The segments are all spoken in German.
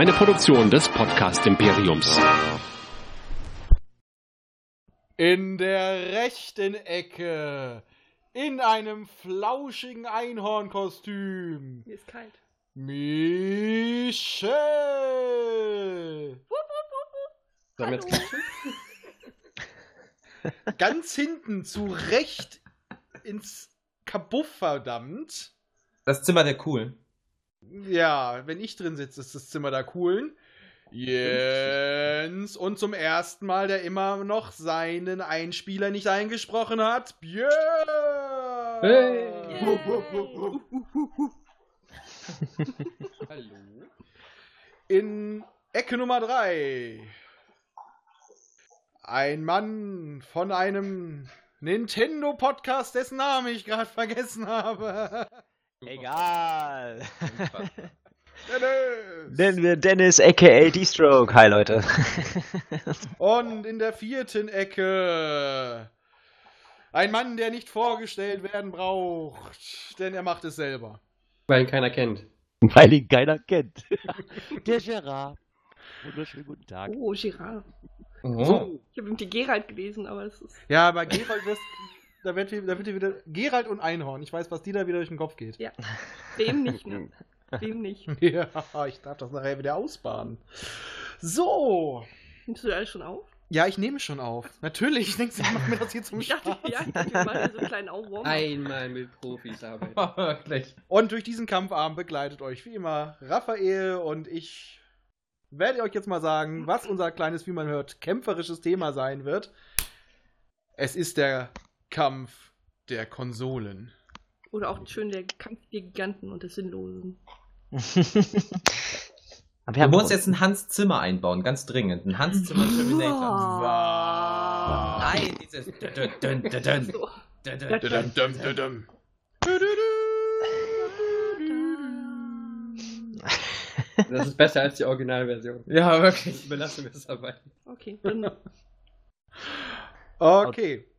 Eine Produktion des Podcast Imperiums. In der rechten Ecke, in einem flauschigen Einhornkostüm, Mir ist kalt. Michelle. Sollen wir jetzt klatschen? Ganz hinten zu recht ins Kabuff, verdammt. Das Zimmer der Coolen. Ja, wenn ich drin sitze, ist das Zimmer der Coolen. Jens. Und zum ersten Mal, der immer noch seinen Einspieler nicht eingesprochen hat, Björn. Hey. Hallo? In Ecke Nummer 3. Ein Mann von einem Nintendo-Podcast, dessen Namen ich gerade vergessen habe. Egal. Dennis. Nennen wir Dennis aka D-Stroke. Hi Leute. Und in der vierten Ecke. Ein Mann, der nicht vorgestellt werden braucht, denn er macht es selber. Weil ihn keiner kennt. Weil ihn keiner kennt. Der Gerard. Wunderschönen guten Tag. Oh, Girard. Oh. Ich habe ihm die Gerald gelesen, aber es ist. Ja, bei Gerald wirst, da wird, da wird dir wieder Gerald und Einhorn. Ich weiß, was dir da wieder durch den Kopf geht. Ja. Dem nicht, ne? Dem nicht. Ja, ich darf das nachher wieder ausbaden. So. Nimmst du alles schon auf? Ja, ich nehme schon auf. Natürlich, denkst du, ich mache mir das hier zum Ich dachte, Spaß. ja, ich dachte, wir machen hier so einen kleinen Aufwarm. Einmal mit Profis arbeiten. Und durch diesen Kampfabend begleitet euch wie immer Raphael und ich werde euch jetzt mal sagen, was unser kleines, wie man hört, kämpferisches Thema sein wird. Es ist der Kampf der Konsolen. Oder auch schön der Kampf der Giganten und des Sinnlosen. Aber Wir müssen jetzt ein Hans Zimmer einbauen, ganz dringend. Ein Hans Zimmer Terminator. Wow. Nein, dieses. Dun, dun, dun. Das ist besser als die Originalversion. Ja, wirklich. Belassen wir es dabei. Okay, dann Okay.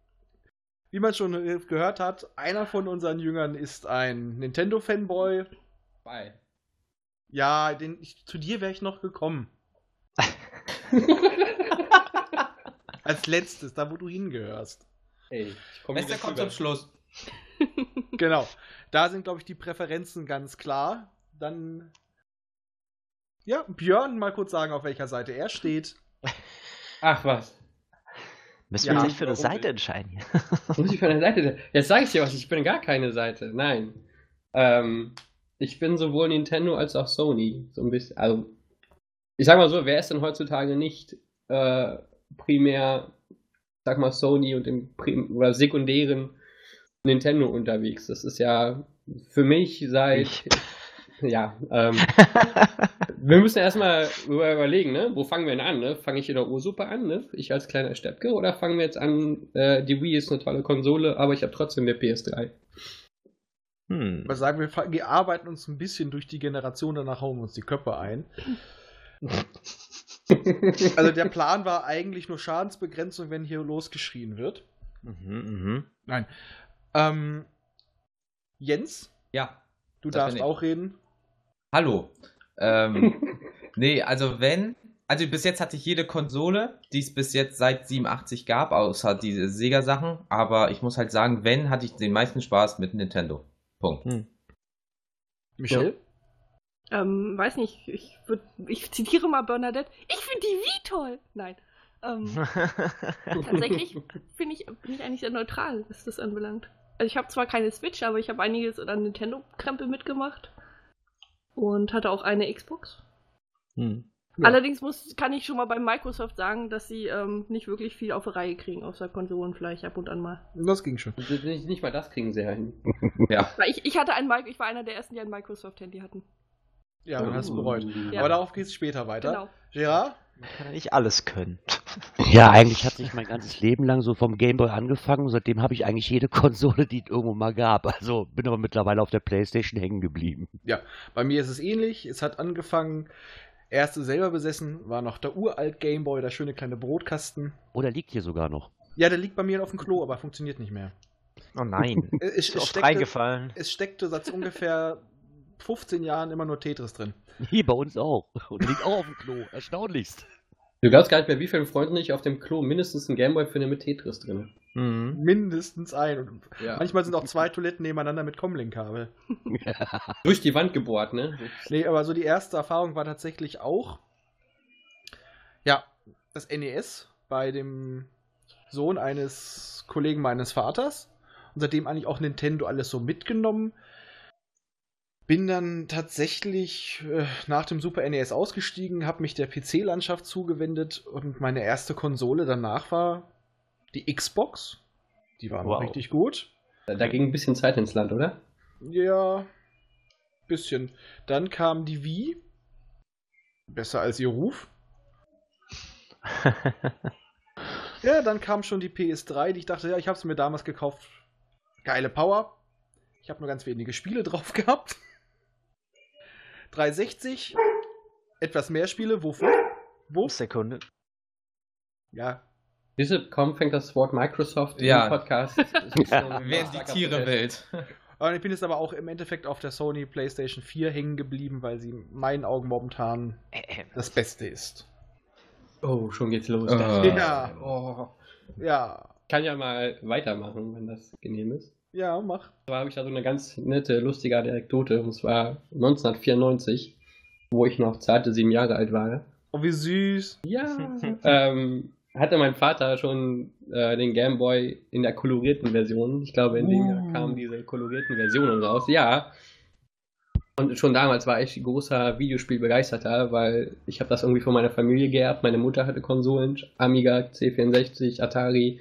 Wie man schon äh, gehört hat, einer von unseren Jüngern ist ein Nintendo-Fanboy. Bye. Ja, den, ich, zu dir wäre ich noch gekommen. Als letztes, da wo du hingehörst. Ey, ich komme Bester kommt zum Schluss. Genau. Da sind, glaube ich, die Präferenzen ganz klar. Dann. Ja, Björn, mal kurz sagen, auf welcher Seite er steht. Ach was. Müssen Ja, wir sich für eine Seite entscheiden hier. Muss ich von der Seite. Jetzt sage ich dir was, ich bin gar keine Seite. Nein. Ähm, ich bin sowohl Nintendo als auch Sony. So ein bisschen. Also, ich sag mal so, wer ist denn heutzutage nicht äh, primär, sag mal, Sony und im Prim oder sekundären Nintendo unterwegs? Das ist ja für mich seit. Ja, ähm, wir müssen erstmal über- überlegen, ne? Wo fangen wir denn an, ne? Fange ich in der Ursuppe an, ne? Ich als kleiner Steppke, oder fangen wir jetzt an, äh, die Wii ist eine tolle Konsole, aber ich habe trotzdem eine PS3. Hm. Was sagen wir, wir arbeiten uns ein bisschen durch die Generation, danach hauen wir uns die Köpfe ein. Also der Plan war eigentlich nur Schadensbegrenzung, wenn hier losgeschrien wird. Mhm, mhm. Ähm, Jens, Ja. du darfst auch reden. Hallo. Ähm, nee, also wenn. Also bis jetzt hatte ich jede Konsole, die es bis jetzt seit 87 gab, außer diese Sega-Sachen. Aber ich muss halt sagen, wenn, hatte ich den meisten Spaß mit Nintendo. Punkt. Hm. Michelle? Ähm, weiß nicht, ich, würd, ich zitiere mal Bernadette. Ich finde die wie toll. Nein. Ähm, tatsächlich finde ich, bin ich eigentlich sehr neutral, was das anbelangt. Also ich habe zwar keine Switch, aber ich habe einiges an Nintendo-Krempel mitgemacht. Und hatte auch eine Xbox. Hm. Ja. Allerdings muss, kann ich schon mal bei Microsoft sagen, dass sie ähm, nicht wirklich viel auf die Reihe kriegen, außer Konsolen vielleicht ab und an mal. Das ging schon. nicht, nicht mal das kriegen sie ja hin. Ja. Weil ich, ich hatte ein Mic- ich war einer der ersten, die ein Microsoft-Handy hatten. Ja, dann hast du bereut. Ja. Aber darauf geht es später weiter. Genau. Gerard? Man kann ja nicht alles können. Ja, eigentlich hat sich mein ganzes Leben lang so vom Gameboy angefangen. Seitdem habe ich eigentlich jede Konsole, die es irgendwo mal gab. Also bin aber mittlerweile auf der Playstation hängen geblieben. Bei mir ist es ähnlich. Es hat angefangen, erste selber besessen, war noch der uralt Gameboy, der schöne kleine Brotkasten. Oder liegt hier sogar noch. Ja, der liegt bei mir auf dem Klo, aber funktioniert nicht mehr. Oh nein. Es, es, Ist oft steckte, reingefallen. es steckte seit ungefähr 15 Jahren immer nur Tetris drin. Hier bei uns auch. Und liegt auch auf dem Klo. Erstaunlichst. Du glaubst gar nicht, bei wie vielen Freunden ich auf dem Klo mindestens einen Gameboy finde mit Tetris drin. Mhm. Mindestens ein. Und Ja. manchmal sind auch zwei Toiletten nebeneinander mit Comlink-Kabel. Durch die Wand gebohrt, ne? Nee, aber so die erste Erfahrung war tatsächlich auch, ja, das NES bei dem Sohn eines Kollegen meines Vaters. Und seitdem eigentlich auch Nintendo alles so mitgenommen. Bin dann tatsächlich äh, nach dem Super NES ausgestiegen, habe mich der PC-Landschaft zugewendet und meine erste Konsole danach war die Xbox. Die war Wow. richtig gut. Da, da ging ein bisschen Zeit ins Land, oder? Ja, bisschen. Dann kam die Wii. Besser als ihr Ruf. Ja, dann kam schon die PS3, die ich dachte, ja, ich habe sie mir damals gekauft. Geile Power. Ich habe nur ganz wenige Spiele drauf gehabt. 360. Etwas mehr Spiele. Wofür? Wo? Sekunde. Ja. Diese, kaum fängt das Wort Microsoft Ja. im Podcast. Ein Werden die Tiere wild. Und ich bin jetzt aber auch im Endeffekt auf der Sony PlayStation 4 hängen geblieben, weil sie in meinen Augen momentan das Beste ist. Oh, schon geht's los. Äh. Ja. Oh. Ja. Kann ja mal weitermachen, wenn das genehm ist. Ja, mach. Da habe ich da so eine ganz nette, lustige Anekdote. Und zwar 1994, wo ich noch zarte sieben Jahre alt war. Oh, wie süß. Ja. ähm, hatte mein Vater schon äh, den Game Boy in der kolorierten Version. Ich glaube, in dem Jahr Uh. kamen diese kolorierten Versionen raus. Ja. Und schon damals war ich großer Videospielbegeisterter, weil ich habe das irgendwie von meiner Familie geerbt. Meine Mutter hatte Konsolen, Amiga, C64, Atari,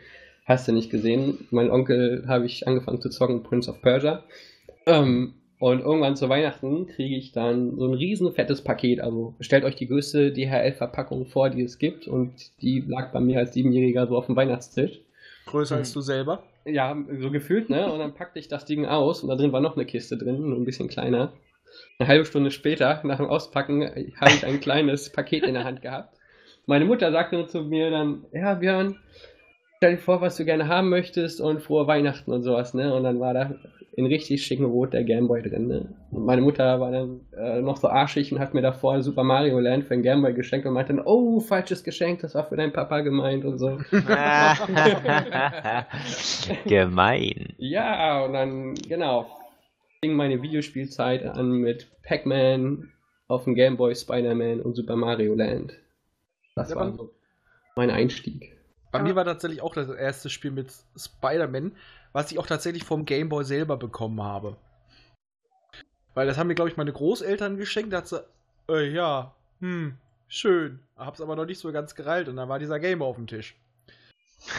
hast du nicht gesehen. Mein Onkel habe ich angefangen zu zocken, Prince of Persia. Ähm, und irgendwann zu Weihnachten kriege ich dann so ein riesen fettes Paket. Also stellt euch die größte DHL-Verpackung vor, die es gibt. Und die lag bei mir als Siebenjähriger so auf dem Weihnachtstisch. Größer Hm. als du selber. Ja, so gefühlt, ne? Und dann packte ich das Ding aus und da drin war noch eine Kiste drin, nur ein bisschen kleiner. Eine halbe Stunde später, nach dem Auspacken, habe ich ein kleines Paket in der Hand gehabt. Meine Mutter sagte zu mir dann, ja, Björn, stell dir vor, was du gerne haben möchtest und frohe Weihnachten und sowas, ne? Und dann war da in richtig schicken Rot der Gameboy drin, ne? Und meine Mutter war dann äh, noch so arschig und hat mir davor Super Mario Land für den Gameboy geschenkt und meinte dann, oh, falsches Geschenk, das war für deinen Papa gemeint und so. Gemein. Ja, und dann, genau, fing meine Videospielzeit an mit Pac-Man auf dem Game Boy, Spider-Man und Super Mario Land. Das Ja, war so mein Einstieg. Bei Aber- mir war tatsächlich auch das erste Spiel mit Spider-Man, was ich auch tatsächlich vom Game Boy selber bekommen habe. Weil das haben mir, glaube ich, meine Großeltern geschenkt. Da hat sie, äh, ja, hm, schön. Hab's aber noch nicht so ganz gereilt und dann war dieser Game auf dem Tisch.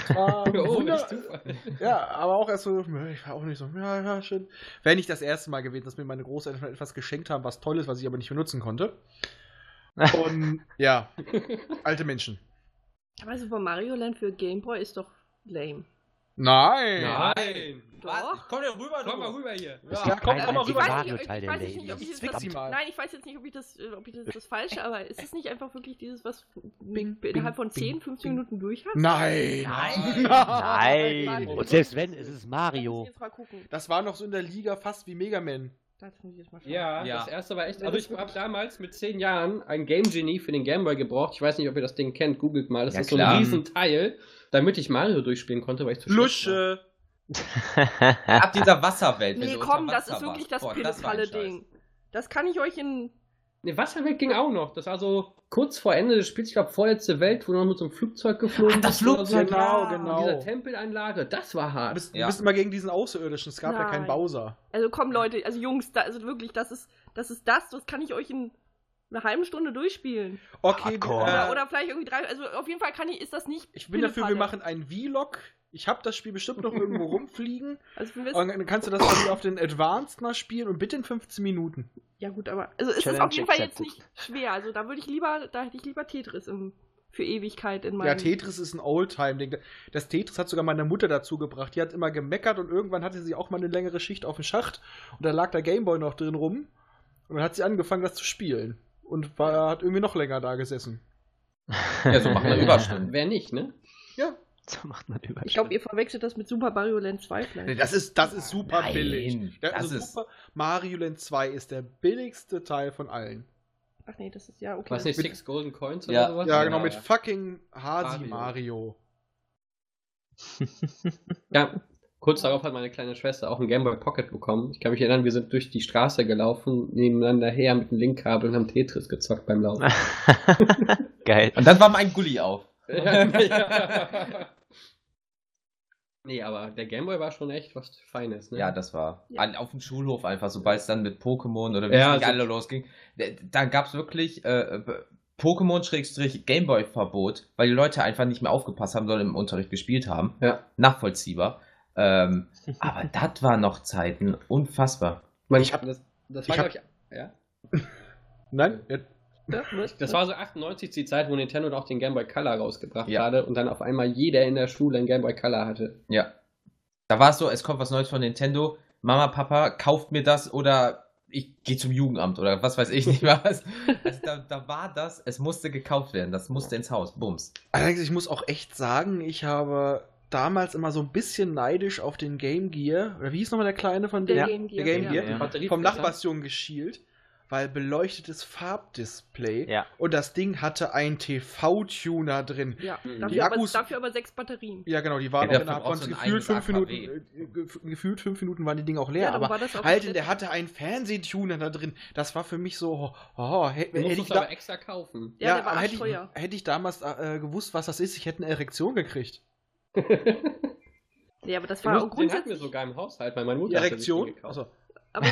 War Oh, wunder- ja, aber auch erst so, ich war auch nicht so, ja, ja, schön. Wäre nicht das erste Mal gewesen, dass mir meine Großeltern etwas geschenkt haben, was toll ist, was ich aber nicht benutzen konnte. Und ja, alte Menschen. Aber Super Mario Land für Game Boy ist doch lame. Nein! Nein! Doch. Komm doch rüber, Komm mal rüber hier. Es Ja, gibt komm, komm mal rüber. Der mal. Nein, ich weiß jetzt nicht, ob ich das, äh, ob ich das, das falsche, aber ist es nicht einfach wirklich dieses, was Bing, innerhalb bing, von 10, bing, 15 bing. Minuten durch hat? Nein! Nein. Nein. Und selbst wenn, es ist Mario. Das war noch so in der Liga fast wie Mega Man. Das muss ich jetzt mal schauen. Ja, Ja. das erste war echt. Also ich habe damals mit 10 Jahren ein Game Genie für den Game Boy gebraucht. Ich weiß nicht, ob ihr das Ding kennt. Googelt mal. Das Ja, ist so klar. ein Riesenteil, damit ich Mario durchspielen konnte, weil ich zu. Lusche! Ab dieser Wasserwelt. Nee, komm, das ist wirklich das. Boah, das Ding. Das kann ich euch in. Ne, Wasserwelt ging auch noch. Das war so kurz vor Ende des Spiels, ich glaube, vorletzte Welt, wo du noch mit so einem Flugzeug geflogen Ach, das Flugzeug, so. genau, Und genau. Diese Tempelanlage, das war Du hart. bist, Ja. du bist immer gegen diesen Außerirdischen. Es gab ja keinen Nein. Bowser. Also komm, Leute, also Jungs, da, also wirklich, das ist, das ist das, das kann ich euch in einer halben Stunde durchspielen. Okay, Hardcore. Oder, äh, oder vielleicht irgendwie drei. Also auf jeden Fall kann ich, ist das nicht. ich bin dafür, wir machen einen Vlog. Ich habe das Spiel bestimmt noch irgendwo rumfliegen. Also Und dann kannst du das dann auf den Advanced mal spielen und bitte in 15 Minuten. Ja gut, aber also es ist Challenge auf jeden Fall jetzt nicht schwer. Also da würde ich lieber, da hätte ich lieber Tetris im, für Ewigkeit in meinem. Ja, Tetris ist ein Oldtime-Ding. Das Tetris hat sogar meine Mutter dazu gebracht. Die hat immer gemeckert und irgendwann hatte sie auch mal eine längere Schicht auf dem Schacht und da lag der Gameboy noch drin rum. Und dann hat sie angefangen, das zu spielen. Und war, hat irgendwie noch länger da gesessen. Ja, so machen wir Überstunden. Wer nicht, ne? So macht man Überstunden. Ich glaube, ihr verwechselt das mit Super Mario Land 2 Nee, vielleicht. Das ist, das ist super Nein, billig. Das also ist- Super Mario Land 2 ist der billigste Teil von allen. Ach nee, das ist ja okay. Was nicht, Mit- Six Golden Coins Ja. oder sowas? Ja, genau, mit fucking Hasi Mario. Mario. Ja, kurz darauf hat meine kleine Schwester auch einen Game Boy Pocket bekommen. Ich kann mich erinnern, wir sind durch die Straße gelaufen, nebeneinander her mit dem Linkkabel und haben Tetris gezockt beim Laufen. Geil. Und dann war mein Gully auf. Ja. Nee, aber der Game Boy war schon echt was Feines, ne? Ja, das war Ja. an, auf dem Schulhof einfach, sobald es dann mit Pokémon oder wie Ja, es nicht so- alle losging. Da, da gab es wirklich äh, Pokémon-Gameboy-Verbot, weil die Leute einfach nicht mehr aufgepasst haben, sondern im Unterricht gespielt haben. Ja. Nachvollziehbar. Ähm, aber das war noch Zeiten unfassbar. Man, Ich hab- das, das ich war, hab- glaub ich, ja. Nein? Ja, Ja? Das war so 98 die Zeit, wo Nintendo auch den Game Boy Color rausgebracht Ja. hatte und dann auf einmal jeder in der Schule einen Game Boy Color hatte. Ja. Da war es so, es kommt was Neues von Nintendo. Mama, Papa, kauft mir das oder ich gehe zum Jugendamt oder was weiß ich nicht was. Also da, da war das, es musste gekauft werden, das musste ins Haus, bums. Allerdings, ich muss auch echt sagen, ich habe damals immer so ein bisschen neidisch auf den Game Gear, oder wie hieß nochmal der kleine von Der dem? Game Gear. Der Game ja. Gear. Ja. Batterie- Vom Nachbarsjungen geschielt, weil beleuchtetes Farbdisplay Ja. und das Ding hatte einen TV-Tuner drin. Ja, Mhm. dafür, Die aber, Akkus- dafür aber sechs Batterien. Ja, genau, die waren Ja, auch der innerhalb von so gefühlt fünf 1 Minuten, äh, gef- gefühlt fünf Minuten waren die Dinge auch leer, Ja, aber war das auch halt, der hatte einen Fernsehtuner da drin. Das war für mich so, oh, hätte, Du hätte musst ich es da, aber extra kaufen. Ja, der war aber hätte ich, hätte ich damals äh, gewusst, was das ist, ich hätte eine Erektion gekriegt. Ja, aber das war auch den hatten wir grundsätzlich. sogar im Haushalt, weil meine Mutter Erektion? gekauft. Aber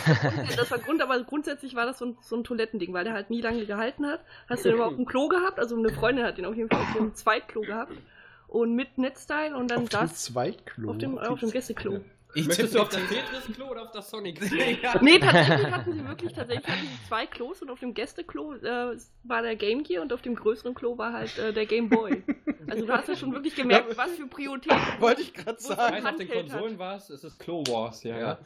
das war, grund- das aber grundsätzlich war das so ein, so ein Toilettending, weil der halt nie lange gehalten hat. Hast du den überhaupt ein Klo gehabt? Also eine Freundin hat den auf jeden Fall auf dem Zweitklo gehabt. Und mit Netzteil und dann Auf dem saß Zweitklo. auf dem, auf dem Gästeklo. Ich Möchtest du auf das Tetris-Klo oder auf das Sonic-Klo? Nee, tatsächlich hatten sie wirklich tatsächlich hatten sie zwei Klos und auf dem Gästeklo äh, war der Game Gear und auf dem größeren Klo war halt äh, der Game Boy. Also du hast ja schon wirklich gemerkt, was für Prioritäten. Wollte ich gerade sagen. weiß, auf den. Konsolen war es, es ist Clo Wars, ja. Ja.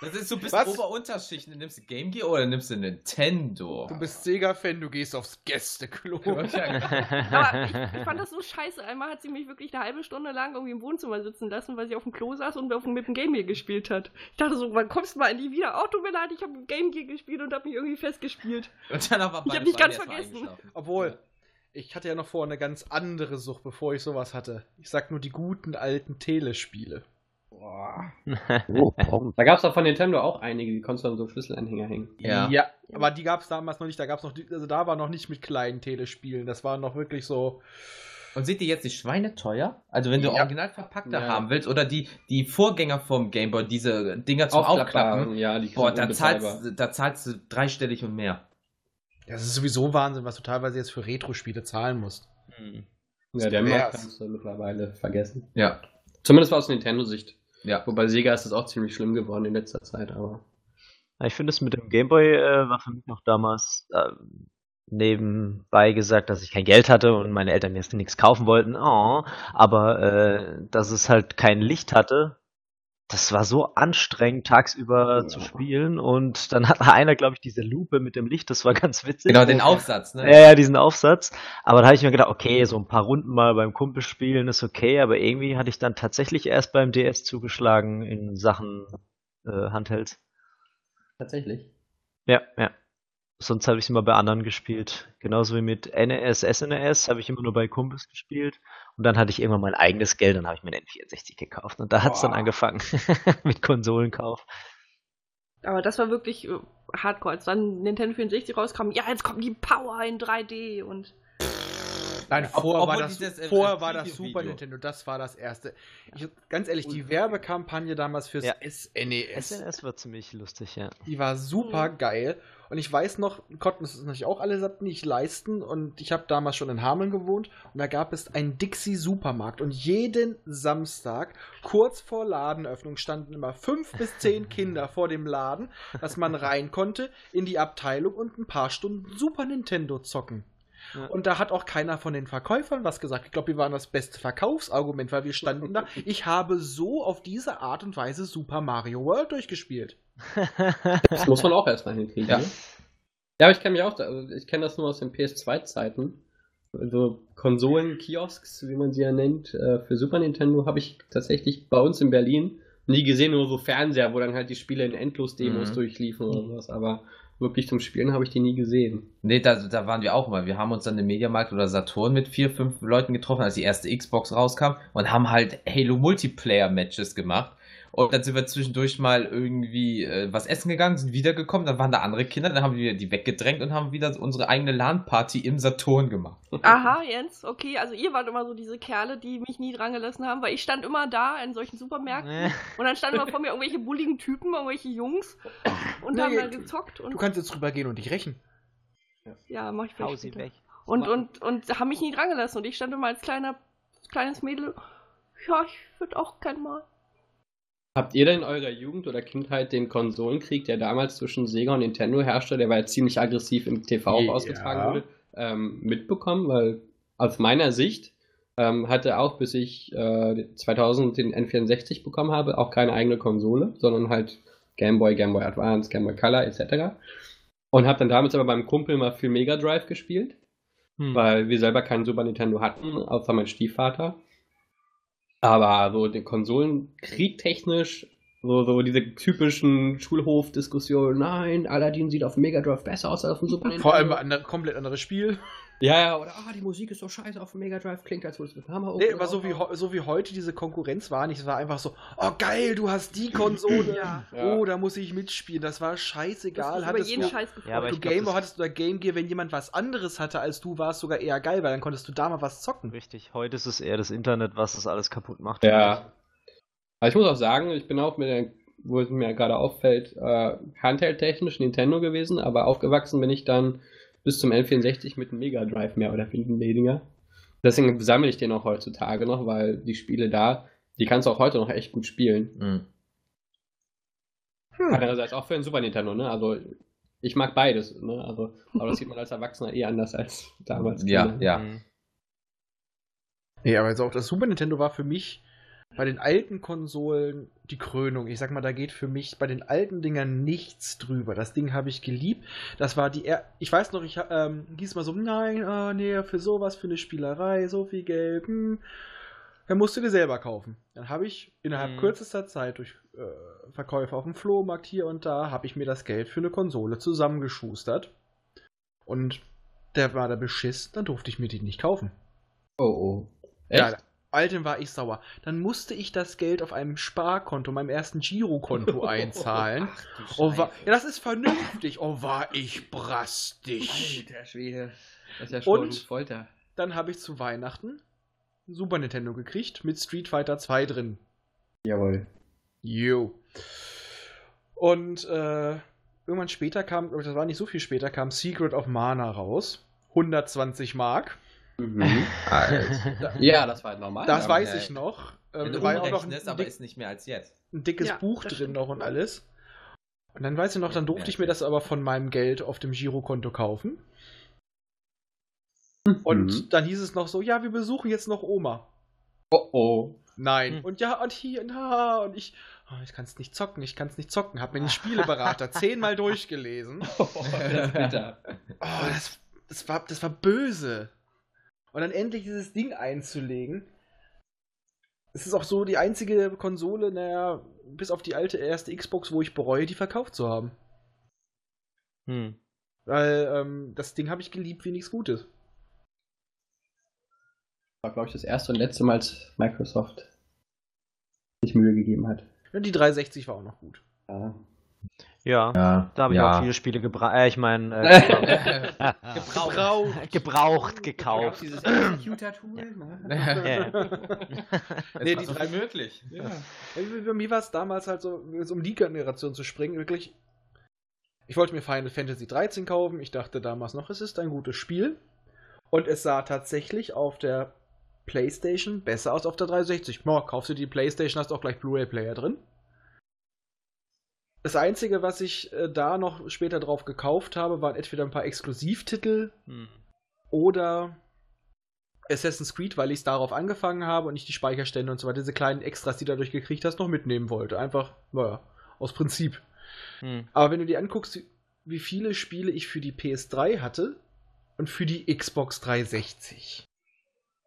Das ist so bis Was? Ober-Unterschichten. Nimmst du Game Gear oder nimmst du Nintendo? Du bist Sega-Fan, du gehst aufs Gästeklo. Aber ich, ich fand das so scheiße. Einmal hat sie mich wirklich eine halbe Stunde lang irgendwie im Wohnzimmer sitzen lassen, weil sie auf dem Klo saß und auf dem, mit dem Game Gear gespielt hat. Ich dachte so, wann kommst du mal endlich wieder? Oh, tut mir leid, ich habe Game Gear gespielt und habe mich irgendwie festgespielt. Und dann aber Ich hab beide dich ganz vergessen. Obwohl, ich hatte ja noch vor eine ganz andere Sucht, bevor ich sowas hatte. Ich sag nur die guten alten Telespiele. Boah. Da gab es auch von Nintendo auch einige, die konntest du an so Schlüsselanhänger hängen. Ja. aber die gab es damals noch nicht. Da gab's noch, die, also da war noch nicht mit kleinen Telespielen. Das war noch wirklich so. Und sind die jetzt die Schweine teuer? Also wenn du Ja. original verpackte Ja. haben willst oder die, die Vorgänger vom Gameboy, diese Dinger zum Aufklappen, ja, die boah, da zahlst, da zahlst du dreistellig und mehr. Das ist sowieso Wahnsinn, was du teilweise jetzt für Retro-Spiele zahlen musst. Ja, der. Markt kannst du mittlerweile vergessen. Ja. Zumindest aus Nintendo-Sicht. Ja. Wobei Sega ist das auch ziemlich schlimm geworden in letzter Zeit, aber. Ich finde es mit dem Gameboy äh, war für mich noch damals äh, nebenbei gesagt, dass ich kein Geld hatte und meine Eltern jetzt nichts kaufen wollten. Oh, aber äh, dass es halt kein Licht hatte, das war so anstrengend tagsüber zu spielen und dann hat einer, glaube ich, diese Lupe mit dem Licht, das war ganz witzig. Genau, den Aufsatz, ne? Ja, ja, diesen Aufsatz. Aber da habe ich mir gedacht, okay, so ein paar Runden mal beim Kumpel spielen ist okay, aber irgendwie hatte ich dann tatsächlich erst beim DS zugeschlagen in Sachen äh, Handhelds. Tatsächlich. Ja, ja. Sonst habe ich immer bei anderen gespielt. Genauso wie mit NES, SNES habe ich immer nur bei Kumpels gespielt. Und dann hatte ich irgendwann mein eigenes Geld, dann habe ich mir den N64 gekauft. Und da hat es dann angefangen mit Konsolenkauf. Aber das war wirklich äh, hardcore. Als dann Nintendo 64 rauskam, ja, jetzt kommt die Power in 3D und. Nein, Ob- vorher, war das, dieses, äh, vorher war das. Super Nintendo. Das war das erste. Ich, ganz ehrlich, die Werbekampagne damals fürs Ja. SNES. SNES war ziemlich lustig, ja. Die war super geil. Und ich weiß noch, konnten es natürlich auch alle nicht leisten. Und ich habe damals schon in Hameln gewohnt. Und da gab es einen Dixie-Supermarkt. Und jeden Samstag, kurz vor Ladenöffnung, standen immer fünf bis zehn Kinder vor dem Laden, dass man rein konnte in die Abteilung und ein paar Stunden Super Nintendo zocken. Ja. Und da hat auch keiner von den Verkäufern was gesagt. Ich glaube, wir waren das beste Verkaufsargument, weil wir standen da. Ich habe so auf diese Art und Weise Super Mario World durchgespielt. Das muss man auch erstmal hinkriegen. Ja. Ne? Ja, aber ich kenne mich auch, da- also ich kenne das nur aus den PS2-Zeiten. so Konsolen-Kiosks, wie man sie ja nennt, äh, für Super Nintendo habe ich tatsächlich bei uns in Berlin nie gesehen, nur so Fernseher, wo dann halt die Spiele in Endlos-Demos Mhm. durchliefen oder sowas, aber wirklich zum Spielen habe ich die nie gesehen. Nee, da, da waren wir auch mal. Wir haben uns dann im Mediamarkt oder Saturn mit vier, fünf Leuten getroffen, als die erste Xbox rauskam und haben halt Halo Multiplayer Matches gemacht. Und dann sind wir zwischendurch mal irgendwie äh, was essen gegangen, sind wiedergekommen, dann waren da andere Kinder, dann haben wir die weggedrängt und haben wieder unsere eigene LAN-Party im Saturn gemacht. Aha, Jens, okay. Also ihr wart immer so diese Kerle, die mich nie dran gelassen haben, weil ich stand immer da in solchen Supermärkten Nee. und dann standen immer vor mir irgendwelche bulligen Typen, irgendwelche Jungs und Nee, haben dann gezockt und Du kannst jetzt drüber gehen und dich rächen. ja, mach ich Hau vielleicht sie später. weg. Und, und, und haben mich nie dran gelassen und ich stand immer als kleiner, kleines Mädel, ja, ich würde auch gern mal. Habt ihr denn in eurer Jugend oder Kindheit den Konsolenkrieg, der damals zwischen Sega und Nintendo herrschte, der war ja ziemlich aggressiv im TV Ja. ausgetragen wurde, ähm, mitbekommen? Weil aus meiner Sicht ähm, hatte auch, bis ich äh, 2000 den N64 bekommen habe, auch keine eigene Konsole, sondern halt Game Boy, Game Boy Advance, Game Boy Color etc. Und habe dann damals aber beim Kumpel mal viel Mega Drive gespielt, Hm. weil wir selber keinen Super Nintendo hatten, außer mein Stiefvater. Aber so den Konsolenkrieg technisch, so, so diese typischen Schulhof-Diskussionen, nein, Aladdin sieht auf dem Mega Drive besser aus als auf dem Super Nintendo. Vor allem ein komplett anderes Spiel. Ja, ja, oder ah, die Musik ist so scheiße auf dem Mega Drive, klingt als würde es mit Hammer Nee, aber so wie, so wie heute diese Konkurrenz war nicht. Es war einfach so, oh geil, du hast die Konsole. Ja. Oh, da muss ich mitspielen. Das war Das scheißegal. über Hattest jeden du, Scheiß gefreut. Ja, aber du glaub, Gameboy das- hattest oder Game Gear, wenn jemand was anderes hatte als du, war es sogar eher geil, weil dann konntest du da mal was zocken. Richtig, heute ist es eher das Internet, was das alles kaputt macht. Ja. Aber ich muss auch sagen, ich bin auch mit der, wo es mir gerade auffällt, äh, Handheld-technisch Nintendo gewesen, aber aufgewachsen bin ich dann bis zum N64 mit dem Mega Drive mehr oder weniger. Deswegen sammle ich den auch heutzutage noch, weil die Spiele da, die kannst du auch heute noch echt gut spielen. Mhm. Andererseits auch für den Super Nintendo, ne? Also ich mag beides, ne? Also, aber das sieht man als Erwachsener eh anders als damals. Ja, Kinder. ja. Mhm. Nee, aber also auch das Super Nintendo war für mich bei den alten Konsolen die Krönung. Ich sag mal, da geht für mich bei den alten Dingern nichts drüber. Das Ding habe ich geliebt. Das war die. Er ich weiß noch, ich ähm, hieß mal so, nein, ah, nee, für sowas, für eine Spielerei, so viel Geld. Hm. Dann musst du dir selber kaufen. Dann habe ich innerhalb Mhm. kürzester Zeit durch äh, Verkäufe auf dem Flohmarkt hier und da, habe ich mir das Geld für eine Konsole zusammengeschustert. Und der war da beschiss, dann durfte ich mir die nicht kaufen. Oh, oh. Echt? Ja, Altem war ich sauer. Dann musste ich das Geld auf einem Sparkonto, meinem ersten Girokonto einzahlen. Oh, war, ja, das ist vernünftig. Oh, war ich brastig. Alter Schwede. Das ist ja schon schon Folter. Dann habe ich zu Weihnachten ein Super Nintendo gekriegt mit Street Fighter 2 drin. Jawohl. Jo. Und äh, irgendwann später kam, das war nicht so viel später, kam Secret of Mana raus. 120 Mark. Mhm. Ja, das war normal. Das weiß ich noch. Wenn Ähm, du da war ja auch noch ein, ein, aber dick, ist nicht mehr als jetzt. ein dickes Ja, Buch das drin stimmt. noch und alles. Und dann weiß ich noch, dann durfte ich mir das aber von meinem Geld auf dem Girokonto kaufen. Und Mhm. dann hieß es noch so, ja, wir besuchen jetzt noch Oma. Oh oh. Nein. Hm. Und ja, und hier, na, und ich, oh, ich kann es nicht zocken, ich kann es nicht zocken. Hab mir den Spieleberater zehnmal durchgelesen. das ist bitter. Oh, das, das, war, das war böse. Und dann endlich dieses Ding einzulegen. Es ist auch so die einzige Konsole, naja, bis auf die alte erste Xbox, wo ich bereue, die verkauft zu haben. Hm. Weil ähm, das Ding habe ich geliebt wie nichts Gutes. war, glaube ich, das erste und letzte Mal, als Microsoft sich Mühe gegeben hat. Und die 360 war auch noch gut. Ja. Ja, Ja. da habe ich ja. auch viele Spiele gebraucht. Äh, ich meine, äh, Gebraucht. gebraucht gekauft. dieses Executor-Tool. Ja. Es Nee, die drei- möglich. Ja. Bei mir war es damals halt so, um die Generation zu springen, wirklich. Ich wollte mir Final Fantasy 13 kaufen. Ich dachte damals noch, es ist ein gutes Spiel. Und es sah tatsächlich auf der PlayStation besser aus auf der 360. Boah, kaufst du die PlayStation, hast auch gleich Blu-ray-Player drin. Das Einzige, was ich äh, da noch später drauf gekauft habe, waren entweder ein paar Exklusivtitel Hm. oder Assassin's Creed, weil ich es darauf angefangen habe und ich die Speicherstände und so weiter, diese kleinen Extras, die du dadurch gekriegt hast, noch mitnehmen wollte. Einfach, naja, aus Prinzip. Hm. Aber wenn du dir anguckst, wie- viele Spiele ich für die PS3 hatte, und für die Xbox 360.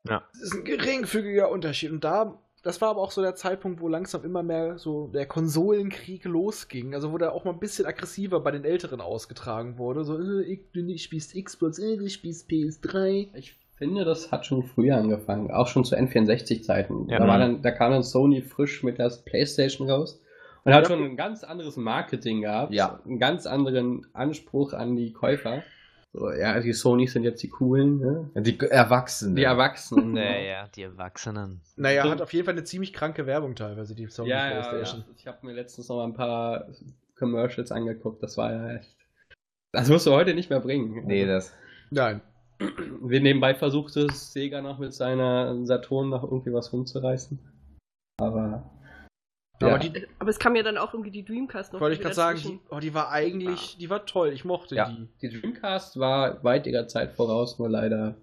Ja. Das ist ein geringfügiger Unterschied. Und da, das war aber auch so der Zeitpunkt, wo langsam immer mehr so der Konsolenkrieg losging. Also wo der auch mal ein bisschen aggressiver bei den Älteren ausgetragen wurde. So, äh, ich- du spielst Xbox, äh, du spielst PS3. Ich finde, das hat schon früher angefangen, auch schon zu N64-Zeiten. Ja. Da, war Mhm. dann, da kam dann Sony frisch mit der PlayStation raus und hat schon ein ganz anderes Marketing gehabt, Ja. einen ganz anderen Anspruch an die Käufer. So, ja, die Sonys sind jetzt die coolen, ne? Die Erwachsenen. die Erwachsenen. Naja, die Erwachsenen. Naja, So- hat auf jeden Fall eine ziemlich kranke Werbung teilweise, die Sony ja, ja, ja. PlayStation. Ich habe mir letztens noch mal ein paar Commercials angeguckt, das war ja echt. Das musst du heute nicht mehr bringen. Nee, das. Nein. Wir nebenbei versuchte es Sega noch mit seiner Saturn noch irgendwie was rumzureißen. Aber. Aber ja. die, Aber es kam ja dann auch irgendwie die Dreamcast noch. wollte ich gerade sagen, die, oh, die war eigentlich, die war toll. Ich mochte Ja. die. Die Dreamcast war weit ihrer Zeit voraus, nur leider.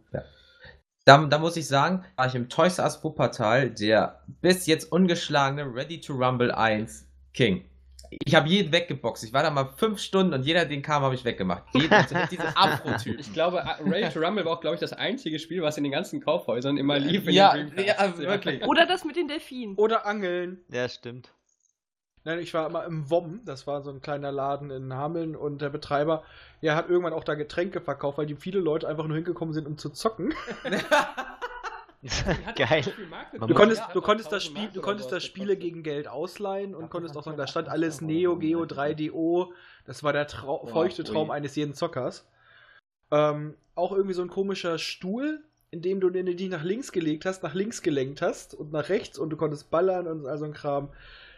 Da, da muss ich sagen, war ich im Toys R Us Wuppertal der bis jetzt ungeschlagene Ready to Rumble 1 King. Ich habe jeden weggeboxt. Ich war da mal fünf Stunden und jeder, den kam, habe ich weggemacht. Jeden, diese Afro-Typen. Ich glaube, Ready to Rumble war auch, glaube ich, das einzige Spiel, was in den ganzen Kaufhäusern immer lief. In Ja, ja, wirklich. Oder das mit den Delfinen. Oder Angeln. Ja, stimmt. Nein, ich war immer im WOM, das war so ein kleiner Laden in Hameln und der Betreiber, ja, hat irgendwann auch da Getränke verkauft, weil die viele Leute einfach nur hingekommen sind, um zu zocken. Geil. Du konntest, du konntest das Spiel, du konntest das Spiele gegen Geld ausleihen und konntest auch sagen, da stand alles Neo, Geo, 3DO. Das war der Trau feuchte Traum eines jeden Zockers. Ähm, auch irgendwie so ein komischer Stuhl, in dem du den dich nach links gelegt hast, nach links gelenkt hast und nach rechts und du konntest ballern und all so ein Kram.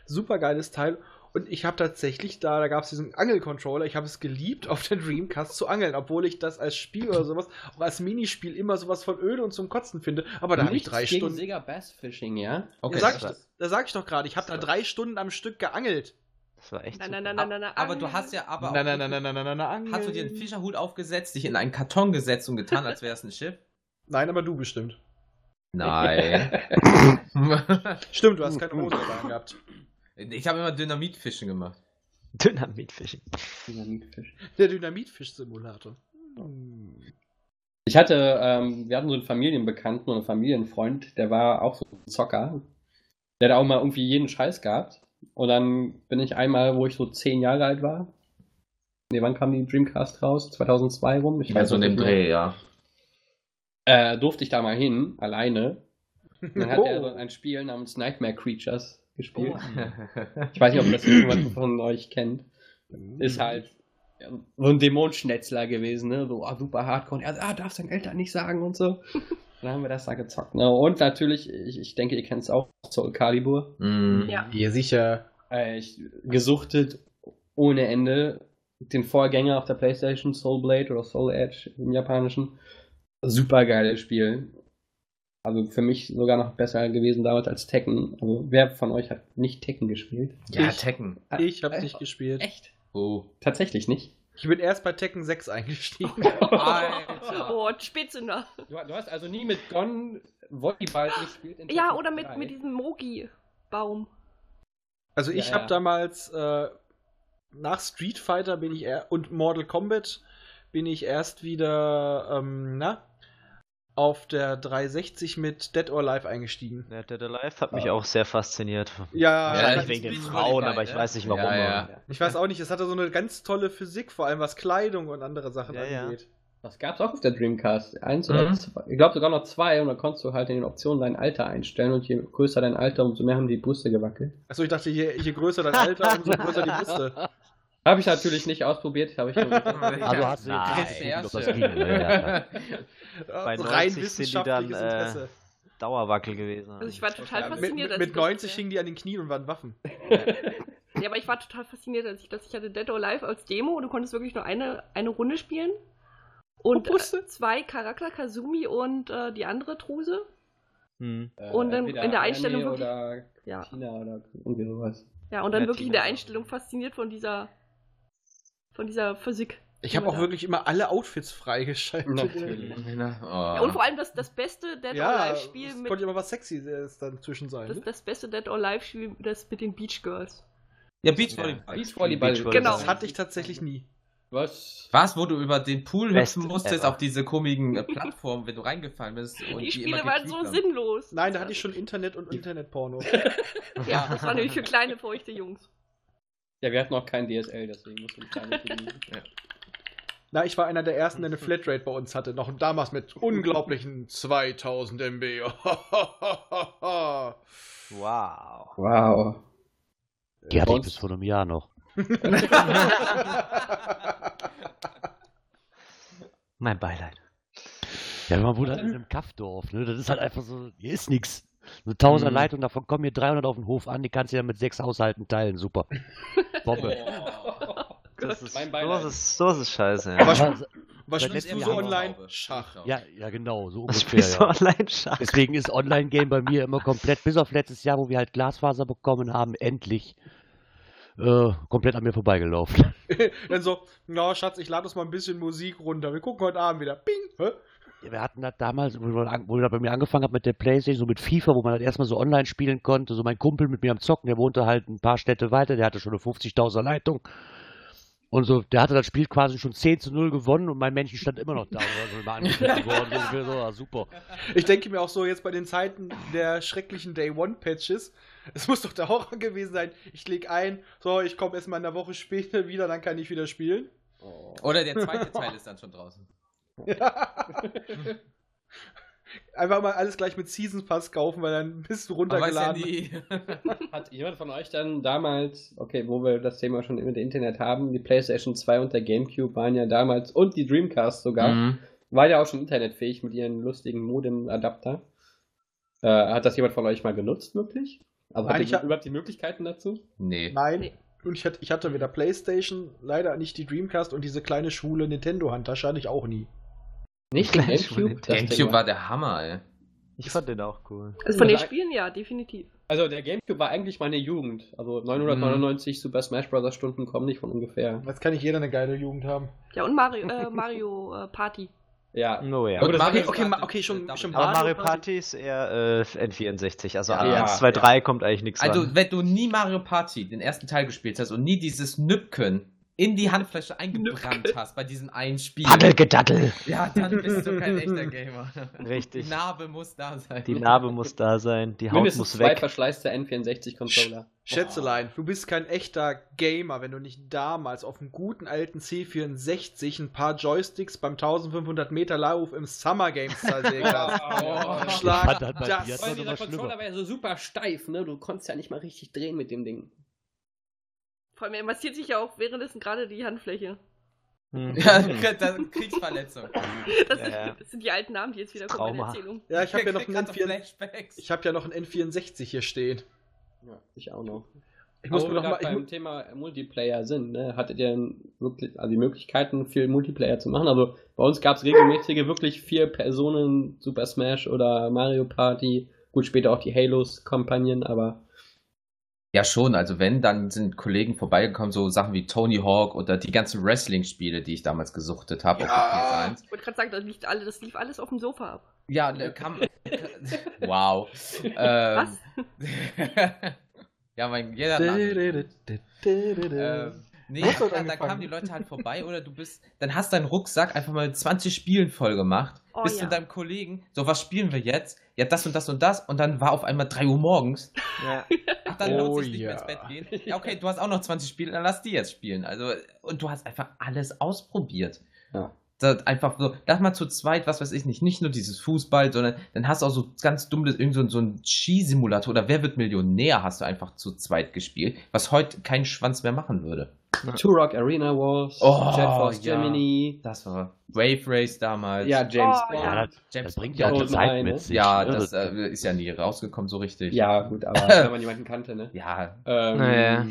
Super geiles Teil. Und ich habe tatsächlich da, da gab es diesen Angelcontroller, ich habe es geliebt, auf der Dreamcast zu angeln, obwohl ich das als Spiel oder sowas, auch als Minispiel immer sowas von öde und zum Kotzen finde. Aber da habe ich drei gegen Stunden. Sega Bass Fishing, ja? Okay. Da sag, ich, da sag ich doch gerade, ich habe da drei Stunden am Stück geangelt. Das war echt Nein, super. nein, nein, nein, nein, nein. aber du hast ja aber nein, nein, nein, nein, nein, nein, nein, angeln. Hast du dir einen Fischerhut aufgesetzt, dich in einen Karton gesetzt und getan, als wäre es ein Schiff? Nein, aber du bestimmt. Nein. Stimmt, du hast keine Hose dabei gehabt. Ich habe immer Dynamitfischen gemacht. Dynamitfishing. Dynamitfisch. Der Dynamitfisch-Simulator. Ich hatte, ähm, wir hatten so einen Familienbekannten und einen Familienfreund, der war auch so ein Zocker. Der hat auch mal irgendwie jeden Scheiß gehabt. Und dann bin ich einmal, wo ich so zehn Jahre alt war. Nee, wann kam die Dreamcast raus? 2002 rum? Ich Ja, so in dem. Dreh, ja. Äh, durfte ich da mal hin, alleine. Dann hat Oh. er so ein Spiel namens Nightmare Creatures gespielt. Oh. Ich weiß nicht, ob das jemand von euch kennt. Ist halt so ein Dämonenschnetzler gewesen, ne? So ah, super hardcore. Ja, ah, darfst deinen Eltern nicht sagen und so. Dann haben wir das da gezockt. Ne? Und natürlich, ich, ich denke, ihr kennt es auch, Soul Calibur. Mm. Ja. Hier sicher. Äh, ich gesuchtet ohne Ende. Den Vorgänger auf der Playstation, Soul Blade oder Soul Edge im Japanischen. Super geiles Spiel. Also für mich sogar noch besser gewesen damals als Tekken. Also wer von euch hat nicht Tekken gespielt? Ja, Ich- Tekken. Ich hab's Äh, nicht gespielt. Echt? Oh. Tatsächlich nicht. Ich bin erst bei Tekken 6 eingestiegen. Alter. Oh, Spätzünder. Du, du hast also nie mit Gon Volleyball gespielt? in Ja, oder mit, 3? mit diesem Mogi-Baum. Also ich Ja, habe ja. damals äh, nach Street Fighter bin ich eher und Mortal Kombat bin ich erst wieder ähm, na auf der 360 mit Dead or Alive eingestiegen. Ja, Dead Alive hat mich auch sehr fasziniert. Ja, Wahrscheinlich wegen den Frauen, Volleyball, aber ich weiß nicht warum. Ja, ja. ich weiß auch nicht, es hatte so eine ganz tolle Physik, vor allem was Kleidung und andere Sachen Ja, ja. angeht. Das gab's auch auf der Dreamcast. Eins oder Mhm. zwei. Ich glaube sogar noch zwei und dann konntest du halt in den Optionen dein Alter einstellen und je größer dein Alter, umso mehr haben die Brüste gewackelt. Achso, ich dachte, je, je größer dein Alter, umso größer die Brüste. Habe ich natürlich nicht ausprobiert, habe ich nur Also hast du Nein. jetzt ob das ging. Ja, ja. Bei So 90 rein sind die wissenschaftliches dann, äh, Interesse. Dauerwackel gewesen. Also ich war total fasziniert. mit, mit ich das- 90 hingen die an den Knien und waren Waffen. Ja, aber ich war total fasziniert, als ich das. Ich hatte Dead or Alive als Demo und du konntest wirklich nur eine, eine Runde spielen. Und Oh, äh, zwei Charakter, Kazumi und äh, die andere Truse. Hm. Äh, Und dann entweder in der Anime Einstellung wirklich- Oder Ja. China oder irgendwie sowas. Ja, und dann Ja, wirklich in der Einstellung fasziniert von dieser von dieser Physik. Ich die habe auch da- wirklich immer alle Outfits freigeschaltet. Natürlich. Ja, und vor allem das, das beste Dead or Ja, Alive es Spiel konnte mit ja mal was Sexys dann zwischen sein. das, Ne? das beste Dead or Alive Spiel, das mit den Beach Girls. Ja, Beachvolleyball. Beachvolleyball. Beachvolleyball. Genau. Das hatte ich tatsächlich nie. Was? Was, wo du über den Pool Best hüpfen musstest ever. auf diese komischen äh, Plattformen, wenn du reingefallen bist? Und Die immer Spiele waren so haben? sinnlos. Nein, da hatte ich schon Internet und Internetporno. Ja, das war nämlich für kleine, feuchte Jungs. Ja, wir hatten noch kein DSL, deswegen mussten wir kleine kriegen. Na, ich war einer der ersten, der eine Flatrate bei uns hatte. Noch damals mit unglaublichen 2000 MB. Wow. Wow. Die hatte ich bis vor einem Jahr noch. Mein Beileid. Ja, man wohnt halt in einem Kaffdorf, ne? Das ist halt einfach so, hier ist nix. Eine Tausender Mhm. Leitung, davon kommen hier 300 auf den Hof an, die kannst du ja mit sechs Haushalten teilen, super. Bombe. Das ist, sowas, ist, sowas ist scheiße. Ja. Was Seit spielst du so online? Schach. ja, ja, genau, so Was ungefähr. spielst du Ja. online Schach? Deswegen ist Online-Game bei mir immer komplett, bis auf letztes Jahr, wo wir halt Glasfaser bekommen haben, endlich äh, komplett an mir vorbeigelaufen. Dann so, na Schatz, ich lade uns mal ein bisschen Musik runter. Wir gucken heute Abend wieder. Bing! Hä? Wir hatten das damals, wo wo bei mir angefangen haben mit der Playstation, so mit FIFA, wo man halt erstmal so online spielen konnte. So mein Kumpel mit mir am Zocken, der wohnte halt ein paar Städte weiter, der hatte schon eine 50.000er Leitung. Und so, der hatte das Spiel quasi schon 10 zu 0 gewonnen und mein Männchen stand immer noch da und war so immer angegriffen worden. So, super. Ich denke mir auch so, jetzt bei den Zeiten der schrecklichen Day-One-Patches, es muss doch der Horror gewesen sein. Ich leg ein, so, ich komme erst mal in einer Woche später wieder, dann kann ich wieder spielen. Oder der zweite Teil ist dann schon draußen. Einfach mal alles gleich mit Season Pass kaufen, weil dann bist du ja runtergeladen. nie. Hat jemand von euch dann damals, okay, wo wir das Thema schon mit Internet haben, die PlayStation 2 und der GameCube waren ja damals und die Dreamcast sogar, Mhm. war ja auch schon internetfähig mit ihren lustigen Modem-Adapter. Äh, hat das jemand von euch mal genutzt, wirklich? Also Nein, hat ich ihr hab- überhaupt die Möglichkeiten dazu? Nee. Nein. Nee. Und ich hatte, ich hatte wieder Playstation, leider nicht die Dreamcast und diese kleine schwule Nintendo-Handtasche hatte ich auch nie. Nicht Gleich den von GameCube? Gamecube war der Hammer, ey. Ich fand den auch cool. Also von den. Spielen ja, definitiv. Also der GameCube war eigentlich meine Jugend. Also 999 Super Smash Bros. Stunden kommen nicht von ungefähr. Jetzt kann nicht jeder eine geile Jugend haben. Ja, und Mario, äh, Mario äh, Party. Ja. No, ja. Aber das okay, okay, okay, schon, schon Aber Mario Mario Party. Ist eher äh, N64. Also Ja, an ja, 1, 2, 3 kommt eigentlich nichts Also, ran. wenn du nie Mario Party, den ersten Teil gespielt hast und nie dieses Nüppken in die Handfläche eingebrannt hast bei diesem einen Spiel. Paddelgedaddel. Ja, dann bist du kein echter Gamer. Richtig. Die Narbe muss da sein. Die Narbe muss da sein, die Haut Mindestens muss zwei weg. verschleißte N64-Controller. Schätzelein, du bist kein echter Gamer, wenn du nicht damals auf einem guten alten C64 ein paar Joysticks beim 1500 Meter Lauf im Summer Games zersägt hast. Oh. Schlag das Weil dieser Controller war ja so super steif, ne? Du konntest ja nicht mal richtig drehen mit dem Ding. Vor allem, er massiert sich ja auch währenddessen gerade die Handfläche. Hm. Ja, das ist Kriegsverletzung. Das, Ja, ist, ja. das sind die alten Namen, die jetzt wieder kommen in der Trauma. Erzählung. Ja, ich habe ja noch einen grad N4, Flashbacks. ich habe ja noch einen N64 hier stehen. Ja, ich auch noch. Ich muss Aber mir noch mal, beim Thema Multiplayer sind, ne? Hattet ihr wirklich also die Möglichkeiten, viel Multiplayer zu machen? Also bei uns gab es regelmäßige wirklich vier Personen Super Smash oder Mario Party. Gut, später auch die Halos-Kampagnen, aber Ja, schon. Also wenn, dann sind Kollegen vorbeigekommen, so Sachen wie Tony Hawk oder die ganzen Wrestling-Spiele, die ich damals gesuchtet habe auf Ja. der PS1. Ich wollte gerade sagen, das lief, alle, das lief alles auf dem Sofa ab. Ja, ne, kam. wow. Ähm, Was? ja, mein, jeder Ähm, nee, Wo hast du da, da angefangen? kamen die Leute halt vorbei oder du bist, dann hast deinen Rucksack einfach mal mit 20 Spielen voll gemacht, Oh, bist ja. mit deinem Kollegen, so was spielen wir jetzt? Ja, das und das und das und dann war auf einmal 3 Uhr morgens. Ja. Ach, dann Oh, lohnt sich nicht ja. mehr ins Bett gehen. Ja, okay, du hast auch noch 20 Spiele, dann lass die jetzt spielen. Also, und du hast einfach alles ausprobiert. Ja. Das einfach so, lass mal zu zweit, was weiß ich nicht, nicht nur dieses Fußball, sondern dann hast du auch so ganz dummes, irgend so, so ein Skisimulator oder Wer wird Millionär hast du einfach zu zweit gespielt, was heute kein Schwanz mehr machen würde. Turok Arena Wars, Oh, Jet Force ja. Germany, Das war Wave Race damals. ja, James Oh, Bond. ja. Ja, das, James das bringt ja auch die Zeit mit sich. Ja, ne? das äh, ist ja nie rausgekommen so richtig. Ja, gut, aber wenn man jemanden kannte, ne? Ja, Ähm, Naja.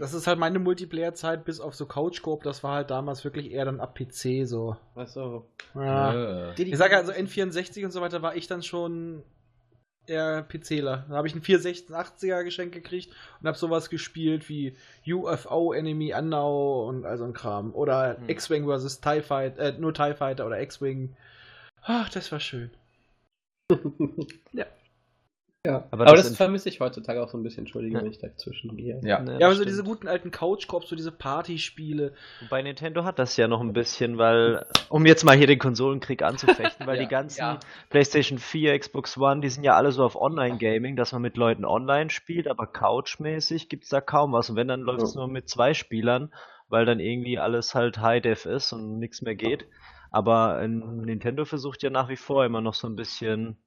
Das ist halt meine Multiplayer-Zeit, bis auf so Couch-Coop, das war halt damals wirklich eher dann ab PC so. Achso. Ja. äh, Ich sage also N64 und so weiter war ich dann schon eher PCler. Da habe ich einen 486er geschenkt gekriegt und habe sowas gespielt wie UFO Enemy Unknown und all so ein Kram. Oder Hm. X-Wing vs. TIE Fighter, äh, nur TIE Fighter oder X-Wing. Ach, das war schön. Ja. Ja, Aber aber, das das, vermisse ich heutzutage auch so ein bisschen. Entschuldige, Ja. wenn ich dazwischen gehe. Ja. Ne, Ja, das aber so diese guten alten Couch-Cops, so diese Partyspiele. Bei Nintendo hat das ja noch ein bisschen, weil, um jetzt mal hier den Konsolenkrieg anzufechten, weil Ja, die ganzen ja. PlayStation 4, Xbox One, die sind ja alle so auf Online-Gaming, dass man mit Leuten online spielt, aber Couch-mäßig gibt's da kaum was. Und wenn, dann läuft es Ja. nur mit zwei Spielern, weil dann irgendwie alles halt High-Def ist und nichts mehr geht. Aber ähm, Nintendo versucht ja nach wie vor immer noch so ein bisschen.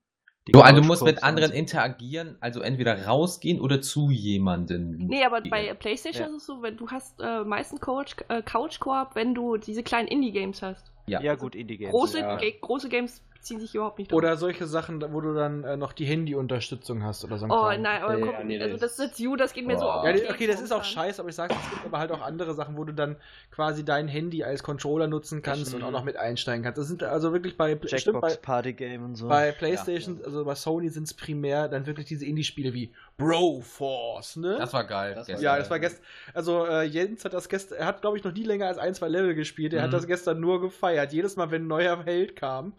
Du, also du musst mit anderen interagieren, also entweder rausgehen oder zu jemandem. Nee, aber bei PlayStation Ja. ist es so, wenn du hast äh, meistens Couch, äh, Couch Koop, wenn du diese kleinen Indie-Games hast. Ja. Ja, gut, Indie-Games. Große, ja. Große Games ziehen sich überhaupt nicht drauf. Oder solche Sachen, wo du dann äh, noch die Handy-Unterstützung hast oder so ein Oh Kram. nein, aber Ja, guck, nee, also das- ist you, das geht mir so Boah. auf. Ja, okay, das ist auch scheiße, aber ich sage, es gibt aber halt auch andere Sachen, wo du dann quasi dein Handy als Controller nutzen kannst und auch noch mit einsteigen kannst. Das sind also wirklich bei, stimmt, Jackbox bei, Party Game und so. bei PlayStation, also bei Sony sind es primär dann wirklich diese Indie-Spiele wie Broforce, ne? Das war geil. Das war ja, das war gestern. Also äh, Jens hat das gestern, er hat glaube ich noch nie länger als ein, zwei Level gespielt. Er hat Mhm. das gestern nur gefeiert. Jedes Mal, wenn ein neuer Held kam,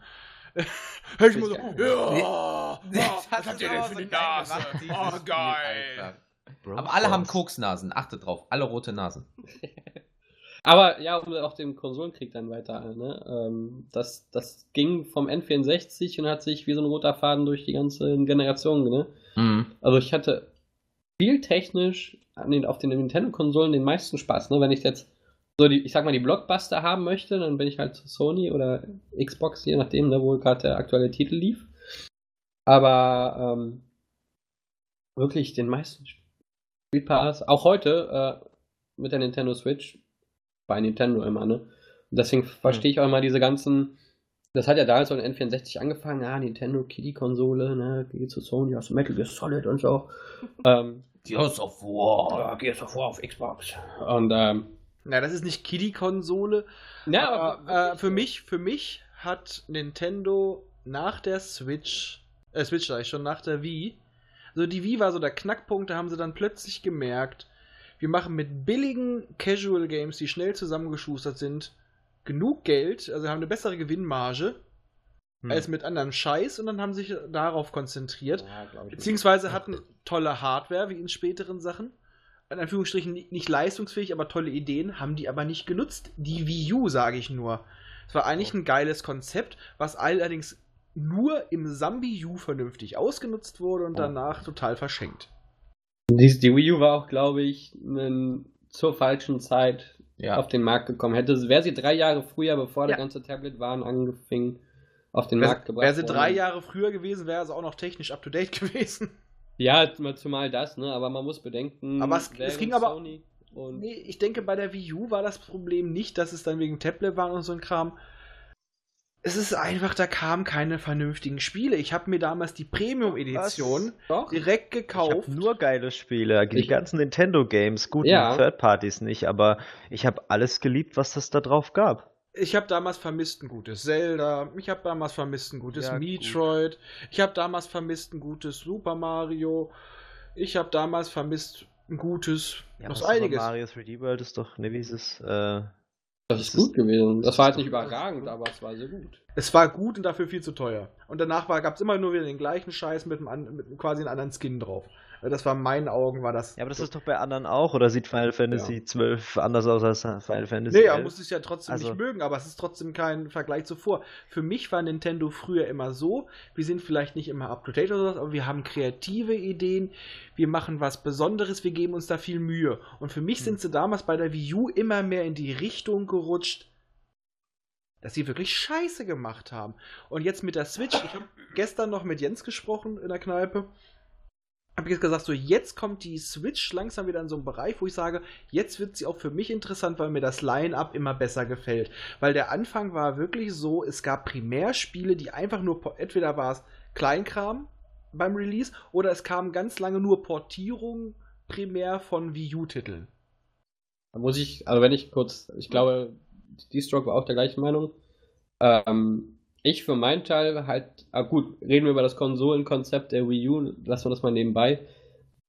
hör ich immer so, ja, Nee, ja, das was habt ihr aber denn für geil Nase? Oh, geil. Bro, Aber alle haben Force. Koksnasen. Achtet drauf. Alle rote Nasen. Aber ja, um auf dem Konsolenkrieg dann weiter, ne? Ähm, das, das ging vom N64 und hat sich wie so ein roter Faden durch die ganze Generation, ne? Mhm. Also ich hatte spieltechnisch an den, auf den Nintendo-Konsolen den meisten Spaß, ne? Wenn ich jetzt so die, ich sag mal, die Blockbuster haben möchte, dann bin ich halt zu Sony oder Xbox, je nachdem, ne, wo gerade der aktuelle Titel lief. Aber ähm, wirklich den meisten Spielpass, auch heute äh, mit der Nintendo Switch, bei Nintendo immer, ne? Und deswegen verstehe ich auch immer diese ganzen. Das hat ja damals so in N64 angefangen, ja, Nintendo Kitty-Konsole, ne, geht zu Sony, aus Metal Gear Solid und so. ähm, Gears of War. ja, Gears of War auf Xbox. Und, ähm, Na, das ist nicht Kiddie-Konsole. ja, aber äh, für mich, für mich hat Nintendo nach der Switch, äh, Switch sag ich schon, nach der Wii, also die Wii war so der Knackpunkt, da haben sie dann plötzlich gemerkt, wir machen mit billigen Casual Games, die schnell zusammengeschustert sind, genug Geld, also haben eine bessere Gewinnmarge Hm. als mit anderen Scheiß und dann haben sie sich darauf konzentriert. Ja, ich Beziehungsweise hatten tolle Hardware, wie in späteren Sachen. In Anführungsstrichen ni- nicht leistungsfähig, aber tolle Ideen, haben die aber nicht genutzt. Die Wii U, sage ich nur. Es war eigentlich ein geiles Konzept, was allerdings nur im Zambi U vernünftig ausgenutzt wurde und danach total verschenkt. Die, die Wii U war auch, glaube ich, nen- zur falschen Zeit Ja. auf den Markt gekommen. Hätte, wäre sie drei Jahre früher, bevor Ja. der ganze Tablet-Wahn angefangen, auf den Wäre Markt gebracht wär sie drei Jahre früher gewesen, wäre sie auch noch technisch up to date gewesen. Ja, zumal- zumal das, ne? Aber man muss bedenken. Aber es- es ging aber- Sony und Nee, ich denke, bei der Wii U war das Problem nicht, dass es dann wegen Tablet war und so ein Kram. Es ist einfach, da kamen keine vernünftigen Spiele. Ich habe mir damals die Premium-Edition direkt Ich gekauft. habe nur geile Spiele, die Ich- ganzen Nintendo-Games, gut, Ja. die Third Parties nicht, aber ich habe alles geliebt, was es da drauf gab. Ich habe damals vermisst ein gutes Zelda. Ich habe damals vermisst ein gutes Ja, Metroid. Ich habe damals vermisst ein gutes Super Mario. Ich habe damals vermisst ein gutes, Ja, noch aber einiges. Super Mario 3D World ist doch, ne, wie ist es? Äh, Das ist gut gewesen. Das war halt nicht überragend, aber es war sehr gut. Es war gut und dafür viel zu teuer. Und danach gab es immer nur wieder den gleichen Scheiß mit, einem, an- mit quasi einem anderen Skin drauf. Das war in meinen Augen, war das. ja, aber das ist doch bei anderen auch, oder sieht Final Fantasy 12 anders aus als Final Fantasy Nee, 11? muss es ja trotzdem Also- nicht mögen, aber es ist trotzdem kein Vergleich zuvor. Für mich war Nintendo früher immer so, wir sind vielleicht nicht immer up to date oder sowas, aber wir haben kreative Ideen, wir machen was Besonderes, wir geben uns da viel Mühe. Und für mich Hm. sind sie damals bei der Wii U immer mehr in die Richtung gerutscht, dass sie wirklich Scheiße gemacht haben. Und jetzt mit der Switch, ich habe gestern noch mit Jens gesprochen in der Kneipe, habe ich jetzt gesagt, so jetzt kommt die Switch langsam wieder in so einen Bereich, wo ich sage, jetzt wird sie auch für mich interessant, weil mir das Line-Up immer besser gefällt. Weil der Anfang war wirklich so, es gab Primärspiele, die einfach nur, entweder war es Kleinkram beim Release oder es kamen ganz lange nur Portierungen primär von Wii U-Titeln. Da muss ich, also wenn ich kurz, ich glaube, die Stroke war auch der gleichen Meinung. Ähm, ich für meinen Teil halt, ah gut, reden wir über das Konsolenkonzept der Wii U, lassen wir das mal nebenbei.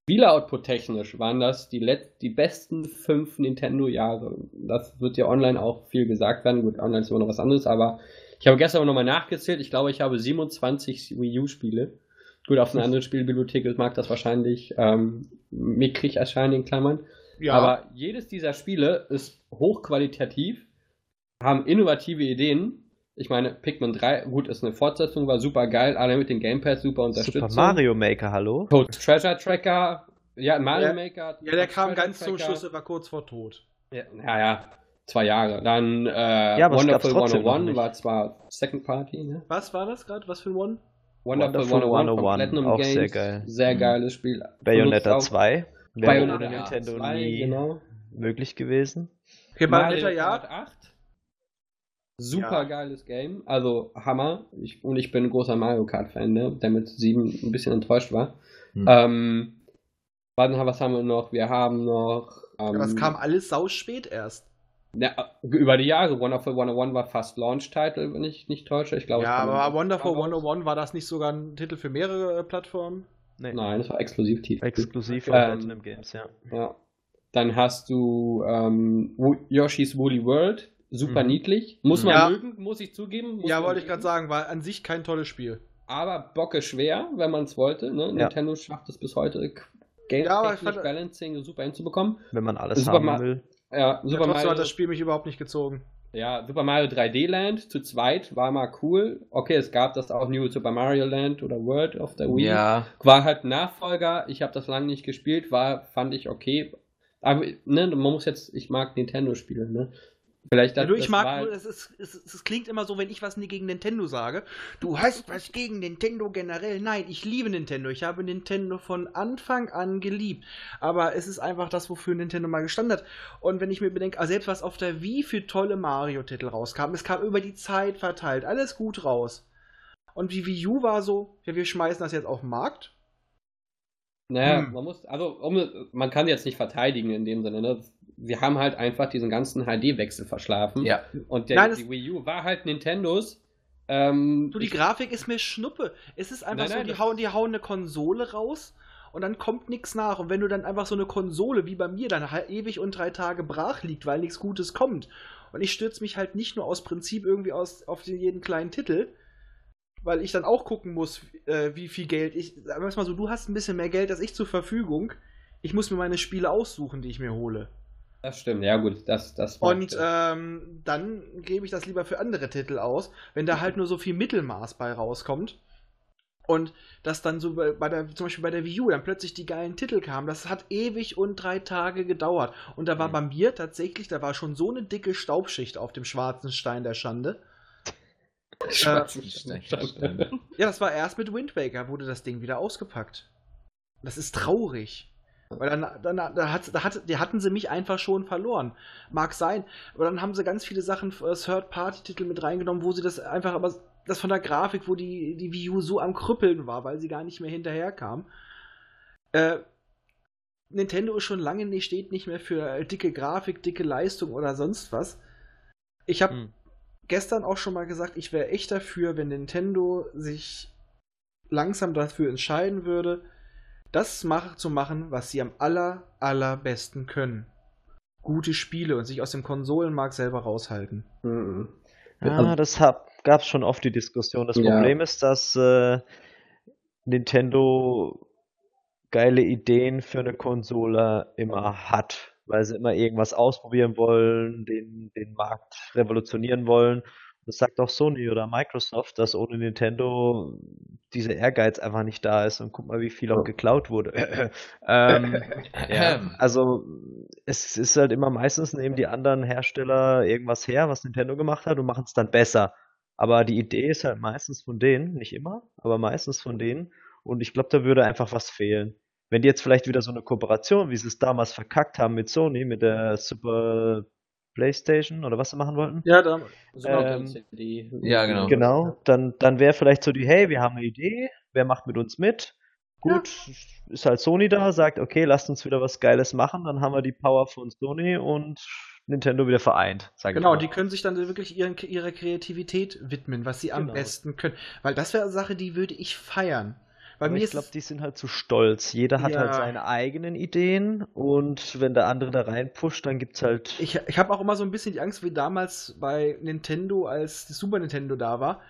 Spiele-Output technisch waren das die, let die besten fünf Nintendo-Jahre. Das wird ja online auch viel gesagt werden. Gut, online ist immer noch was anderes, aber ich habe gestern nochmal nachgezählt. Ich glaube, ich habe 27 Wii U-Spiele. Gut, auf einer anderen Spielbibliothek mag das wahrscheinlich ähm, mickrig erscheinen, in Klammern. Ja, Aber jedes dieser Spiele ist hochqualitativ, haben innovative Ideen. Ich meine, Pikmin 3, gut, ist eine Fortsetzung, war super geil, alle mit den Gamepads super Unterstützung. Super Mario Maker, hallo? Code's Treasure Tracker, ja, Mario Ja, Maker. hat ja, der kam Treasure ganz zum Tracker. Schluss, der war kurz vor Tot. Ja, ja, ja, zwei Jahre. Dann äh, Ja, Wonderful trotzdem noch 101 nicht. war zwar Second Party, ne? Was war das gerade? Was für ein One? Wonderful, Wonderful 101 von 101, Platinum auch Games. sehr geil. Sehr Mhm. geiles Spiel. Bayonetta Benutzt auch 2 wäre Bayonetta Nintendo 2, nie genau. möglich gewesen. Okay, Bayonetta, ja. 8. Super Ja. geiles Game. Also Hammer. Ich, und ich bin ein großer Mario Kart-Fan, ne? der mit 7 ein bisschen enttäuscht war. Hm. Ähm, was haben wir noch? Wir haben noch. Ähm, Aber es kam alles sau spät erst. Ja, über die Jahre. Wonderful 101 war fast Launch-Title, wenn ich nicht täusche. Ich glaube, ja, aber Wonderful raus. 101 war das nicht sogar ein Titel für mehrere äh, Plattformen? Nee. Nein, das war Exklusivtitel. Exklusiv Ähm, von Platinum Games, ja. Ja. Dann hast du ähm, Yoshi's Woolly World. Super Mhm. niedlich. Muss man Ja. mögen, muss ich zugeben. Muss ja, wollte ich gerade sagen, war an sich kein tolles Spiel. Aber Bocke schwer, wenn man es wollte. Ne? Nintendo schafft es bis heute, Game Ja, fand- Balancing super hinzubekommen. Wenn man alles Super haben Ma- will. Ja, Ja, Super, trotzdem Mario, hat das Spiel mich überhaupt nicht gezogen. ja, Super Mario 3D Land zu zweit war mal cool. Okay, es gab das auch New Super Mario Land oder World of the Wii. Ja, War halt Nachfolger. Ich habe das lange nicht gespielt, war, fand ich okay. Aber ne, man muss jetzt, ich mag Nintendo-Spiele, ne? Vielleicht Ja, das, du, ich mag nur, es, ist, es, es klingt immer so, wenn ich was gegen Nintendo sage. Du hast was gegen Nintendo generell. Nein, ich liebe Nintendo. Ich habe Nintendo von Anfang an geliebt. Aber es ist einfach das, wofür Nintendo mal gestanden hat. Und wenn ich mir bedenke, ah, selbst was auf der Wii für tolle Mario-Titel rauskam, es kam über die Zeit verteilt, alles gut raus. Und die Wii U war so, ja, wir schmeißen das jetzt auf den Markt. Naja, Hm. man muss, also um, man kann jetzt nicht verteidigen in dem Sinne, ne? Wir haben halt einfach diesen ganzen HD-Wechsel verschlafen. ja. Und der, Nein, die Wii U war halt Nintendos. Ähm, Du, die ich- Grafik ist mir Schnuppe. Es ist einfach Nein, nein, so, die das- hauen, die hauen eine Konsole raus und dann kommt nichts nach. Und wenn du dann einfach so eine Konsole wie bei mir dann halt ewig und drei Tage brach liegt, weil nichts Gutes kommt. Und ich stürze mich halt nicht nur aus Prinzip irgendwie aus, auf den, jeden kleinen Titel, weil ich dann auch gucken muss, äh, wie viel Geld ich. Sagen wir es mal so, du hast ein bisschen mehr Geld als ich zur Verfügung. Ich muss mir meine Spiele aussuchen, die ich mir hole. Das stimmt, ja gut, das, das war- Und ähm, dann gebe ich das lieber für andere Titel aus, wenn da halt nur so viel Mittelmaß bei rauskommt. Und dass dann so bei, der, zum Beispiel bei der Wii U dann plötzlich die geilen Titel kamen. Das hat ewig und drei Tage gedauert. Und da war Mhm. bei mir tatsächlich, da war schon so eine dicke Staubschicht auf dem schwarzen Stein der Schande. Schwarzen Stein. Stein. Ja, das war erst mit Wind Waker, wurde das Ding wieder ausgepackt. Das ist traurig. Weil dann, dann da, hat, da, hat, die hatten sie mich einfach schon verloren. Mag sein. Aber dann haben sie ganz viele Sachen, äh, Third-Party-Titel mit reingenommen, wo sie das einfach, aber das von der Grafik, wo die, die Wii U so am Krüppeln war, weil sie gar nicht mehr hinterherkam. Äh, Nintendo ist schon lange nicht, steht nicht mehr für äh, dicke Grafik, dicke Leistung oder sonst was. Ich habe Hm. gestern auch schon mal gesagt, ich wäre echt dafür, wenn Nintendo sich langsam dafür entscheiden würde, das zu machen, was sie am aller, allerbesten können. Gute Spiele und sich aus dem Konsolenmarkt selber raushalten. Mhm. Ja, das gab es schon oft die Diskussion. Das Ja. Problem ist, dass äh, Nintendo geile Ideen für eine Konsole immer hat, weil sie immer irgendwas ausprobieren wollen, den, den Markt revolutionieren wollen. Das sagt auch Sony oder Microsoft, dass ohne Nintendo dieser Ehrgeiz einfach nicht da ist. Und guck mal, wie viel auch geklaut wurde. ähm, ja, also es ist halt immer meistens nehmen die anderen Hersteller irgendwas her, was Nintendo gemacht hat und machen es dann besser. Aber die Idee ist halt meistens von denen, nicht immer, aber meistens von denen. Und ich glaube, da würde einfach was fehlen. Wenn die jetzt vielleicht wieder so eine Kooperation, wie sie es damals verkackt haben mit Sony, mit der Super PlayStation oder was sie machen wollten, Ja, da, Ähm, LCD. ja, genau. Genau, dann, dann wäre vielleicht so die, hey, wir haben eine Idee, wer macht mit uns mit? Gut, ist halt Sony da, sagt, okay, lasst uns wieder was Geiles machen, dann haben wir die Power von Sony und Nintendo wieder vereint, Genau, die können sich dann wirklich ihren, ihrer Kreativität widmen, was sie am Genau. besten können. Weil das wäre eine Sache, die würde ich feiern. Bei Aber mir ich ist glaube, die sind halt zu stolz. Jeder hat halt Ja. seine eigenen Ideen und wenn der andere da reinpusht, dann gibt's halt. ich, ich habe auch immer so ein bisschen die Angst, wie damals bei Nintendo, als die Super Nintendo da war.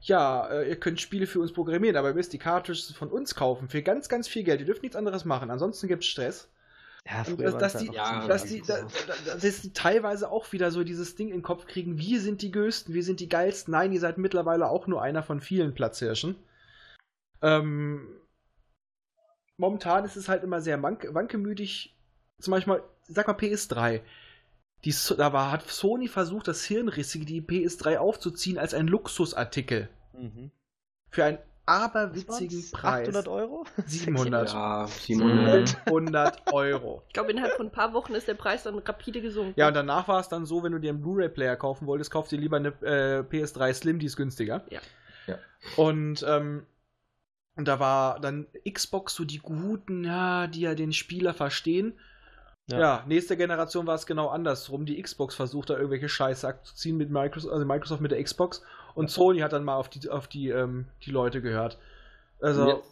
ja, äh, ihr könnt Spiele für uns programmieren, aber ihr müsst die Cartridges von uns kaufen für ganz, ganz viel Geld. Ihr dürft nichts anderes machen, ansonsten gibt es Stress. Ja, dass, dass, das die, halt ja, dass, die, da, so. da, dass die teilweise auch wieder so dieses Ding in den Kopf kriegen, wir sind die Größten, wir sind die Geilsten. Nein, ihr seid mittlerweile auch nur einer von vielen Platzhirschen. Ähm, momentan ist es halt immer sehr wank wankemütig. Zum Beispiel, sag mal PS3. Die, da war, hat Sony versucht, das Hirnrissige, die PS3 aufzuziehen als ein Luxusartikel. Mhm. Für einen aberwitzigen? Preis. 800 Euro? 700. Ja, 700. 700 Euro. Ich glaube, innerhalb von ein paar Wochen ist der Preis dann rapide gesunken. Ja, und danach war es dann so, wenn du dir einen Blu-ray-Player kaufen wolltest, kauf dir lieber eine äh, PS3 Slim, die ist günstiger. Ja. Ja. Und, ähm, und da war dann Xbox so die Guten, ja, die ja den Spieler verstehen. Ja, Ja. nächste Generation war es genau andersrum. Die Xbox versucht da irgendwelche Scheiße abzuziehen mit Microsoft, also Microsoft mit der Xbox. Und Sony hat dann mal auf die, auf die, ähm, die Leute gehört. Also,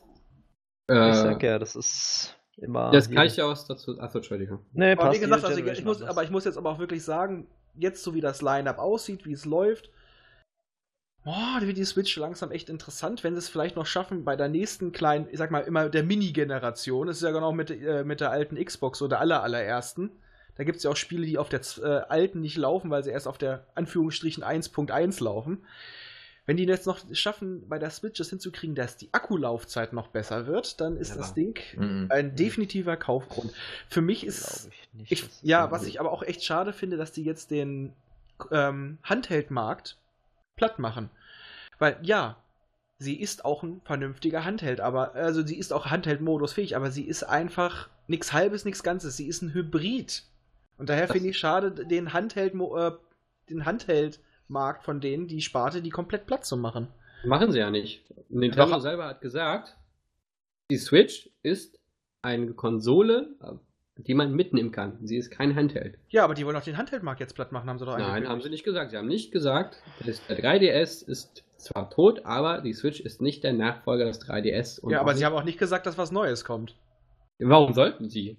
Ich äh, sag ja, das ist immer. jetzt kann ich ja was dazu. Achso, Entschuldigung. Nee, Aber passt. wie gesagt, also ich muss, aber ich muss jetzt aber auch wirklich sagen, jetzt so wie das Line-Up aussieht, wie es läuft, boah, da wird die Switch langsam echt interessant, wenn sie es vielleicht noch schaffen, bei der nächsten kleinen, ich sag mal, immer der Mini-Generation, das ist ja genau mit, äh, mit der alten Xbox oder aller allerersten. Da gibt es ja auch Spiele, die auf der äh, alten nicht laufen, weil sie erst auf der Anführungsstrichen 1.1 laufen. Wenn die jetzt noch schaffen, bei der Switch das hinzukriegen, dass die Akkulaufzeit noch besser wird, dann ist Ja. das Ding Mhm. ein definitiver Kaufgrund. Für mich ist ich ich, ja, was ich aber auch echt schade finde, dass die jetzt den ähm, Handheld-Markt platt machen. Weil, ja, sie ist auch ein vernünftiger Handheld, aber, also sie ist auch Handheld-Modus fähig, aber sie ist einfach nichts Halbes, nichts Ganzes. Sie ist ein Hybrid. Und daher finde ich schade, den Handheld, äh, den Handheld-Markt von denen, die Sparte, die komplett platt zu machen. Machen sie ja nicht. Nintendo Doch. selber hat gesagt, die Switch ist eine Konsole, die man mitnehmen kann. Sie ist kein Handheld. Ja, aber die wollen auch den Handheld-Markt jetzt platt machen, haben sie doch Nein, angekündigt. haben sie nicht gesagt. Sie haben nicht gesagt, dass der 3DS ist zwar tot, aber die Switch ist nicht der Nachfolger des 3DS. und Ja, aber sie haben auch nicht gesagt, dass was Neues kommt. Warum sollten sie?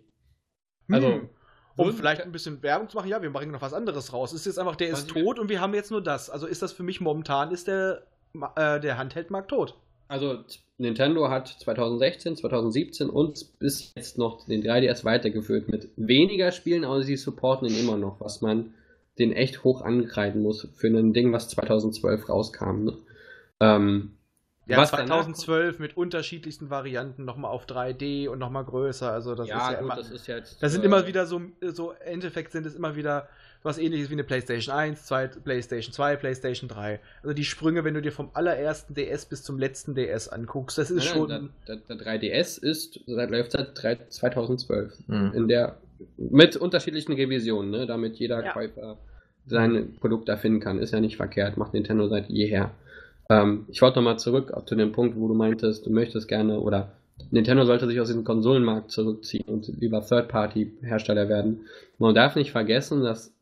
Also, Hm. Um würden- vielleicht ein bisschen Werbung zu machen, ja, wir bringen noch was anderes raus. Es ist jetzt einfach, der ist Was tot und wir haben jetzt nur das. Also ist das für mich momentan, ist der, äh, der Handheldmarkt tot. Also Nintendo hat 2016, 2017 und bis jetzt noch den 3DS weitergeführt mit weniger Spielen, aber sie supporten ihn immer noch, was man den echt hoch ankreiden muss für ein Ding, was 2012 rauskam. Ne? Ähm, Ja, was danach 2012 mit unterschiedlichsten Varianten nochmal auf 3D und nochmal größer. Also das ja, ist ja gut, immer. das ist jetzt. Da sind äh, immer wieder so, so, im Endeffekt sind es immer wieder was ähnliches wie eine PlayStation 1, 2, PlayStation 2, PlayStation 3. Also die Sprünge, wenn du dir vom allerersten DS bis zum letzten DS anguckst, das ist Nein, schon. nein, der, der, der 3DS ist seit läuft seit drei- 2012 Mhm. in der mit unterschiedlichen Revisionen, ne, damit jeder Ja. Käufer sein Produkt erfinden kann, ist ja nicht verkehrt, macht Nintendo seit jeher. Ähm, ich wollte nochmal zurück auf zu dem Punkt, wo du meintest, du möchtest gerne oder Nintendo sollte sich aus diesem Konsolenmarkt zurückziehen und lieber Third-Party-Hersteller werden. Man darf nicht vergessen, dass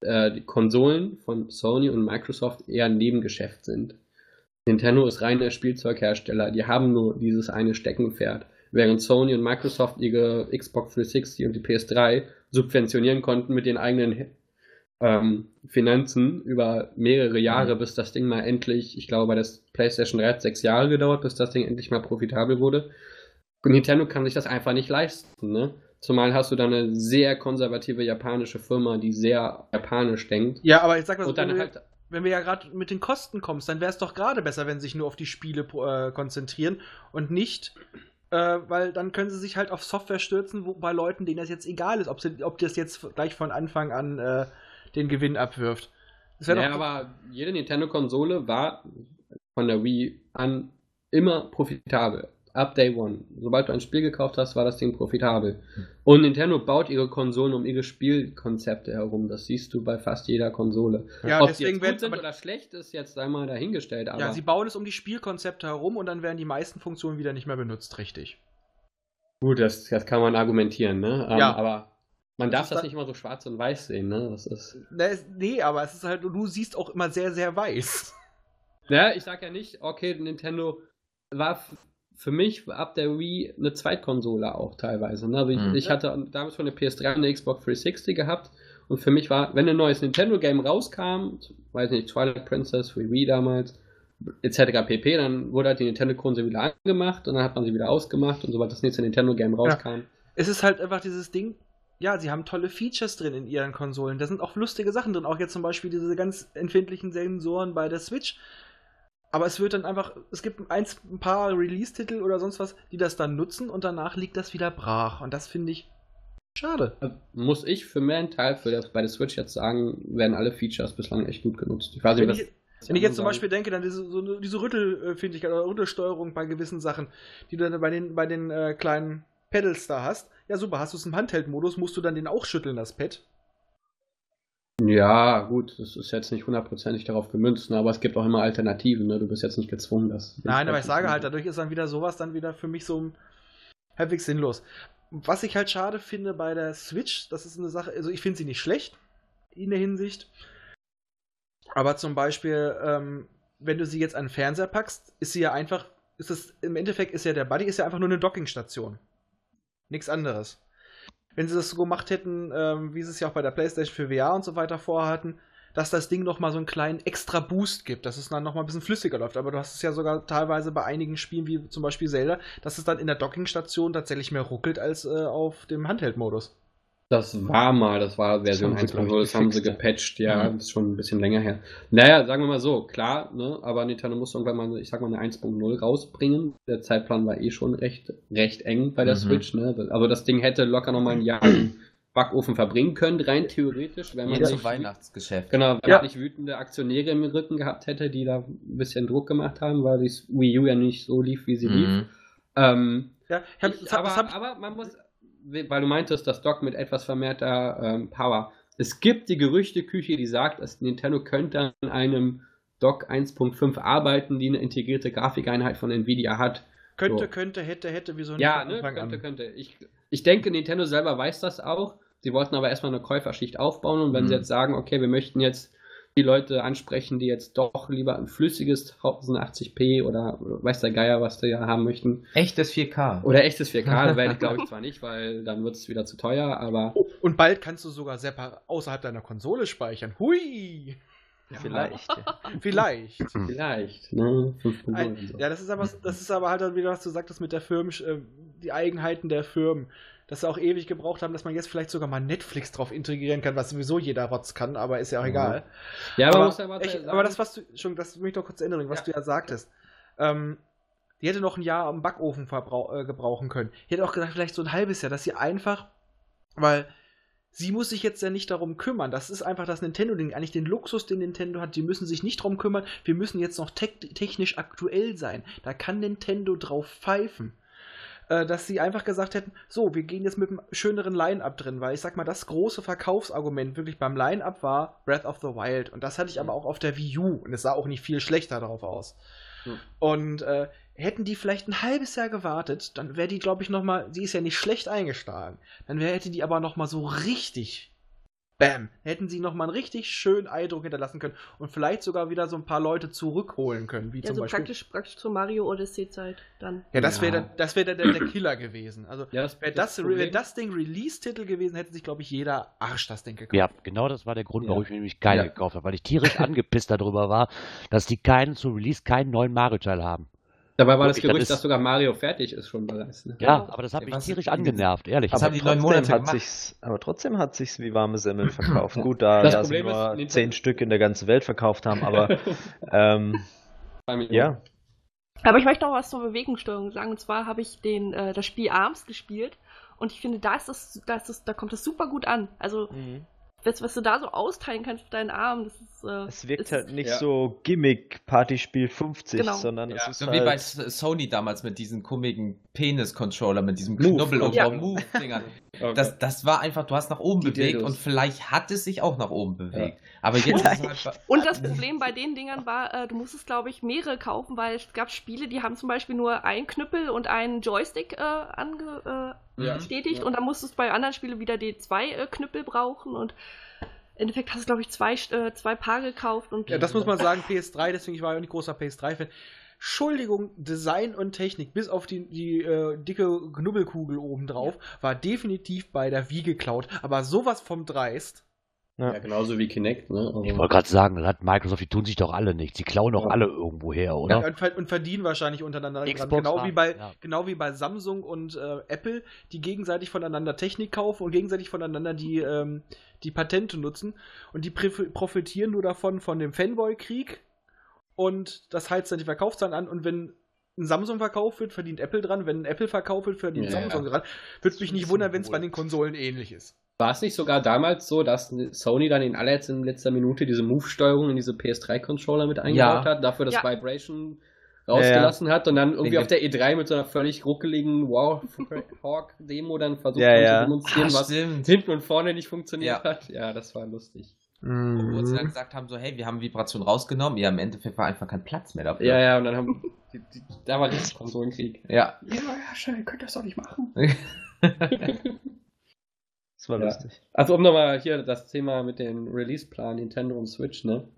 äh, die Konsolen von Sony und Microsoft eher ein Nebengeschäft sind. Nintendo ist reiner Spielzeughersteller, die haben nur dieses eine Steckenpferd. Während Sony und Microsoft ihre Xbox 360 und die PS3 subventionieren konnten mit den eigenen ähm, Finanzen über mehrere Jahre, bis das Ding mal endlich, ich glaube, bei der PlayStation 3 hat sechs Jahre gedauert, bis das Ding endlich mal profitabel wurde. Nintendo kann sich das einfach nicht leisten, ne? Zumal hast du da eine sehr konservative japanische Firma, die sehr japanisch denkt. ja, aber ich sag mal so, wenn, halt wenn wir ja gerade mit den Kosten kommst, dann wäre es doch gerade besser, wenn sie sich nur auf die Spiele äh, konzentrieren und nicht, äh, weil dann können sie sich halt auf Software stürzen, wo bei Leuten, denen das jetzt egal ist, ob, sie, ob das jetzt gleich von Anfang an äh, den Gewinn abwirft. Ja, doch. aber jede Nintendo-Konsole war von der Wii an immer profitabel. Ab Day One. Sobald du ein Spiel gekauft hast, war das Ding profitabel. Und Nintendo baut ihre Konsolen um ihre Spielkonzepte herum. Das siehst du bei fast jeder Konsole. ja, Ob deswegen die jetzt gut sind aber, oder schlecht, ist jetzt einmal dahingestellt. Aber ja, sie bauen es um die Spielkonzepte herum und dann werden die meisten Funktionen wieder nicht mehr benutzt, richtig. gut, das, das kann man argumentieren, ne? Ähm, Ja. Aber man darf das dann- nicht immer so schwarz und weiß sehen, ne? Das ist. Ne, es- nee, aber es ist halt, du siehst auch immer sehr, sehr weiß. Ja, ich sag ja nicht, okay, Nintendo war für mich ab der Wii eine Zweitkonsole auch teilweise. Ne? Also ich, Mhm. ich hatte damals schon eine PS3 und eine Xbox 360 gehabt und für mich war, wenn ein neues Nintendo-Game rauskam, weiß nicht, Twilight Princess für Wii damals, etc. pp. Dann wurde halt die Nintendo-Konsole wieder angemacht und dann hat man sie wieder ausgemacht und sobald das nächste Nintendo-Game rauskam. Es ist halt einfach dieses Ding, ja, sie haben tolle Features drin in ihren Konsolen. Da sind auch lustige Sachen drin, auch jetzt zum Beispiel diese ganz empfindlichen Sensoren bei der Switch. Aber es wird dann einfach, es gibt ein, ein paar Release-Titel oder sonst was, die das dann nutzen und danach liegt das wieder brach. Und das finde ich schade. Muss ich für meinen Teil für das, bei der Switch jetzt sagen, werden alle Features bislang echt gut genutzt. Ich weiß nicht, Wenn was ich, wenn ich jetzt zum. Beispiel denke, dann diese, so diese Rüttelfindlichkeit oder Rüttelsteuerung bei gewissen Sachen, die du dann bei den, bei den äh, kleinen Pedals da hast, ja super, hast du es im Handheld-Modus, musst du dann den auch schütteln, das Pad. Ja, gut, das ist jetzt nicht hundertprozentig darauf gemünzt, ne, aber es gibt auch immer Alternativen, ne? Du bist jetzt nicht gezwungen, das. Nein, aber ich sage halt, dadurch ist dann wieder sowas dann wieder für mich so halbwegs sinnlos. Was ich halt schade finde bei der Switch, das ist eine Sache, also ich finde sie nicht schlecht in der Hinsicht. Aber zum Beispiel, ähm, wenn du sie jetzt an den Fernseher packst, ist sie ja einfach, ist es, im Endeffekt ist ja der Buddy ist ja einfach nur eine Dockingstation. Nichts anderes. Wenn sie das so gemacht hätten, ähm, wie sie es ja auch bei der PlayStation für VR und so weiter vorhatten, dass das Ding nochmal so einen kleinen extra Boost gibt, dass es dann nochmal ein bisschen flüssiger läuft. Aber du hast es ja sogar teilweise bei einigen Spielen, wie zum Beispiel Zelda, dass es dann in der Dockingstation tatsächlich mehr ruckelt als äh, auf dem Handheld-Modus. Das war mal, das war Version Das haben sie, 1.0, glaub ich, das haben sie gepatcht, ja, Mhm. das ist schon ein bisschen länger her. Naja, sagen wir mal so, klar, ne, aber Nintendo muss irgendwann mal, ich sag mal, eine 1.0 rausbringen. Der Zeitplan war eh schon recht, recht eng bei der Mhm. Switch, ne. Also das Ding hätte locker nochmal ein Jahr im Backofen verbringen können, rein theoretisch, wenn man Jetzt nicht, Weihnachtsgeschäft. genau, wenn Ja. man nicht wütende Aktionäre im Rücken gehabt hätte, die da ein bisschen Druck gemacht haben, weil die Wii U ja nicht so lief, wie sie lief. Mhm. Ähm, Ja, ich hab, ich, hab, aber, hab, aber man muss, weil du meintest, das Dock mit etwas vermehrter ähm, Power. Es gibt die Gerüchteküche, die sagt, dass Nintendo könnte an einem Dock 1.5 arbeiten, die eine integrierte Grafikeinheit von Nvidia hat. könnte, so. könnte, hätte, hätte, wieso nicht Ja, ne, könnte, an? könnte. Ich, ich denke, Nintendo selber weiß das auch. Sie wollten aber erstmal eine Käuferschicht aufbauen und wenn Mhm. sie jetzt sagen, okay, wir möchten jetzt die Leute ansprechen, die jetzt doch lieber ein flüssiges 1080p oder weiß der Geier, was die ja haben möchten, Echtes 4K. oder echtes 4K, werde ich glaube ich zwar nicht, weil dann wird es wieder zu teuer, aber Oh, und bald kannst du sogar separ außerhalb deiner Konsole speichern. Hui! Vielleicht. ja. Vielleicht. vielleicht, ne? 5.0 Ein, und so. ja, das ist aber, das ist aber halt wieder, was du sagtest mit der Firmen, äh, die Eigenheiten der Firmen. Dass sie auch ewig gebraucht haben, dass man jetzt vielleicht sogar mal Netflix drauf integrieren kann, was sowieso jeder Rotz kann, aber ist ja auch Ja. egal. Ja, aber, aber, ja echt, aber das, was du schon, das will ich doch kurz erinnern, was Ja. du ja sagtest. Ähm, die hätte noch ein Jahr am Backofen äh, gebrauchen können. Ich hätte auch gedacht, vielleicht so ein halbes Jahr, dass sie einfach, weil sie muss sich jetzt ja nicht darum kümmern. Das ist einfach das Nintendo-Ding, eigentlich den Luxus, den Nintendo hat. Die müssen sich nicht darum kümmern. Wir müssen jetzt noch tech technisch aktuell sein. Da kann Nintendo drauf pfeifen. Äh, dass sie einfach gesagt hätten, so, wir gehen jetzt mit einem schöneren Line-Up drin, weil ich sag mal, das große Verkaufsargument wirklich beim Line-Up war Breath of the Wild. Und das hatte ich aber auch auf der Wii U. Und es sah auch nicht viel schlechter darauf aus. Hm. Und äh, hätten die vielleicht ein halbes Jahr gewartet, dann wäre die, glaube ich, noch mal, sie ist ja nicht schlecht eingeschlagen. Dann wär, hätte die aber noch mal so richtig, bam, hätten sie noch mal einen richtig schönen Eindruck hinterlassen können und vielleicht sogar wieder so ein paar Leute zurückholen können, wie Ja, zum so Beispiel. praktisch, praktisch zur Mario Odyssey-Zeit dann. Ja, das Ja. wäre der, das wär der, der, der Killer gewesen. Also, Ja, das, wäre das, Problem- wär das Ding Release-Titel gewesen, hätte sich, glaube ich, jeder Arsch das Ding gekauft. Ja, genau das war der Grund, warum Ja. ich mir nämlich keine Ja. gekauft habe, weil ich tierisch angepisst darüber war, dass die keinen zu Release keinen neuen Mario-Teil haben. Dabei war das Wirklich, das Gerücht, ist- dass sogar Mario fertig ist schon bereits. Ne? Ja, aber das hat mich Was- tierisch angenervt, ehrlich. Was Aber haben die neun trotzdem Monate hat gemacht? sich's, aber trotzdem hat sich's wie warme Semmeln verkauft. Gut, da Das ja, Problem sie ist, nur Nintendo- zehn Stück in der ganzen Welt verkauft haben, aber ähm, ja. Aber ich möchte noch was zur Bewegungssteuerung sagen. Und zwar habe ich den, äh, das Spiel Arms gespielt. Und ich finde, da ist das, da ist das, da kommt das super gut an. Also, Mhm. Was, was du da so austeilen kannst mit deinen Armen, das ist. Äh, Es wirkt ist, halt nicht ja. so Gimmick Partyspiel 50, Genau. sondern es Ja, ist So halt wie bei S- Sony damals mit diesen komischen Penis-Controller, mit diesem Move. Knubbel und Ja. Move-Dingern. Okay. Das, das war einfach, du hast nach oben Die bewegt Dildos. und vielleicht hat es sich auch nach oben bewegt. Aber jetzt es halt. Und das Problem bei den Dingern war, äh, du musstest, glaube ich, mehrere kaufen, weil es gab Spiele, die haben zum Beispiel nur einen Knüppel und einen Joystick äh, ange, äh, Ja. bestätigt. Ja. Und dann musstest du bei anderen Spielen wieder die zwei äh, Knüppel brauchen. Und im Endeffekt hast du, glaube ich, zwei, äh, zwei Paar gekauft. Und Ja, das muss man sagen, PS3, deswegen ich war ja auch nicht großer PS3-Fan. Entschuldigung, Design und Technik, bis auf die, die äh, dicke Knubbelkugel oben drauf, war definitiv bei der Wii geklaut. Aber sowas vom Dreist. Ja, genauso wie Kinect, ne? Also, Ich wollte gerade sagen, dann hat Microsoft, die tun sich doch alle nichts. Die klauen doch Ja. alle irgendwo her, Ja, oder? und, ver- und verdienen wahrscheinlich untereinander. Xbox Genau wie, bei, ja. genau wie bei Samsung und äh, Apple, die gegenseitig voneinander Technik kaufen und gegenseitig voneinander die, ähm, die Patente nutzen. Und die profitieren nur davon, von dem Fanboy-Krieg. Und das heizt dann die Verkaufszahlen an. Und wenn ein Samsung verkauft wird, verdient Apple dran. Wenn ein Apple verkauft wird, verdient Ja, Samsung ja. dran. Würde mich nicht wundern, wenn es bei den Konsolen ähnlich ist. War es nicht sogar damals so, dass Sony dann in allerletzter letzter Minute diese Move-Steuerung in diese PS3-Controller mit eingebaut Ja. hat, dafür das Ja. Vibration rausgelassen hat und dann irgendwie auf der E3 mit so einer völlig ruckeligen Warhawk-Demo dann versucht Ja, hat ja. zu demonstrieren, Ah, was stimmt. hinten und vorne nicht funktioniert Ja. hat. Ja, das war lustig. Wo sie dann Mhm. gesagt haben, so, hey, wir haben Vibration rausgenommen. Ja, im Endeffekt war einfach kein Platz mehr dafür. Ja, ja, und dann haben die, die, da war richtig Konsolenkrieg. Ja. Ja, ja, schön, ihr könnt das doch nicht machen. Das war Ja. lustig. Also um nochmal hier das Thema mit dem Release-Plan Nintendo und Switch, ne?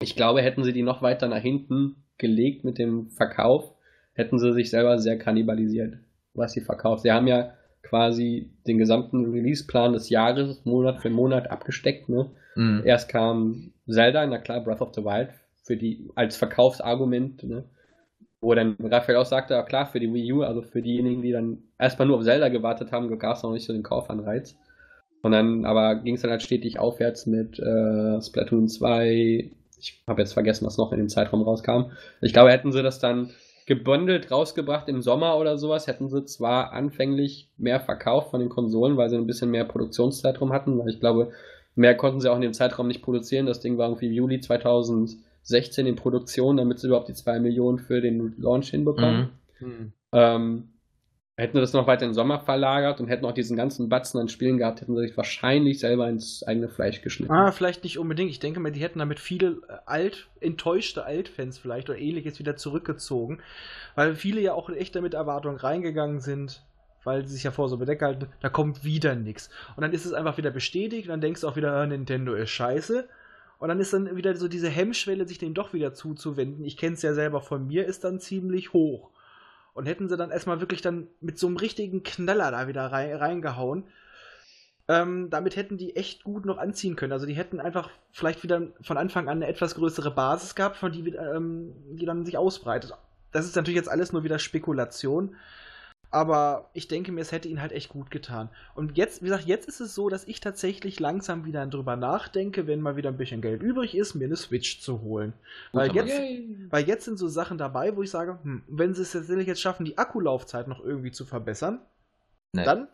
Ich glaube, hätten sie die noch weiter nach hinten gelegt mit dem Verkauf, hätten sie sich selber sehr kannibalisiert, was sie verkauft. Sie haben ja quasi den gesamten Release-Plan des Jahres Monat für Monat abgesteckt, ne? Mhm. Erst kam Zelda, na klar, Breath of the Wild, für die, als Verkaufsargument, ne? Wo dann Raphael auch sagte, ja klar, für die Wii U, also für diejenigen, die dann erstmal nur auf Zelda gewartet haben, gab es noch nicht so den Kaufanreiz. Und dann, aber ging es dann halt stetig aufwärts mit äh, Splatoon 2. Ich habe jetzt vergessen, was noch in dem Zeitraum rauskam. Ich glaube, hätten sie das dann gebündelt rausgebracht im Sommer oder sowas, hätten sie zwar anfänglich mehr verkauft von den Konsolen, weil sie ein bisschen mehr Produktionszeitraum hatten, weil ich glaube, mehr konnten sie auch in dem Zeitraum nicht produzieren. Das Ding war irgendwie Juli 2016 in Produktion, damit sie überhaupt die 2 Millionen für den Launch hinbekommen. Mhm. Ähm, hätten sie das noch weiter in den Sommer verlagert und hätten auch diesen ganzen Batzen an Spielen gehabt, hätten sie sich wahrscheinlich selber ins eigene Fleisch geschnitten. Ah, vielleicht nicht unbedingt. Ich denke mal, die hätten damit viele äh, alt, enttäuschte Altfans vielleicht oder ähnliches wieder zurückgezogen. Weil viele ja auch echt damit Erwartungen reingegangen sind, weil sie sich ja vor so bedeckt halten, da kommt wieder nichts. Und dann ist es einfach wieder bestätigt und dann denkst du auch wieder, ah, Nintendo ist scheiße. Und dann ist dann wieder so diese Hemmschwelle, sich dem doch wieder zuzuwenden. Ich kenne es ja selber von mir, ist dann ziemlich hoch. Und hätten sie dann erstmal wirklich dann mit so einem richtigen Knaller da wieder rein, reingehauen, ähm, damit hätten die echt gut noch anziehen können. Also die hätten einfach vielleicht wieder von Anfang an eine etwas größere Basis gehabt, von die, ähm, die dann sich ausbreitet. Das ist natürlich jetzt alles nur wieder Spekulation. Aber ich denke mir, es hätte ihnen halt echt gut getan. Und jetzt, wie gesagt, jetzt ist es so, dass ich tatsächlich langsam wieder drüber nachdenke, wenn mal wieder ein bisschen Geld übrig ist, mir eine Switch zu holen. Weil Guter jetzt, weil jetzt sind so Sachen dabei, wo ich sage, hm, wenn sie es tatsächlich jetzt schaffen, die Akkulaufzeit noch irgendwie zu verbessern, Nee. dann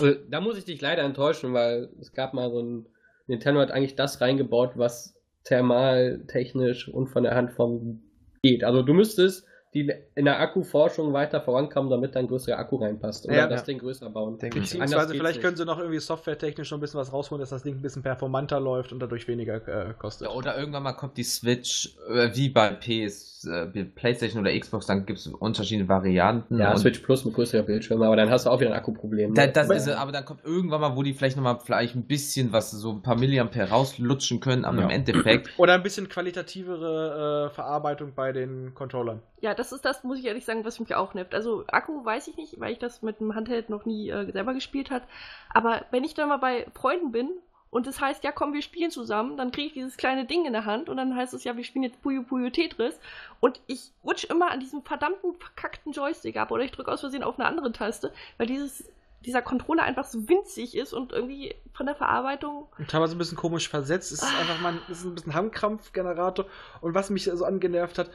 Äh, Da muss ich dich leider enttäuschen, weil es gab mal so ein. Nintendo hat eigentlich das reingebaut, was thermaltechnisch und von der Handform geht. Also du müsstest die in der Akkuforschung weiter vorankommen, damit da ein größerer Akku reinpasst. Oder Ja. das Ding größer bauen. Denke Beziehungsweise vielleicht nicht. können sie noch irgendwie softwaretechnisch noch ein bisschen was rausholen, dass das Ding ein bisschen performanter läuft und dadurch weniger äh, kostet. Ja, Oder irgendwann mal kommt die Switch, äh, wie bei PS, äh, PlayStation oder Xbox, dann gibt es unterschiedliche Varianten. Ja, und Switch Plus mit größerer Bildschirm, aber dann hast du auch wieder ein Akkuproblem. Da, ne? das Aber- ist, aber dann kommt irgendwann mal, wo die vielleicht nochmal vielleicht ein bisschen was, so ein paar Milliampere rauslutschen können, aber Ja. im Endeffekt, Oder ein bisschen qualitativere äh, Verarbeitung bei den Controllern. Ja, das ist das, muss ich ehrlich sagen, was mich auch nervt. Also Akku weiß ich nicht, weil ich das mit dem Handheld noch nie äh, selber gespielt hat. Aber wenn ich dann mal bei Freunden bin und es heißt, ja komm, wir spielen zusammen, dann kriege ich dieses kleine Ding in der Hand und dann heißt es ja, wir spielen jetzt Puyo Puyo Tetris und ich rutsche immer an diesem verdammten verkackten Joystick ab oder ich drücke aus Versehen auf eine andere Taste, weil dieses dieser Controller einfach so winzig ist und irgendwie von der Verarbeitung Und teilweise ein bisschen komisch versetzt. Es ist einfach mal es ist ein bisschen Handkrampfgenerator. Und was mich so angenervt hat,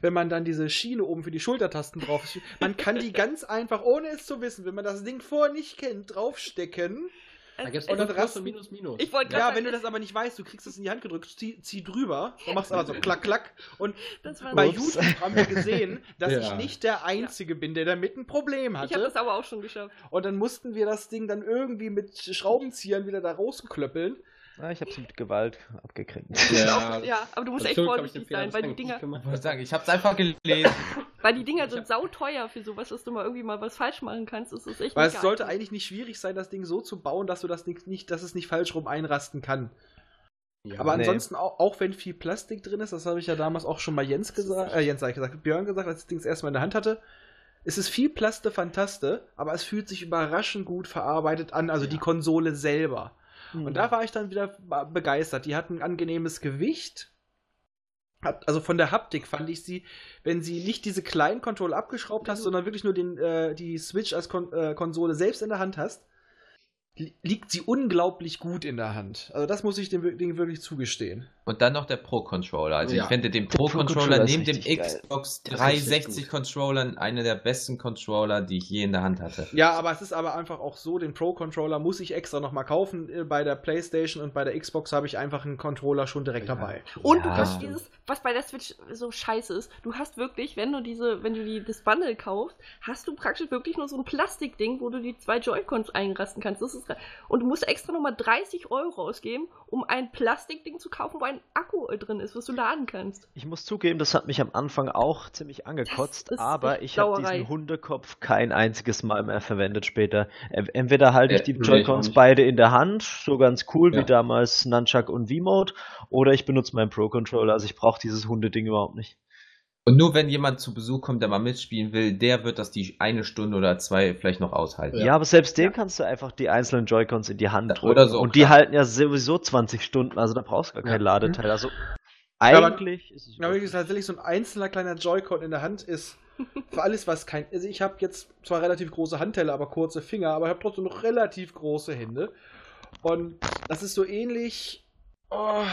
wenn man dann diese Schiene oben für die Schultertasten drauf man kann die ganz einfach, ohne es zu wissen, wenn man das Ding vorher nicht kennt, draufstecken. da gibt es und dann Plus rasten- und Minus Minus. Ich wollte Ja, wenn du das aber nicht weißt, du kriegst es in die Hand gedrückt, zieh, zieh drüber, dann machst du aber so klack, klack. Und das war bei Ups. YouTube haben wir gesehen, dass Ja. ich nicht der Einzige bin, der damit ein Problem ich habe hatte. das aber auch schon geschafft. Und dann mussten wir das Ding dann irgendwie mit Schraubenziehern wieder da rausklöppeln. Ah, ich hab's mit Gewalt abgekriegt. ja, Ja, aber du musst echt hab vorsichtig sein, weil die Dinger, ich wollte sagen, ich hab's einfach gelesen. weil die Dinger sind sauteuer für sowas, dass du mal irgendwie mal was falsch machen kannst. Das ist echt Weil es sollte eigentlich nicht schwierig sein, das Ding so zu bauen, dass du das Ding nicht, dass es nicht falsch rum einrasten kann. Ja. Aber nee. ansonsten, auch, auch wenn viel Plastik drin ist, das habe ich ja damals auch schon mal Jens gesagt, äh, Jens habe ich gesagt, Björn gesagt, als ich das Ding das erste Mal in der Hand hatte. Es ist viel Plaste Fantaste, aber es fühlt sich überraschend gut verarbeitet an, also die Konsole selber. Und da war ich dann wieder begeistert. Die hatten ein angenehmes Gewicht. Hat, also von der Haptik fand ich sie, wenn sie nicht diese kleinen Controller abgeschraubt hast, sondern wirklich nur den, äh, die Switch als Kon äh, Konsole selbst in der Hand hast, liegt sie unglaublich gut in der Hand. Also das muss ich dem Ding wirklich zugestehen. Und dann noch der Pro-Controller. Also Ja. ich finde den Pro-Controller neben dem. Xbox Der ist richtig 360 Controller einer der besten Controller, die ich je in der Hand hatte. Ja, aber es ist aber einfach auch so, den Pro-Controller muss ich extra nochmal kaufen. Äh, Bei der Playstation und bei der Xbox habe ich einfach einen Controller schon direkt Ja. dabei. Und du Ja. hast dieses, was bei der Switch so scheiße ist, du hast wirklich, wenn du diese, wenn du die, das Bundle kaufst, hast du praktisch wirklich nur so ein Plastikding, wo du die zwei Joy-Cons einrasten kannst. Das ist, und du musst extra nochmal 30 Euro ausgeben, um ein Plastikding zu kaufen, wo ein Akku äh, drin ist, was du laden kannst. Ich muss zugeben, das hat mich am Anfang auch ziemlich angekotzt, aber ich habe diesen Hundekopf kein einziges Mal mehr verwendet später. Entweder halte ich Äh, die Joy-Cons beide in der Hand, so ganz cool Ja. wie damals Nunchuck und V-Mode, oder ich benutze meinen Pro-Controller, also ich brauche dieses Hundeding überhaupt nicht. Und nur wenn jemand zu Besuch kommt, der mal mitspielen will, der wird das die eine Stunde oder zwei vielleicht noch aushalten. Ja, aber selbst den kannst du einfach die einzelnen Joy-Cons in die Hand drücken. Oder so, und die klar. halten ja sowieso 20 Stunden, also da brauchst du gar kein Ja. Ladeteil. Also aber- eigentlich ist es Ja, wie gesagt, tatsächlich so ein einzelner kleiner Joy-Con in der Hand ist für alles, was kein. Also ich habe jetzt zwar relativ große Handteller, aber kurze Finger, aber ich habe trotzdem noch relativ große Hände. Und das ist so ähnlich. Oh,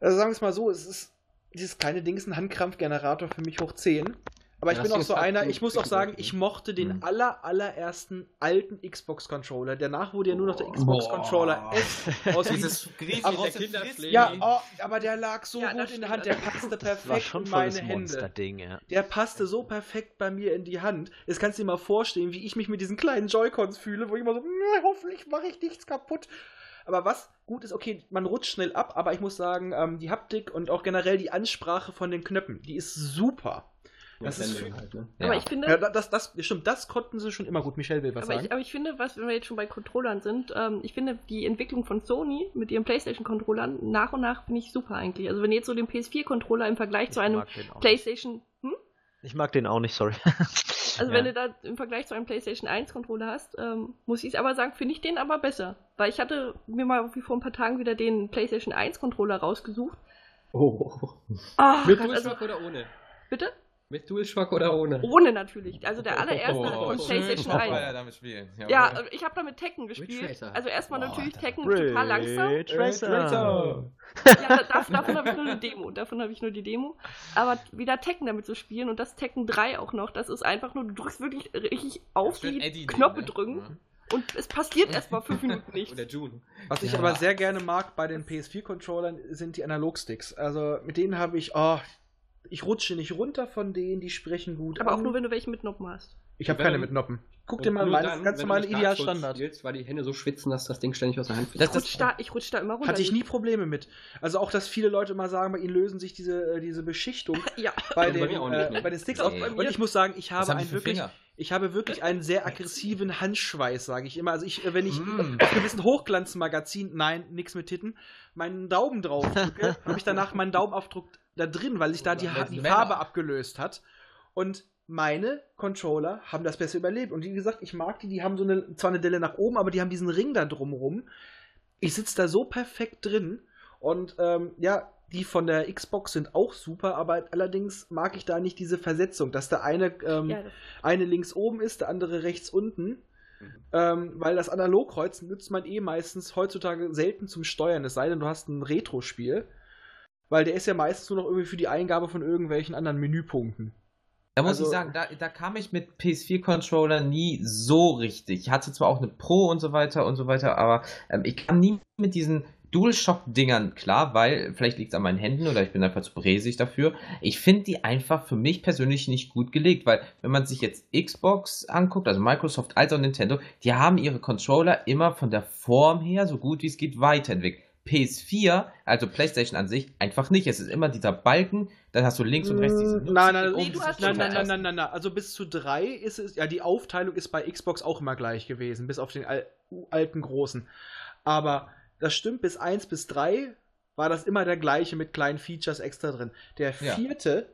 also sagen wir es mal so, es ist. Dieses kleine Ding ist ein Handkrampfgenerator für mich hoch 10. Aber ich bin auch so einer, ich muss auch sagen, ich mochte den Mhm. aller, allerersten alten Xbox-Controller. Danach wurde ja nur noch der. Xbox-Controller S aus Dieses Kinderpflege. Ja, oh, aber der lag so Ja, gut in der. Hand, der passte perfekt war schon in meine Hände. Monsterding, ja. Der passte so perfekt bei mir in die Hand. Jetzt kannst du dir mal vorstellen, wie ich mich mit diesen kleinen Joy-Cons fühle, wo ich immer so, "Nee, hoffentlich mache ich nichts kaputt. Aber was gut ist, okay, man rutscht schnell ab, aber ich muss sagen, ähm, die Haptik und auch generell die Ansprache von den Knöpfen, die ist super. Das ist Nintendo halt, ne? Aber Ja. ich finde, Ja, das, das, stimmt, das konnten sie schon immer gut. Michelle will was aber sagen. ich, aber ich finde, was, wenn wir jetzt schon bei Controllern sind, ähm, ich finde die Entwicklung von Sony mit ihren PlayStation-Controllern nach und nach finde ich super eigentlich. Also wenn ihr jetzt so den PS4-Controller im Vergleich zu Ich einem auch nicht. PlayStation? Ich mag den auch nicht, sorry. Also Ja. wenn du da im Vergleich zu einem PlayStation 1 Controller hast, ähm, muss ich aber sagen, finde ich den aber besser. Weil ich hatte mir mal wie vor ein paar Tagen wieder den PlayStation 1 Controller rausgesucht. Oh. Ah, Mit Gott, also, oder ohne? bitte? Mit DualShock oder ohne? Ohne natürlich. Also der allererste Oh, von schön, PlayStation Papa 1. ja damit spielen. Ja, Jawohl. äh, ich habe damit Tekken gespielt. Also erstmal natürlich Tekken total langsam. Tracer. Ja, da- davon, habe ich nur eine Demo. Davon habe ich nur die Demo. Aber wieder Tekken damit zu spielen und das Tekken 3 auch noch, das ist einfach nur, du drückst wirklich richtig auf die Knöpfe ne? drücken Ja. und es passiert erstmal fünf Minuten nichts. Oder June. Was ich Ja. aber sehr gerne mag bei den PS4-Controllern sind die Analogsticks. Also mit denen habe ich, oh, ich rutsche nicht runter von denen, die sprechen gut. Aber auch an. nur, wenn du welche mit Noppen hast. Ich habe keine du- mit Noppen. Guck dir mal nur mein dann, ganz normale Idealstandard. Spielst, weil die Hände so schwitzen, dass das Ding ständig aus der Hand Ich fliegt. rutsch, da, ich rutsch da immer runter. Hatte ich nie Probleme mit. Also auch, dass viele Leute mal sagen, bei ihnen lösen sich diese, äh, diese Beschichtung Ja. bei, bei den, mir auch nicht, äh, ne? bei den Sticks Nee. auf. Und ich muss sagen, ich habe einen wirklich, Finger? ich habe wirklich einen sehr aggressiven Handschweiß, sage ich immer. Also ich, äh, wenn ich Mm. auf gewissen Hochglanzmagazin, nein, nix mit Titten, meinen Daumen drauf drücke, habe ich danach meinen Daumenabdruck da drin, weil sich da die, die. Farbe abgelöst hat. Und meine Controller haben das besser überlebt. Und wie gesagt, ich mag die, die haben so eine, zwar eine Delle nach oben, aber die haben diesen Ring da drumrum. Ich sitze da so perfekt drin. Und ähm, ja, die von der Xbox sind auch super, aber allerdings mag ich da nicht diese Versetzung, dass der eine, ähm, Ja, eine links oben ist, der andere rechts unten. Ähm, weil das Analogkreuz nützt man eh meistens heutzutage selten zum Steuern, es sei denn, du hast ein Retro-Spiel. Weil der ist ja meistens nur noch irgendwie für die Eingabe von irgendwelchen anderen Menüpunkten. Da muss Also- ich sagen, da, da kam ich mit PS4-Controller nie so richtig. Ich hatte zwar auch eine Pro und so weiter und so weiter, aber ähm, ich kam nie mit diesen DualShock-Dingern klar, weil vielleicht liegt es an meinen Händen oder ich bin einfach zu bräsig dafür. Ich finde die einfach für mich persönlich nicht gut gelegt, weil wenn man sich jetzt Xbox anguckt, also Microsoft als auch Nintendo, die haben ihre Controller immer von der Form her so gut wie es geht weiterentwickelt. PS4, also PlayStation an sich, einfach nicht. Es ist immer dieser Balken, dann hast du links und rechts diese Mm, Nein, nein, Nee, du hast nein, nein, nein, nein, nein, nein. Also bis zu drei ist es, ja, die Aufteilung ist bei Xbox auch immer gleich gewesen, bis auf den al alten großen. Aber das stimmt, bis eins bis drei war das immer der gleiche mit kleinen Features extra drin. Der Ja. vierte,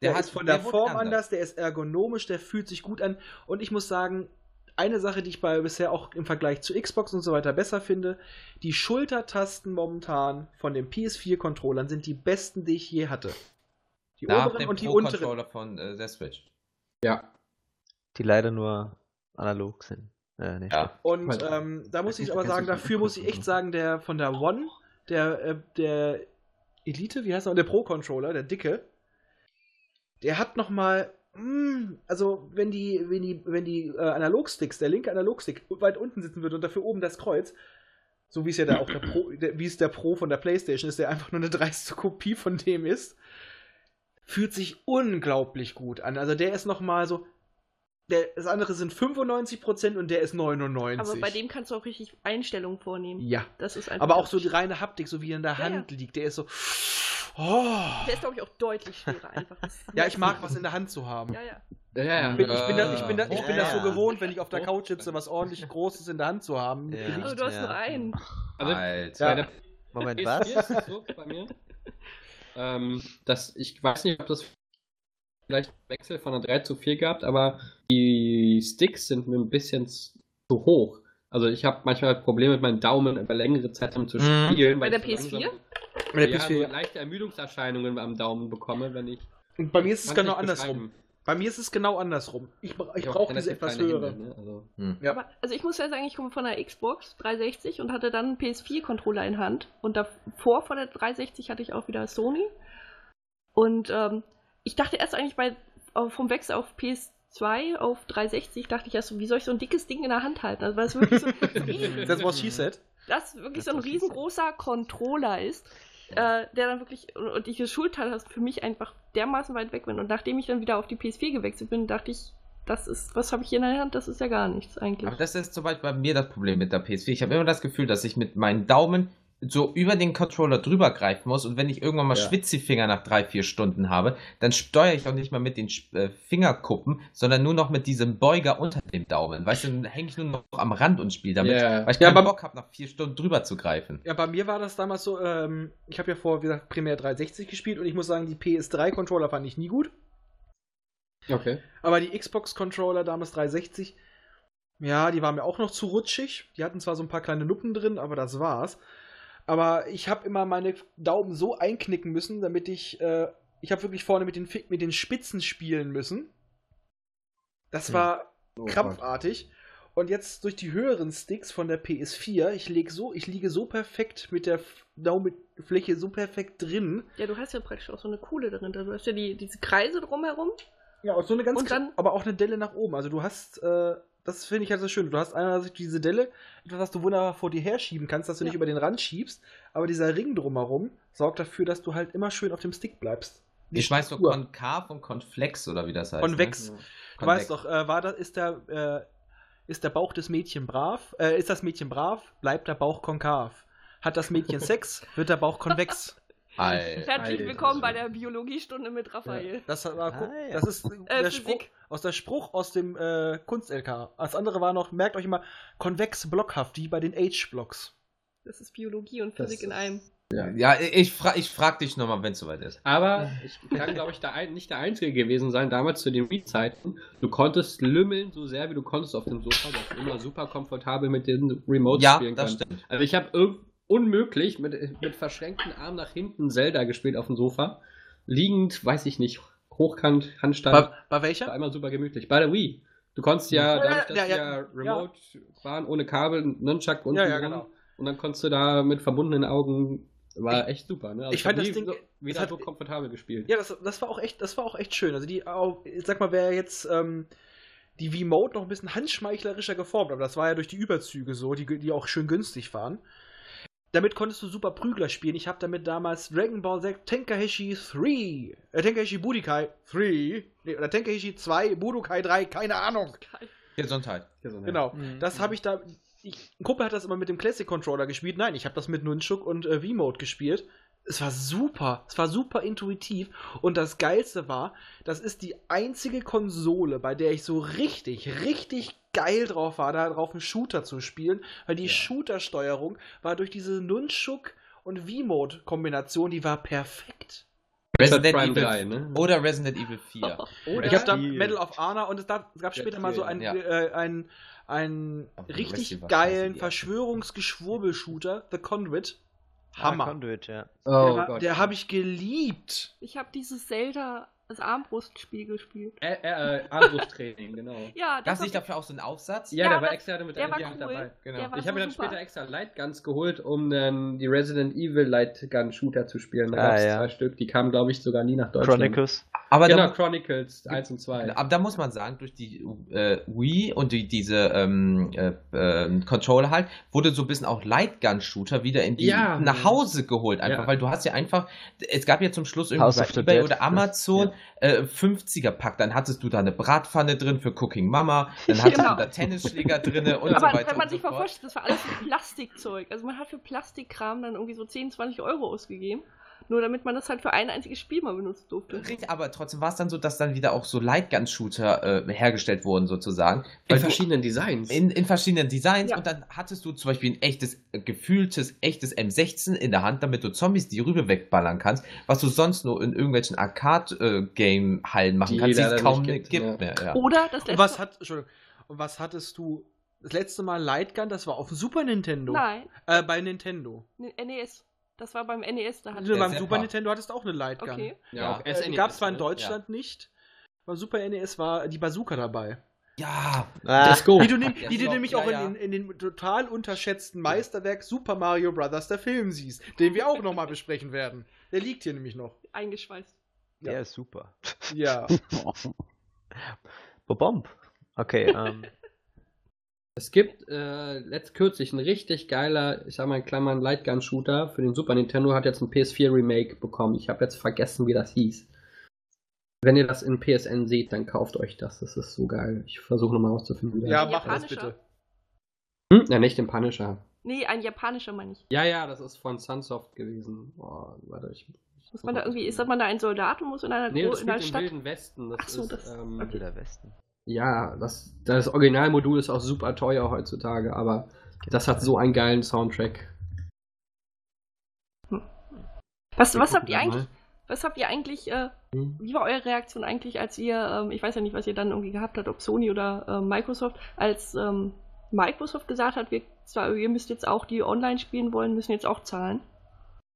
der, Der hat- ist von der der Form anders. anders, der ist ergonomisch, der fühlt sich gut an. Und ich muss sagen, eine Sache, die ich bei bisher auch im Vergleich zu Xbox und so weiter besser finde, die Schultertasten momentan von den PS4-Controllern sind die besten, die ich je hatte. Die Nach oberen dem und die unteren. Pro-Controller von äh, der Switch. Ja. Die leider nur analog sind. Äh, nee, Ja. Und ähm, da muss ich aber sagen, dafür muss ich echt sagen, der von der One, der, äh, der Elite, wie heißt er, der Pro-Controller, der dicke, der hat noch mal, mm, also wenn die, wenn die, wenn die äh, Analogsticks, der linke Analogstick weit unten sitzen würde und dafür oben das Kreuz, so wie es ja da auch der Pro, der, wie es der Pro von der Playstation ist, der einfach nur eine dreiste Kopie von dem ist, fühlt sich unglaublich gut an. Also der ist noch mal so, der, das andere sind 95% und der ist 99%. Aber bei dem kannst du auch richtig Einstellungen vornehmen. Ja. Das ist einfach Aber auch so die reine Haptik, so wie er in der Ja, Hand liegt, der ist so. Oh. Der ist, glaube ich, auch deutlich schwerer einfach. Ja, ich mag was in der Hand zu haben. Ja, ja. Ja, ja. Ich bin, ich bin, das, ich bin, das, ich bin das so gewohnt, wenn ich auf der Couch sitze, was ordentlich Großes in der Hand zu haben. Ja. Aber du hast Ja. nur einen. Also, Alter. Moment, PS4 was? ist es so bei mir, ähm, dass ich weiß nicht, ob das vielleicht einen Wechsel von einer 3 zu 4 gehabt, aber die Sticks sind mir ein bisschen zu hoch. Also ich habe manchmal Probleme mit meinen Daumen über längere Zeit damit zu Mhm. spielen. Bei der ich so PS4? Mit der ja, PS4, so ja. leichte Ermüdungserscheinungen am Daumen bekomme, wenn ich. Und bei mir ist es genau andersrum. beschreiben. Bei mir ist es genau andersrum. Ich, ich brauche diese etwas höhere. Hände, ne? also, Ja. Aber, also ich muss ja sagen, ich komme von der Xbox 360 und hatte dann einen PS4-Controller in Hand. Und davor, vor der 360, hatte ich auch wieder Sony. Und ähm, ich dachte erst eigentlich bei vom Wechsel auf PS2 auf 360, dachte ich erst so, wie soll ich so ein dickes Ding in der Hand halten? Also weil es wirklich so, Das was she said. das wirklich so ein Das, ich riesengroßer Controller ist, äh, der dann wirklich, und, und die Schulter das für mich einfach dermaßen weit weg bin. Und nachdem ich dann wieder auf die PS4 gewechselt bin, dachte ich, das ist, was habe ich hier in der Hand? Das ist ja gar nichts eigentlich. Aber das ist zum Beispiel bei mir das Problem mit der PS4. Ich habe immer das Gefühl, dass ich mit meinen Daumen so über den Controller drüber greifen muss und wenn ich irgendwann mal Ja. schwitzige Finger nach drei, vier Stunden habe, dann steuere ich auch nicht mal mit den äh, Fingerkuppen, sondern nur noch mit diesem Beuger unter dem Daumen. Weißt du, dann hänge ich nur noch am Rand und spiele damit, Ja. weil ich Ja, keinen aber- Bock habe, nach vier Stunden drüber zu greifen. Ja, bei mir war das damals so, ähm, ich habe ja vor, wie gesagt, Primär 360 gespielt und ich muss sagen, die PS3-Controller fand ich nie gut. okay. Aber die Xbox-Controller damals 360, ja, die waren mir auch noch zu rutschig. Die hatten zwar so ein paar kleine Nuppen drin, aber das war's. Aber ich habe immer meine Daumen so einknicken müssen, damit ich, äh, ich habe wirklich vorne mit den, mit den Spitzen spielen müssen. Das Hm. war Oh, krampfartig. Und jetzt durch die höheren Sticks von der PS4, ich, leg so, ich liege so perfekt mit der Daumenfläche so perfekt drin. Ja, du hast ja praktisch auch so eine Kuhle darin. Du hast ja die, diese Kreise drumherum. Ja, und so eine ganz Und dann- aber auch eine Delle nach oben. Also du hast, äh, das finde ich halt so schön. Du hast einerseits diese Delle, etwas, was du wunderbar vor dir herschieben kannst, dass du Ja. nicht über den Rand schiebst, aber dieser Ring drumherum sorgt dafür, dass du halt immer schön auf dem Stick bleibst. Die Ich weiß Struktur. konkav und konflex oder wie das heißt. Konvex. Ne? Du weißt doch, äh, war das, ist der, äh, ist der Bauch des Mädchen brav? Äh, ist das Mädchen brav, bleibt der Bauch konkav. Hat das Mädchen Sex, wird der Bauch konvex. Alter. Herzlich Alter. willkommen bei der Biologiestunde mit Raphael. Das, war, ja. das ist Äh, der Spruch, aus der Spruch aus dem äh, Kunst-LK. Das andere war noch, merkt euch immer, konvex blockhaft, wie bei den H-Blocks. Das ist Biologie und Das Physik in ist- einem. Ja, ich, fra ich frag dich nochmal, wenn es soweit ist. Aber ich kann, glaube ich, der ein, nicht der Einzige gewesen sein, damals zu den Wii-Zeiten. Du konntest lümmeln so sehr, wie du konntest auf dem Sofa. Du hast immer super komfortabel mit den Remotes Ja, spielen das können. stimmt. Also ich habe unmöglich mit, mit verschränkten Armen nach hinten Zelda gespielt auf dem Sofa. Liegend, weiß ich nicht, hochkant, Handstand. Bei, bei war welcher? einmal super gemütlich. Bei der Wii. Du konntest ja, Ja, dadurch, dass ja, ja, ja, ja. Remote waren, ohne Kabel, Nunchuck und Ja, genau. Und dann konntest du da mit verbundenen Augen, war echt super, ne? Also ich fand das Ding- so, wieder hat- so komfortabel gespielt. Ja, das, das war auch echt, das war auch echt schön. Also die, auch- ich sag mal, wäre jetzt ähm, die V-Mode noch ein bisschen handschmeichlerischer geformt, aber das war ja durch die Überzüge so, die, die auch schön günstig waren. Damit konntest du super Prügler spielen. Ich habe damit damals Dragon Ball Z Tenkaichi 3, äh, Tenkaichi Budokai 3, nee, oder Tenkaichi 2, Budokai 3, keine Ahnung. Gesundheit. Genau. Mhm. Das habe ich da. Ich, ein Kumpel hat das immer mit dem Classic Controller gespielt. Nein, ich habe das mit Nunchuk und äh, V-Mode gespielt. Es war super. Es war super intuitiv. Und das Geilste war, das ist die einzige Konsole, bei der ich so richtig, richtig geil drauf war, da drauf einen Shooter zu spielen. Weil die Shooter-Steuerung war durch diese Nunchuk und V-Mode-Kombination, die war perfekt. Resident Evil 3, ne? oder Resident Evil 4. ich habe da die- Medal of Honor und es, gab, es gab Ja, später mal so cool, ein, ja. äh, ein, einen weißt richtig ja, geilen ja. Verschwörungsgeschwurbel-Shooter, The Conduit. Ah, Hammer. Conduit, ja. Oh der der habe ich geliebt. Ich habe dieses Zelda, das Armbrustspiel gespielt. Äh, äh, äh, Armbrusttraining, genau. Ja, es hab nicht dafür auch so einen Aufsatz? Ja, Ja, der war das- extra mit der war ja, cool. dabei. Genau. Der war Ich habe mir dann super. später extra Lightguns geholt, um dann die Resident Evil Lightgun Shooter zu spielen. Da Ah, gab es ja. zwei Stück, die kamen, glaube ich, sogar nie nach Deutschland. Chronicles. Aber Genau, da, Chronicles 1 und 2. aber da muss man sagen, durch die äh, Wii und die, diese ähm, äh, äh, Controller halt, wurde so ein bisschen auch Lightgun-Shooter wieder in die Ja. nach Hause geholt. Einfach, Ja. weil du hast ja einfach, es gab ja zum Schluss irgendwie bei eBay Dead. oder Amazon äh, 50er-Pack. Dann hattest du da eine Bratpfanne drin für Cooking Mama, dann hattest Genau. du da Tennisschläger drin und Aber so weiter. wenn man sich so mal vorstellt, das war alles Plastikzeug. Also man hat für Plastikkram dann irgendwie so 10, 20 Euro ausgegeben. Nur damit man das halt für ein einziges Spiel mal benutzen durfte. Richtig, aber trotzdem war es dann so, dass dann wieder auch so Lightgun-Shooter äh, hergestellt wurden, sozusagen. In du- verschiedenen Designs. In, in verschiedenen Designs Ja. und dann hattest du zum Beispiel ein echtes, äh, gefühltes, echtes M16 in der Hand, damit du Zombies die Rübe wegballern kannst, was du sonst nur in irgendwelchen Arcade-Game-Hallen machen Die kannst, die es kaum nicht gibt, gibt, gibt mehr. Ja. Oder das letzte Und was hat, Entschuldigung, und was hattest du das letzte Mal Lightgun? Das war auf Super Nintendo. Nein, Äh, bei Nintendo. ne- NES. Das war beim NES, da hatte Der beim. Super Nintendo hattest du auch eine Lightgun. Okay. Ja. auch Äh, die gab es zwar in? Deutschland nicht. Beim Super NES war die Bazooka dabei. ja, Ah, Let's go. Die du, nehm, Ja, die du nämlich ja, auch ja. in, in, dem total unterschätzten Meisterwerk Super Mario Bros. der Film siehst, den wir auch nochmal besprechen werden. Der liegt hier nämlich noch. Eingeschweißt. der ist super. Ja. Bobomb. Okay, ähm, Es gibt äh, letzt kürzlich ein richtig geiler, ich sag mal in Klammern, Lightgun-Shooter für den Super Nintendo, hat jetzt ein PS4-Remake bekommen. Ich habe jetzt vergessen, wie das hieß. Wenn ihr das in PSN seht, dann kauft euch das. Das ist so geil. Ich versuche nochmal der Ja, mach das bitte. Hm? Ja, nicht den Punisher. Nee, ein japanischer meine ich. Ja, ja, das ist von Sunsoft gewesen. Boah, warte, ich. Muss man da irgendwie, ist man da ein Soldat und muss in einer, Nee, Gro- das in einer spielt im Stadt. Wilden Westen. Das Ach so, ist, das- ähm, okay. Wilder Westen. Ja, das, das Originalmodul ist auch super teuer heutzutage, aber das hat so einen geilen Soundtrack. Was, Wir was gucken habt ihr eigentlich, was habt ihr eigentlich, äh, Hm? wie war eure Reaktion eigentlich, als ihr, ähm, ich weiß ja nicht, was ihr dann irgendwie gehabt habt, ob Sony oder ähm, Microsoft, als ähm, Microsoft gesagt hat, wir, zwar, ihr müsst jetzt auch die online spielen wollen, müssen jetzt auch zahlen.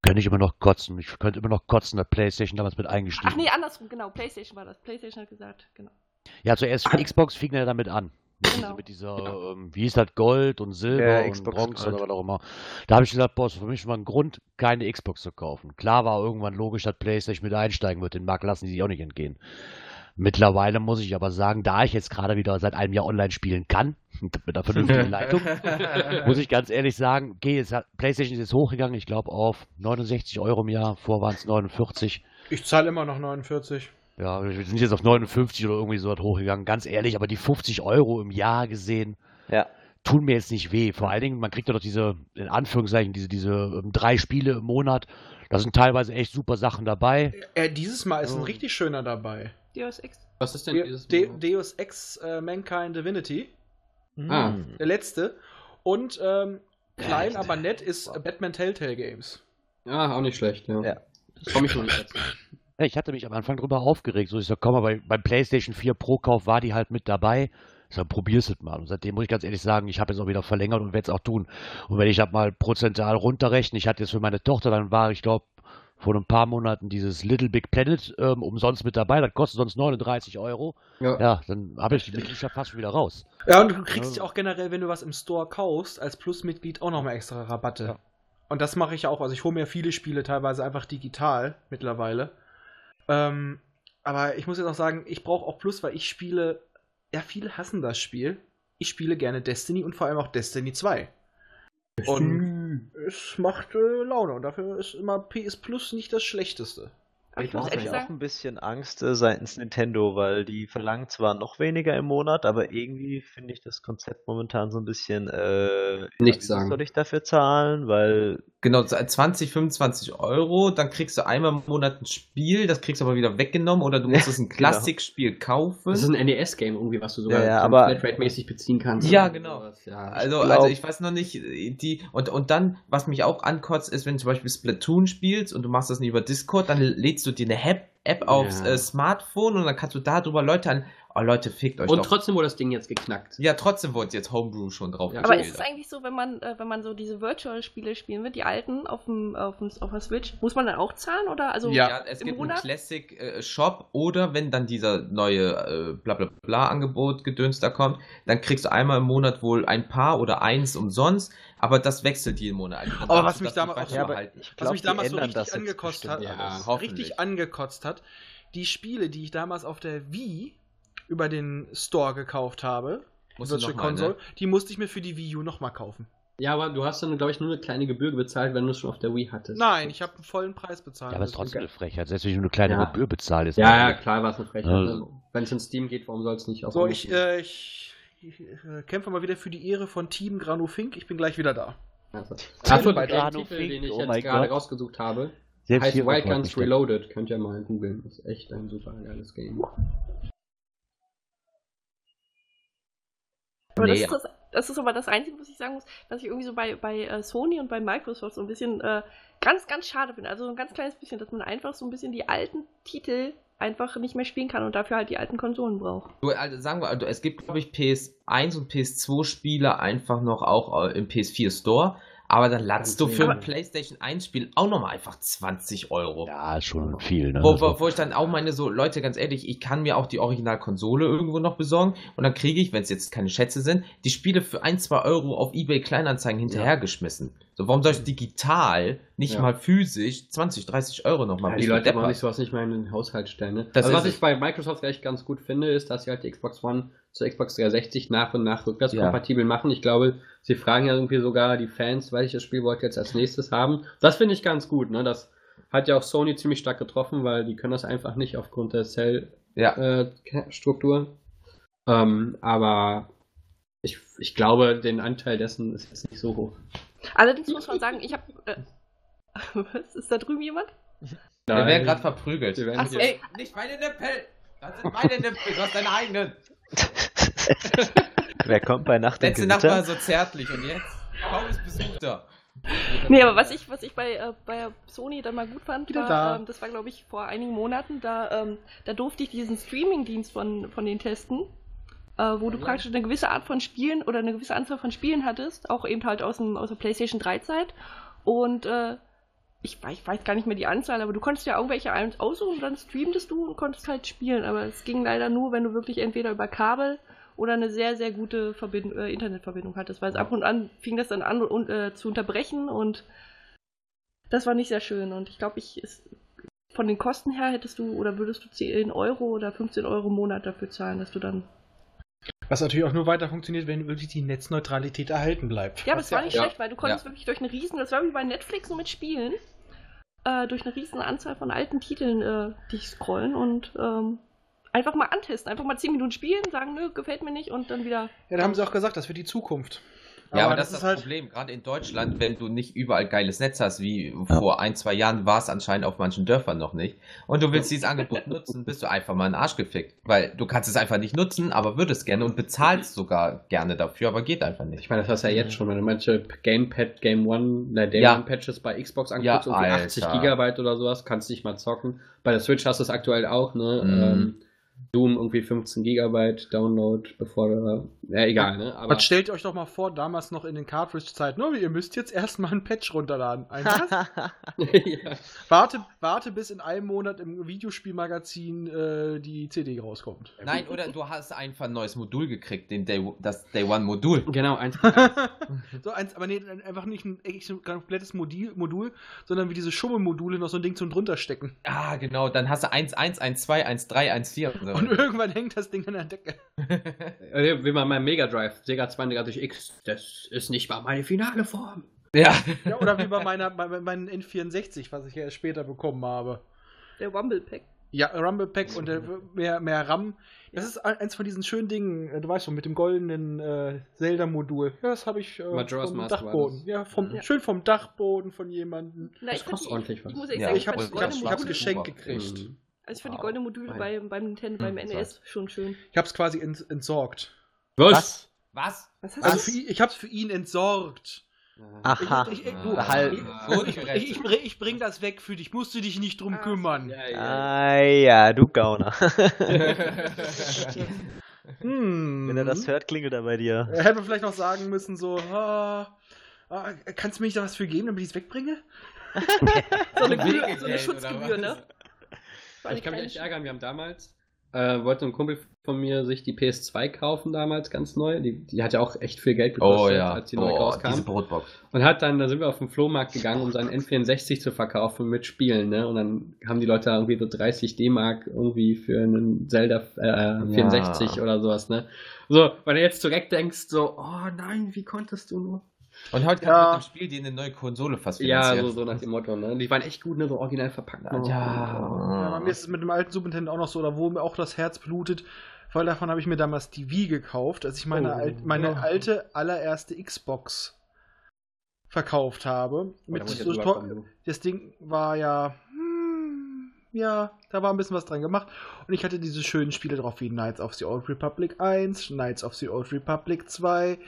Könnte ich immer noch kotzen. Ich könnte immer noch kotzen, dass PlayStation damals mit eingestiegen Ach nee, andersrum, genau, PlayStation war das. PlayStation hat gesagt, genau. Ja, zuerst Xbox fing er damit an. Mit, Genau. dieser- mit dieser, ähm, wie hieß das, Gold und Silber Ja, und Xbox Bronze Gold. oder was auch immer. Da habe ich gesagt, boah, ist für mich schon mal ein Grund, keine Xbox zu kaufen. Klar war irgendwann logisch, dass PlayStation mit einsteigen wird. Den Markt lassen die sich auch nicht entgehen. Mittlerweile muss ich aber sagen, da ich jetzt gerade wieder seit einem Jahr online spielen kann, mit einer vernünftigen Leitung, muss ich ganz ehrlich sagen, geh jetzt, PlayStation ist jetzt hochgegangen, ich glaube auf 69 Euro im Jahr, vor waren es 49. Ich zahle immer noch 49. Ja, wir sind jetzt auf 59 oder irgendwie so was hochgegangen. Ganz ehrlich, aber die 50 Euro im Jahr gesehen, Ja. tun mir jetzt nicht weh. Vor allen Dingen, man kriegt ja doch diese, in Anführungszeichen, diese, diese ähm, drei Spiele im Monat. Da sind teilweise echt super Sachen dabei. Äh, dieses Mal ist ein Oh. richtig schöner dabei. Deus Ex. Was ist denn De dieses De Mal? Deus Ex äh, Mankind Divinity. Ah. Der letzte. Und ähm, klein, Ja, aber nett ist Batman Telltale Games. Ah, auch nicht schlecht, ja. Ja. Das komme ich noch nicht dazu. Ja, ich hatte mich am Anfang drüber aufgeregt. So, ich sag, komm mal, bei, beim PlayStation 4 Pro-Kauf war die halt mit dabei. Ich sag, probier's es mal. Und seitdem muss ich ganz ehrlich sagen, ich habe jetzt auch wieder verlängert und werde es auch tun. Und wenn ich das mal prozentual runterrechne, ich hatte jetzt für meine Tochter, dann war, ich glaube, vor ein paar Monaten dieses Little Big Planet ähm, umsonst mit dabei. Das kostet sonst 39 Euro. Ja. Ja, dann habe ich die Mitgliedschaft fast schon wieder raus. Ja, und du kriegst Ja. auch generell, wenn du was im Store kaufst, als Plus-Mitglied auch nochmal extra Rabatte. Ja. Und das mache ich ja auch. Also ich hole mir viele Spiele teilweise einfach digital mittlerweile. Ähm, aber ich muss jetzt auch sagen, ich brauche auch Plus, weil ich spiele, ja, viele hassen das Spiel. Ich spiele gerne Destiny und vor allem auch Destiny 2. Und es macht äh, Laune und dafür ist immer PS Plus nicht das Schlechteste. Aber Ich ich muss ehrlich auch ein bisschen Angst äh, seitens Nintendo, weil die verlangen zwar noch weniger im Monat, aber irgendwie finde ich das Konzept momentan so ein bisschen äh, Nichts sagen. soll ich dafür zahlen, weil Genau, 20, 25 Euro, dann kriegst du einmal im Monat ein Spiel, das kriegst du aber wieder weggenommen oder du musst es ein Klassikspiel kaufen. Das ist ein NES-Game irgendwie, was du sogar Ja, ja, Flatrate-mäßig beziehen kannst. Ja, genau. Ja. Also, glaub- also ich weiß noch nicht, die, und, und dann, was mich auch ankotzt, ist, wenn du zum Beispiel Splatoon spielst und du machst das nicht über Discord, dann lädst du dir eine App, App aufs Ja. äh, Smartphone und dann kannst du darüber Leute an, oh Leute, fickt euch Und doch. trotzdem wurde das Ding jetzt geknackt. ja, trotzdem wurde jetzt Homebrew schon drauf Ja. Aber ist es eigentlich so, wenn man, äh, wenn man so diese Virtual-Spiele spielen will, die alten auf dem, auf dem auf der Switch, muss man dann auch zahlen oder also Ja. Ja, es im gibt einen Monat? Classic äh, Shop oder wenn dann dieser neue äh, bla bla bla Angebot gedöns da kommt, dann kriegst du einmal im Monat wohl ein paar oder eins umsonst, aber das wechselt jeden Monat. Also, Aber was du mich damals auch- weiter Ja, Was mich damals so richtig angekotzt hat, Ja, richtig angekotzt hat, die Spiele, die ich damals auf der Wii über den Store gekauft habe, Musst du Virtual mal, Console, ne? die musste ich mir für die Wii U nochmal kaufen. Ja, aber du hast dann, glaube ich, nur eine kleine Gebühr bezahlt, wenn du es schon auf der Wii hattest. Nein, ich habe einen vollen Preis bezahlt. Ja, aber es ist trotzdem eine Frechheit. Selbst wenn nur eine kleine Ja. Gebühr bezahle, ist Ja, das- ja, klar war es eine Frechheit. Also- Wenn es in Steam geht, warum soll es nicht auf So, Amazon? ich, äh, ich, ich äh, kämpfe mal wieder für die Ehre von Team Grano Fink. Ich bin gleich wieder da. Also. Achso, der Grano Titel, Fink, den ich oh jetzt gerade rausgesucht habe, Selbst heißt Wild Guns. Reloaded. Könnt ihr mal googeln. Ist echt ein super geiles Game. Aber Nee, das, ist das, das ist aber das Einzige, was ich sagen muss, was ich irgendwie so bei, bei äh, Sony und bei Microsoft so ein bisschen äh, ganz, ganz schade finde. Also so ein ganz kleines bisschen, dass man einfach so ein bisschen die alten Titel einfach nicht mehr spielen kann und dafür halt die alten Konsolen braucht. Also sagen wir, also es gibt, glaube ich, PS1 und PS2 Spiele einfach noch auch äh, im PS4 Store, aber dann ladst du für ein PlayStation 1 Spiel auch nochmal einfach 20 Euro. Ja, schon viel, ne? Wo, Also- wo, wo ich dann auch meine, so, Leute, ganz ehrlich, ich kann mir auch die Originalkonsole irgendwo noch besorgen und dann kriege ich, wenn es jetzt keine Schätze sind, die Spiele für 1, 2 Euro auf Ebay Kleinanzeigen hinterhergeschmissen. So, warum soll ich digital, nicht Ja. mal physisch, 20, 30 Euro nochmal Ja, die Leute wollen sich sowas nicht mehr in den Haushalt stellen. Ne? Das also, was ich bei Microsoft echt ganz gut finde, ist, dass sie halt die Xbox One zur Xbox 360 nach und nach rückwärtskompatibel machen. Ich glaube, sie fragen ja irgendwie sogar die Fans, welches Spiel wollt ihr jetzt als nächstes haben. Das finde ich ganz gut. Ne? Das hat ja auch Sony ziemlich stark getroffen, weil die können das einfach nicht aufgrund der Ja. Cell-Struktur. ähm, aber ich, ich glaube, den Anteil dessen ist jetzt nicht so hoch. Allerdings muss man sagen, ich habe. Äh, was? Ist da drüben jemand? Wir werden gerade verprügelt. Ach so. Ey, nicht meine Nippel! Das sind meine Nippel, du hast deine eigenen. Wer kommt bei Nacht Letzte Nacht war so zärtlich und jetzt kaum ist Besuch da. Nee, aber was ich, was ich bei, äh, bei Sony dann mal gut fand, war, da. ähm, das war glaube ich vor einigen Monaten, da, ähm, da durfte ich diesen Streaming-Dienst von, von denen testen, äh, wo du praktisch eine gewisse Art von Spielen oder eine gewisse Anzahl von Spielen hattest, auch eben halt aus, dem, aus der PlayStation 3 Zeit. Und äh, ich, weiß- ich weiß gar nicht mehr die Anzahl, aber du konntest ja irgendwelche eins aussuchen und dann streamtest du und konntest halt spielen. Aber es ging leider nur, wenn du wirklich entweder über Kabel oder eine sehr, sehr gute Verbind äh, Internetverbindung hattest, weil es ab und an fing das dann an und, äh, zu unterbrechen und das war nicht sehr schön. Und ich glaube, ich ist, von den Kosten her hättest du oder würdest du 10 Euro oder 15 Euro im Monat dafür zahlen, dass du dann. Was natürlich auch nur weiter funktioniert, wenn wirklich die Netzneutralität erhalten bleibt. Ja, aber es war nicht ja. schlecht, weil du konntest Ja. wirklich durch eine riesen, das war wie bei Netflix nur mit Spielen, äh, durch eine riesen Anzahl von alten Titeln äh, dich scrollen und ähm, einfach mal antesten, einfach mal 10 Minuten spielen, sagen, nö, gefällt mir nicht und dann wieder. Ja, da haben sie auch gesagt, das wird die Zukunft. Ja, aber, das, ist das Problem, gerade in Deutschland, wenn du nicht überall geiles Netz hast, wie vor ein, zwei Jahren war es anscheinend auf manchen Dörfern noch nicht, und du willst dieses Angebot nutzen, bist du einfach mal in den Arsch gefickt. Weil du kannst es einfach nicht nutzen, aber würdest gerne und bezahlst sogar gerne dafür, aber geht einfach nicht. Ich meine, das hast du ja jetzt schon, wenn du manche Gamepad, Game One, äh, Day Ja. One Patches bei Xbox Ja, anguckst, irgendwie Alter. 80 Gigabyte oder sowas, kannst nicht mal zocken. Bei der Switch hast du es aktuell auch, ne? Mhm. Ähm, Doom irgendwie 15 Gigabyte Download, bevor du, ja, egal, ne? Aber Was stellt euch doch mal vor, damals noch in den Cartridge-Zeiten, oh, ihr müsst jetzt erstmal einen Patch runterladen. Ein ja. warte, warte, bis in einem Monat im Videospielmagazin äh, die CD rauskommt. Nein, oder du hast einfach ein neues Modul gekriegt, den Day, das Day One Modul. Genau, eins. so eins, aber nee, einfach nicht ein, ein komplettes Modul, Modul, sondern wie diese Schummelmodule noch so ein Ding zum drunterstecken. Ah, genau, dann hast du 1, 1, 1, 2, 1, 3, 1, 4 und so. Und irgendwann hängt das Ding an der Decke. Äh, Wie bei meinem Mega Drive, Sega 32X, das ist nicht mal meine finale Form. ja. Ja, oder wie bei meiner bei bei meinem N64, was ich ja erst später bekommen habe. Der Wumble Pack. Ja, Rumble Pack und der, mehr, mehr RAM. Das ist ein- eins von diesen schönen Dingen, äh, du weißt schon, mit dem goldenen äh, Zelda-Modul. Ja, das habe ich äh, Majora's vom Mask war Dachboden. Ja, vom, Ja. schön vom Dachboden von jemandem. Na, Das kostet ordentlich ich, was. ich Ja, ich ich habe Module, geschenkt gekriegt. Mhm. Also ich fand die Wow. goldene Module Nein. bei, beim Nintendo, beim Hm, NES schon schön. Ich habe es quasi ent, entsorgt. Was? Was? Was hast Also du? ihn, ich habe es für ihn entsorgt. Aha. Ich, ich, ich, Ah. du, ich, bring- das weg für dich, musst du dich nicht drum Ah. kümmern. Ja, ja. Ah ja, du Gauner. Hm. Wenn er das hört, klingelt er bei dir. Hätte man vielleicht noch sagen müssen, so, ah, ah, kannst du mir nicht da was für geben, damit ich es wegbringe? So eine, Gebühr, so eine Schutzgebühr, ne? Was? So eine Ich kann mich echt ärgern, wir haben damals, äh, wollte ein Kumpel von mir sich die PS2 kaufen damals, ganz neu. Die, die hat ja auch echt viel Geld gekostet, Oh ja, als die neu oh, rauskam. diese Brotbox. Und hat dann, da sind wir auf den Flohmarkt gegangen, um seinen N64 zu verkaufen mit Spielen, ne? Und dann haben die Leute irgendwie so 30 D-Mark irgendwie für einen Zelda äh, 64 Ja. oder sowas, ne? So, wenn du jetzt direkt denkst, so, oh nein, wie konntest du nur? Und heute Ja. kann man mit dem Spiel die eine neue Konsole fast Ja, so, so nach dem Motto, ne? Die waren echt gut, ne? So original verpackt. noch. Ja, bei mir ist es mit dem alten Super Nintendo auch noch so, oder wo mir auch das Herz blutet, weil davon habe ich mir damals die Wii gekauft, als ich meine, Oh. alt, meine Oh. alte allererste Xbox verkauft habe. Oh, da Mit so das Ding war ja, hm, ja, da war ein bisschen was dran gemacht. Und ich hatte diese schönen Spiele drauf wie Knights of the Old Republic 1, Knights of the Old Republic 2,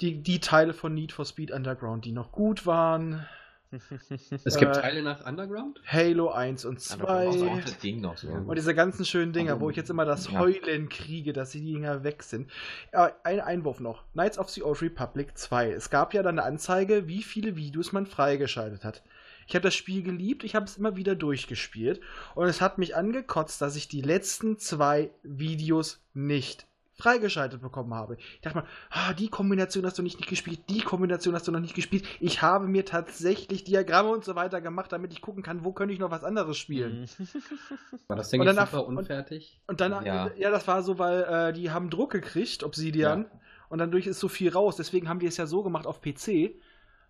die, die Teile von Need for Speed Underground, die noch gut waren, Es gibt Äh, Teile nach Underground? Halo 1 und Underground Auch 2. so das Ding noch so. Und diese ganzen schönen Dinger, wo ich jetzt immer das Ja. Heulen kriege, dass die Dinger weg sind. Ja, ein Einwurf noch. Knights of the Old Republic 2. Es gab ja dann eine Anzeige, wie viele Videos man freigeschaltet hat. Ich habe das Spiel geliebt, ich habe es immer wieder durchgespielt und es hat mich angekotzt, dass ich die letzten zwei Videos nicht freigeschaltet bekommen habe. Ich dachte mal, ah, die Kombination hast du nicht, nicht gespielt, die Kombination hast du noch nicht gespielt. Ich habe mir tatsächlich Diagramme und so weiter gemacht, damit ich gucken kann, wo könnte ich noch was anderes spielen. War das Ding Und danach- super und- unfertig? Und dann, ja, Ja. ja das war so, weil äh, die haben Druck gekriegt, Obsidian, und dadurch ist so viel raus. Deswegen haben die es ja so gemacht auf PC.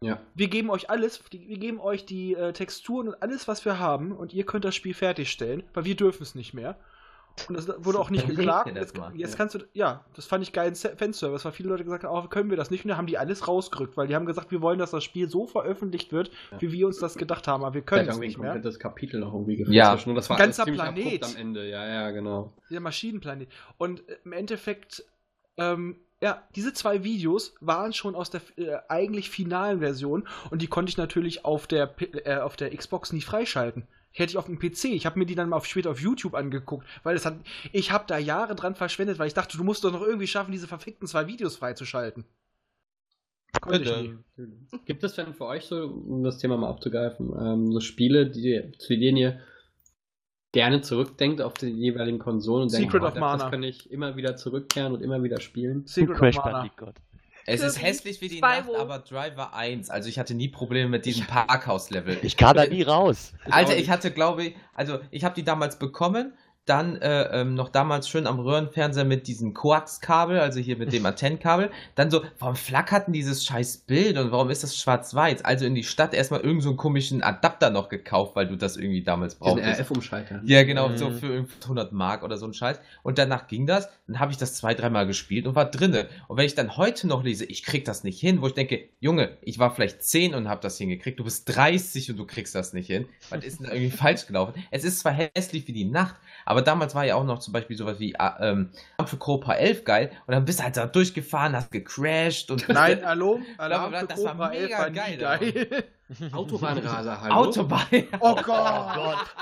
Ja. Wir geben euch alles, wir geben euch die äh, Texturen und alles, was wir haben, und ihr könnt das Spiel fertigstellen, weil wir dürfen es nicht mehr. Und das wurde auch nicht geklagt. das Jetzt, mal. jetzt Ja. kannst du, ja, das fand ich geil, Fanservice, weil viele Leute gesagt haben, oh, können wir das nicht, und dann haben die alles rausgerückt, weil die haben gesagt, wir wollen, dass das Spiel so veröffentlicht wird, Ja. wie wir uns das gedacht haben, aber wir können es nicht mehr. komplettes Kapitel noch irgendwie gefällt. Ja. Und das war Ein ganzer Planet. am Ende. Ja, ja, genau. Der Maschinenplanet. Und äh, im Endeffekt, ähm, ja, diese zwei Videos waren schon aus der äh, eigentlich finalen Version und die konnte ich natürlich auf der, P- äh, auf der Xbox nie freischalten. Hätte ich auf dem PC. Ich habe mir die dann mal auf, später auf YouTube angeguckt, weil es hat, ich habe da Jahre dran verschwendet, weil ich dachte, du musst doch noch irgendwie schaffen, diese verfickten zwei Videos freizuschalten. Konnte ich nie. Gibt es denn für euch so, um das Thema mal aufzugreifen, ähm, so Spiele, die, zu denen ihr gerne zurückdenkt auf die jeweiligen Konsolen und denkt, Secret oh, of das Mana. kann ich immer wieder zurückkehren und immer wieder spielen? Secret Crash of Mana. Bandicoot. Es ist hässlich wie die Spyro. Nacht, aber Driver 1. Also ich hatte nie Probleme mit diesem Parkhaus-Level. Ich kam da nie raus. Alter, ich hatte, glaube ich, also ich habe die damals bekommen, dann äh, ähm, noch damals schön am Röhrenfernseher mit diesem Koax-Kabel, also hier mit dem Antennenkabel. Dann so, warum flackert denn dieses scheiß Bild und warum ist das schwarz-weiß? Also in die Stadt erstmal irgendeinen so einen komischen Adapter noch gekauft, weil du das irgendwie damals brauchtest. RF-Umschalter. Ja, genau, Mhm. so für irgendwie 100 Mark oder so ein Scheiß. Und danach ging das, dann habe ich das zwei, dreimal gespielt und war drinne. Und wenn ich dann heute noch lese, ich krieg das nicht hin, wo ich denke, Junge, ich war vielleicht 10 und habe das hingekriegt, du bist 30 und du kriegst das nicht hin. Was ist denn da irgendwie falsch gelaufen? Es ist zwar hässlich wie die Nacht, aber damals war ja auch noch zum Beispiel sowas wie äh, ähm, Alarm für Cobra 11 geil und dann bist du halt da durchgefahren, hast gecrashed und Nein, hallo? Alarm aber für das war Cobra 11 mega war nie geil, geil. Autobahnraser, hallo? Autobahn. Oh Gott.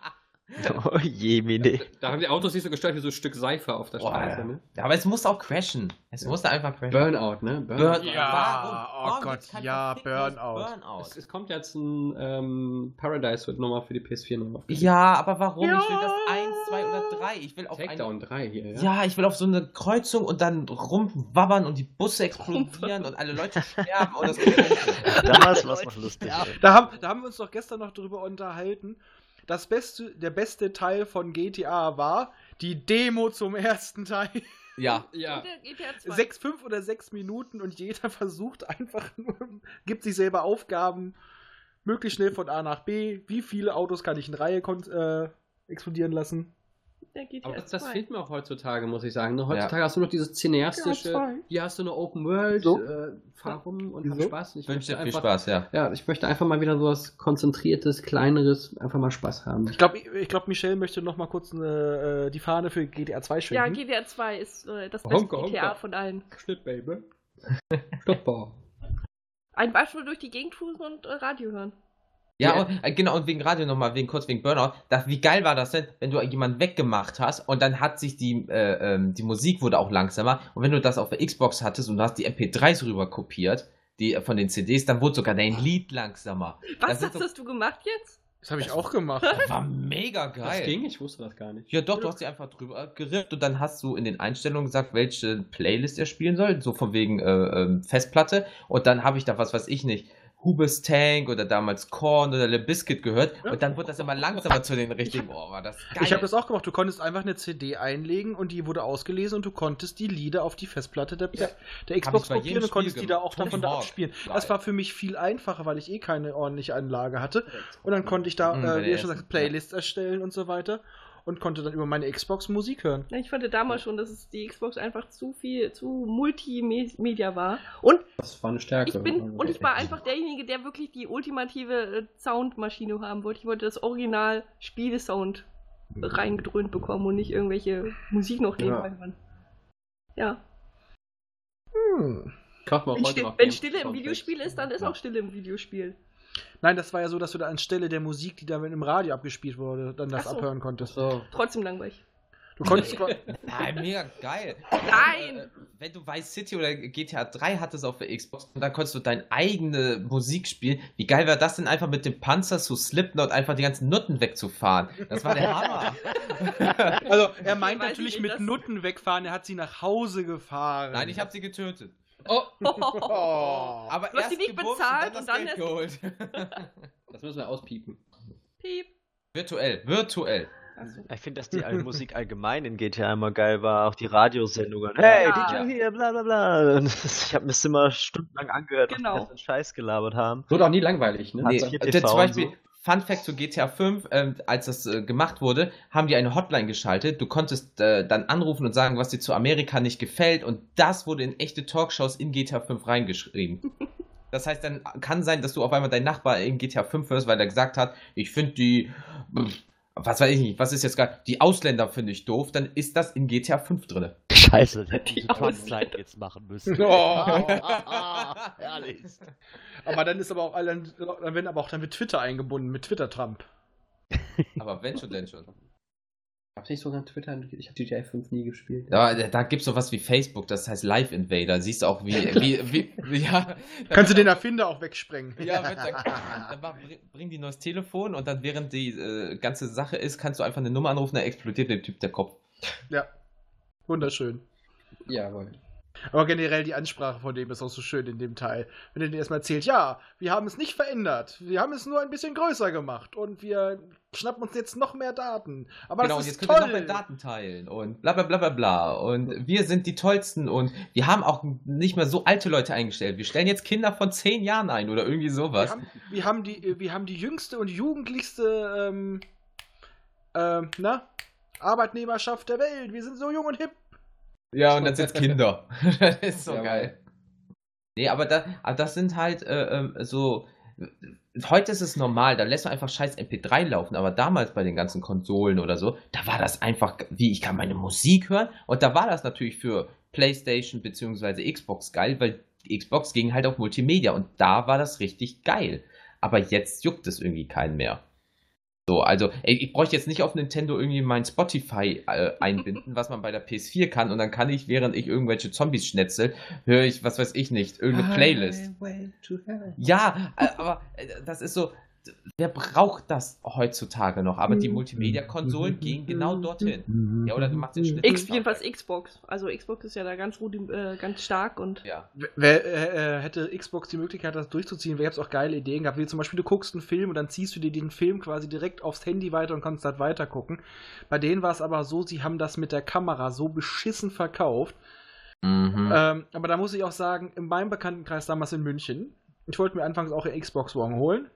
Oh je, Mine. Da haben die Autos nicht so gestört wie so ein Stück Seife auf der Straße, ne? ja, aber es musste auch crashen. Es musste einfach crashen. Burnout, ne? Burn Ja, Warum? oh Warum Gott, gibt's kein ja, Burnout. Burnout? Es, es kommt jetzt ein ähm, Paradise wird nochmal für die PS4 nochmal. Ja, aber warum? Ich will Ja. das 1, 2 oder 3. Ich will auf Takedown eine, 3 hier, ja? ja, ich will auf so eine Kreuzung und dann rumwabbern und die Busse explodieren und alle Leute sterben und das Damals war es noch lustig. Da haben, da haben wir uns doch gestern noch drüber unterhalten. Das beste, der beste Teil von GTA war die Demo zum ersten Teil. Ja. Ja. Und der GTA 2. Sechs, fünf oder sechs Minuten und jeder versucht einfach nur, gibt sich selber Aufgaben, möglichst schnell von A nach B. Wie viele Autos kann ich in Reihe kon- äh, explodieren lassen? Der GTA Aber das, das 2. fehlt mir auch heutzutage, muss ich sagen. Heutzutage hast du noch dieses cineastische, Ja, hier hast du eine Open World, So. äh, fahr rum und hab Wieso? Spaß. Ich Wünsche möchte dir viel einfach, Spaß, ja. Ja, ich möchte einfach mal wieder sowas konzentriertes, kleineres, einfach mal Spaß haben. Ich glaube, ich glaub, Michelle möchte noch mal kurz eine, äh, die Fahne für GTA 2 Ja, schwenken. GTA 2 ist äh, das Honka, beste GTA honka. von allen. Schnitt, Baby. Stopper. Einfach nur durch die Gegend fußen und äh, Radio hören. Ja. Und, äh, genau, und wegen Radio nochmal, wegen kurz wegen Burnout. Das, wie geil war das denn, wenn du jemanden weggemacht hast und dann hat sich die, äh, ähm, die Musik wurde auch langsamer und wenn du das auf der Xbox hattest und du hast die MP3s rüber kopiert, die äh, von den CDs, dann wurde sogar dein Lied langsamer. Was Das hast, so- hast du gemacht jetzt? Das habe ich auch gemacht. Das war mega geil. Das ging? Ich wusste das gar nicht. Ja, doch, du hast die einfach drüber gerippt und dann hast du in den Einstellungen gesagt, welche Playlist er spielen soll, so von wegen äh, ähm, Festplatte. Und dann habe ich da was weiß ich nicht, Hubes Tank oder damals Korn oder Le Biscuit gehört. Ja. Und dann wurde das immer langsamer zu den richtigen. Oh, war das geil. Ich habe das auch gemacht. Du konntest einfach eine CD einlegen und die wurde ausgelesen und du konntest die Lieder auf die Festplatte der, Ja. der Xbox kopieren und konntest Spiel die da auch davon da abspielen. Das war für mich viel einfacher, weil ich eh keine ordentliche Anlage hatte. Und dann konnte ich da, Mhm, bei äh, wie ihr schon sagt, Playlists erstellen und so weiter. Und konnte dann über meine Xbox Musik hören. Ja, Ich fand damals schon, dass es die Xbox einfach zu viel, zu Multimedia war. Und Das war eine Stärke. ich bin, und ich war einfach derjenige, der wirklich die ultimative äh, Soundmaschine haben wollte. Ich wollte das Original Spielesound reingedröhnt bekommen und nicht irgendwelche Musik noch nebenbei hören. Ja. Hm. Kauft man auch Wenn, heute Still, noch wenn Stille im. Videospiel ist, dann ist auch Stille im Videospiel. Nein, das war ja so, dass du da anstelle der Musik, die da im Radio abgespielt wurde, dann das so. abhören konntest. So. Trotzdem langweilig. Du konntest Nein, mega geil. Nein! Äh, Wenn du Vice City oder GTA 3 hattest auf der Xbox und dann konntest du deine eigene Musik spielen, wie geil wäre das denn einfach mit dem Panzer zu Slipknot einfach die ganzen Nutten wegzufahren? Das war der Hammer. Also, er meint natürlich ich, mit Nutten wegfahren, er hat sie nach Hause gefahren. Nein, ich habe sie getötet. Oh, Oh. Aber Du hast sie erst nicht gebumst bezahlt und und dann dann das Geld geholt. das müssen wir auspiepen. Piep. virtuell, virtuell. Achso. Ich finde, dass die Musik allgemein in GTA immer geil war, auch die Radiosendungen. Hey, Ja. DJ hier, bla bla bla. Ich habe mir das immer stundenlang angehört, Genau. was die Scheiß gelabert haben. Wird auch nie langweilig, ne? Nee. Äh, TV zum Beispiel, und Fun Fact zu GTA 5, ähm, als das äh, gemacht wurde, haben die eine Hotline geschaltet. Du konntest äh, dann anrufen und sagen, was dir zu Amerika nicht gefällt. Und das wurde in echte Talkshows in GTA 5 reingeschrieben. Das heißt, dann kann sein, dass du auf einmal deinen Nachbar in GTA 5 hörst, weil er gesagt hat, ich finde die, was weiß ich nicht, was ist jetzt gerade, die Ausländer finde ich doof, dann ist das in GTA 5 drin. Scheiße, das hätte Transzeit Ausländer. jetzt machen müssen. Oh. Herrlich. Aber dann ist aber auch, dann, dann werden aber auch dann mit Twitter eingebunden, mit Twitter-Trump. Aber wenn schon, denn schon. Gab's nicht sogar Twitter? Ich habe GTA 5 nie gespielt. Ja, da, gibt es sowas wie Facebook, das heißt Live Invader. Siehst du auch, wie, wie, wie, wie ja. da Kannst du den Erfinder auch wegsprengen. Ja, wird dann, dann mach- bring- bring die neues Telefon und dann während die äh, ganze Sache ist, kannst du einfach eine Nummer anrufen, da explodiert dem Typ der Kopf. Ja. Wunderschön. Jawohl. Aber generell die Ansprache von dem ist auch so schön in dem Teil. Wenn er dir erstmal erzählt, ja, wir haben es nicht verändert. Wir haben es nur ein bisschen größer gemacht und wir schnappen uns jetzt noch mehr Daten. Aber genau, und das jetzt ist könnt ihr toll. noch mehr Daten teilen und bla bla bla bla bla. Und wir sind die Tollsten und wir haben auch nicht mehr so alte Leute eingestellt. Wir stellen jetzt Kinder von zehn Jahren ein oder irgendwie wir, sowas. haben, wir, haben die, wir haben die jüngste und jugendlichste ähm, ähm, na, Arbeitnehmerschaft der Welt. Wir sind so jung und hip. Ja, und dann sind Kinder. das ist so Jawohl. geil. Nee, aber, da, aber das sind halt äh, ähm, so. Heute ist es normal, da lässt man einfach scheiß MP3 laufen, aber damals bei den ganzen Konsolen oder so, da war das einfach, wie ich kann meine Musik hören und da war das natürlich für PlayStation bzw. Xbox geil, weil die Xbox ging halt auf Multimedia und da war das richtig geil. Aber jetzt juckt es irgendwie keinen mehr. So, also, ey, ich bräuchte jetzt nicht auf Nintendo irgendwie mein Spotify äh, einbinden, was man bei der PS4 kann, und dann kann ich, während ich irgendwelche Zombies schnetzel, höre ich, was weiß ich nicht, irgendeine Playlist. Ja, äh, aber äh, das ist so, wer braucht das heutzutage noch? Aber die Multimedia-Konsolen gehen genau dorthin. Ja, oder du machst den Schnitt. X, jedenfalls Xbox. Also Xbox ist ja da ganz, äh, ganz stark und Ja. Wer äh, hätte Xbox die Möglichkeit, das durchzuziehen, wer es auch geile Ideen gehabt, wie zum Beispiel, du guckst einen Film und dann ziehst du dir den Film quasi direkt aufs Handy weiter und kannst halt weiter gucken. Bei denen war es aber so, sie haben das mit der Kamera so beschissen verkauft. Mhm. Ähm, aber da muss ich auch sagen, in meinem Bekanntenkreis damals in München, ich wollte mir anfangs auch eine Xbox One holen.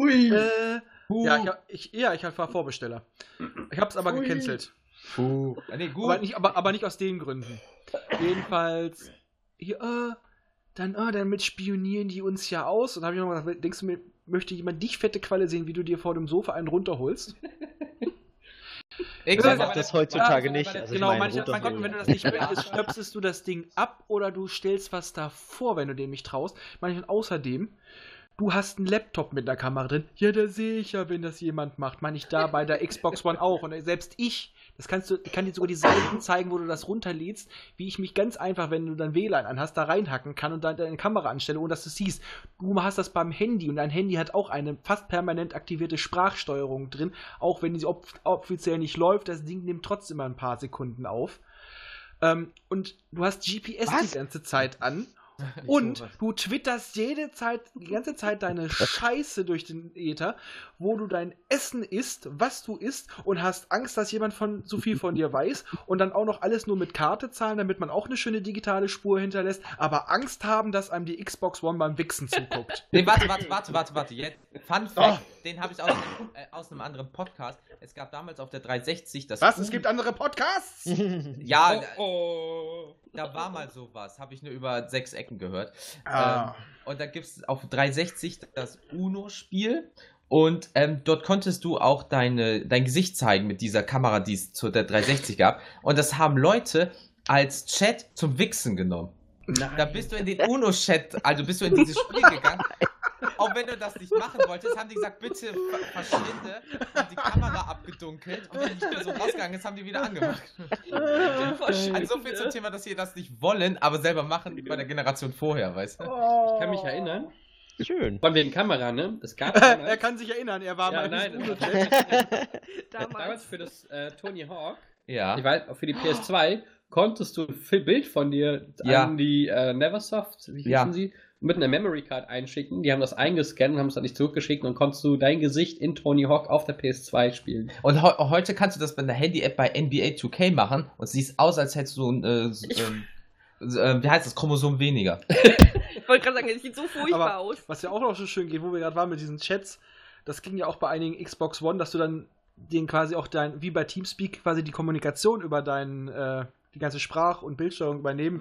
Ui. Äh, ja, ich, ich, ja, ich war Vorbesteller. Ich hab's aber Ui. gecancelt. Puh. Nee, gut. Aber nicht, aber, aber nicht aus den Gründen. Jedenfalls, hier, äh, dann, äh, damit spionieren die uns ja aus. Und da habe ich noch mal gesagt, denkst du mir, möchte jemand dich fette Qualle sehen, wie du dir vor dem Sofa einen runterholst? Ich Ja, macht das heutzutage Ja, nicht. Also ich genau, manche, roter mein Gott, wenn du das nicht möchtest, stöpselst du das Ding ab oder du stellst was davor, wenn du dem nicht traust. Manchmal außerdem, du hast einen Laptop mit einer Kamera drin. Ja, da sehe ich ja, wenn das jemand macht. Meine ich da bei der Xbox One auch. Und selbst ich, das kannst du, ich kann dir sogar die Seiten zeigen, wo du das runterlädst, wie ich mich ganz einfach, wenn du dann WLAN anhast, da reinhacken kann und dann deine Kamera anstelle, ohne dass du siehst. Du hast das beim Handy und dein Handy hat auch eine fast permanent aktivierte Sprachsteuerung drin, auch wenn sie offiziell nicht läuft, das Ding nimmt trotzdem mal ein paar Sekunden auf. Ähm, und du hast GPS Was? die ganze Zeit an. Und du twitterst jede Zeit, die ganze Zeit deine Scheiße durch den Äther, wo du dein Essen isst, was du isst und hast Angst, dass jemand von zu viel von dir weiß und dann auch noch alles nur mit Karte zahlen, damit man auch eine schöne digitale Spur hinterlässt, aber Angst haben, dass einem die Xbox One beim Wichsen zuguckt. Nee, warte, warte, warte, warte, warte. Jetzt, Fun Fact, den habe ich aus, einem- äh, aus einem anderen Podcast. Es gab damals auf der 360 das. Was? U- Es gibt andere Podcasts? Ja, Oh, da war mal sowas. Habe ich nur über sechs Ecken gehört. Ah. Ähm, und da gibt es auf 360 das UNO-Spiel. Und ähm, dort konntest du auch deine, dein Gesicht zeigen mit dieser Kamera, die es zu der 360 gab. Und das haben Leute als Chat zum Wichsen genommen. Da bist du in den UNO-Chat, also bist du in dieses Spiel gegangen. Auch wenn du das nicht machen wolltest, haben die gesagt, bitte ver verschwinde. Haben die Kamera abgedunkelt und wenn die Person rausgegangen ist, haben die wieder angemacht. Also so viel zum Thema, dass sie das nicht wollen, aber selber machen bei der Generation vorher, weißt du? Ich kann mich erinnern. Schön. Von wegen Kamera, ne? Es gab er kann sich erinnern, er war ja, mal nein, damals Damals. für das äh, Tony Hawk, Ja. ich weiß, für die PS2, konntest du ein Bild von dir Ja. an die äh, Neversoft, wie Ja. hießen sie, mit einer Memory Card einschicken. Die haben das eingescannt und haben es dann nicht zurückgeschickt und dann konntest du dein Gesicht in Tony Hawk auf der PS2 spielen. Und heu- heute kannst du das mit einer Handy-App bei NBA 2K machen und siehst aus, als hättest du ein, äh, s- ähm, äh, wie heißt das, Chromosom weniger. Ich wollte gerade sagen, es sieht so furchtbar Aber aus. was ja auch noch so schön geht, wo wir gerade waren mit diesen Chats, das ging ja auch bei einigen Xbox One, dass du dann den quasi auch dein, wie bei Teamspeak, quasi die Kommunikation über deinen, äh, die ganze Sprach- und Bildsteuerung übernehmen Mhm.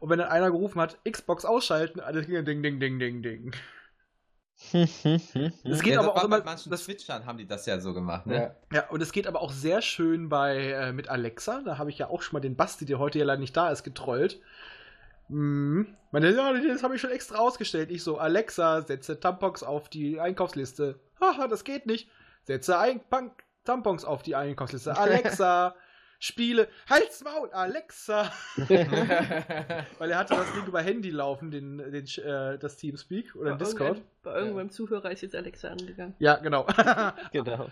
Und wenn dann einer gerufen hat, Xbox ausschalten, alles ging ding, ding, ding, ding, ding. Es geht ja, aber auch immer, bei manchen das, Twitchern haben die das ja so gemacht, ne? ja, und es geht aber auch sehr schön bei, äh, mit Alexa, da habe ich ja auch schon mal den Basti, der heute ja leider nicht da ist, getrollt. Mhm. Meine, ja, das habe ich schon extra ausgestellt. Ich so, Alexa, setze Tampons auf die Einkaufsliste. Haha, das geht nicht. Setze ein Punk Tampons auf die Einkaufsliste. Alexa, Spiele. Halt's Maul, Alexa. Weil er hatte das Ding über Handy laufen, den, den, äh, das Teamspeak oder Bei Discord. Bei irgendeinem Zuhörer ist jetzt Alexa angegangen. Ja, genau. genau.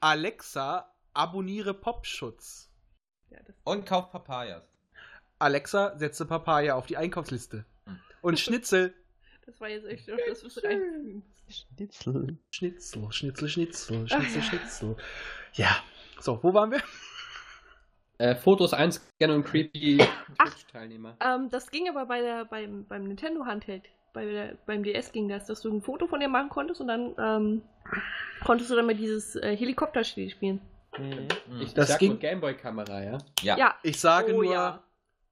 Alexa, abonniere Popschutz. Ja, das Und kauf Papayas. Alexa, setze Papaya auf die Einkaufsliste. Und Schnitzel. Das war jetzt echt noch das, was rein. Schnitzel. Schnitzel, Schnitzel, Schnitzel, Schnitzel, Schnitzel. Ja. So, wo waren wir? Äh, Fotos einscannen und creepy Twitch-Teilnehmer. Ähm, das ging aber bei der, beim, beim Nintendo Handheld. Bei der, beim DS ging das, dass du ein Foto von dir machen konntest und dann ähm, konntest du damit dieses äh, Helikopterspiel spielen. Mhm. Ich Das sag ging- nur Gameboy-Kamera, ja? Ja. Ja. Ich sage Oh, nur ja.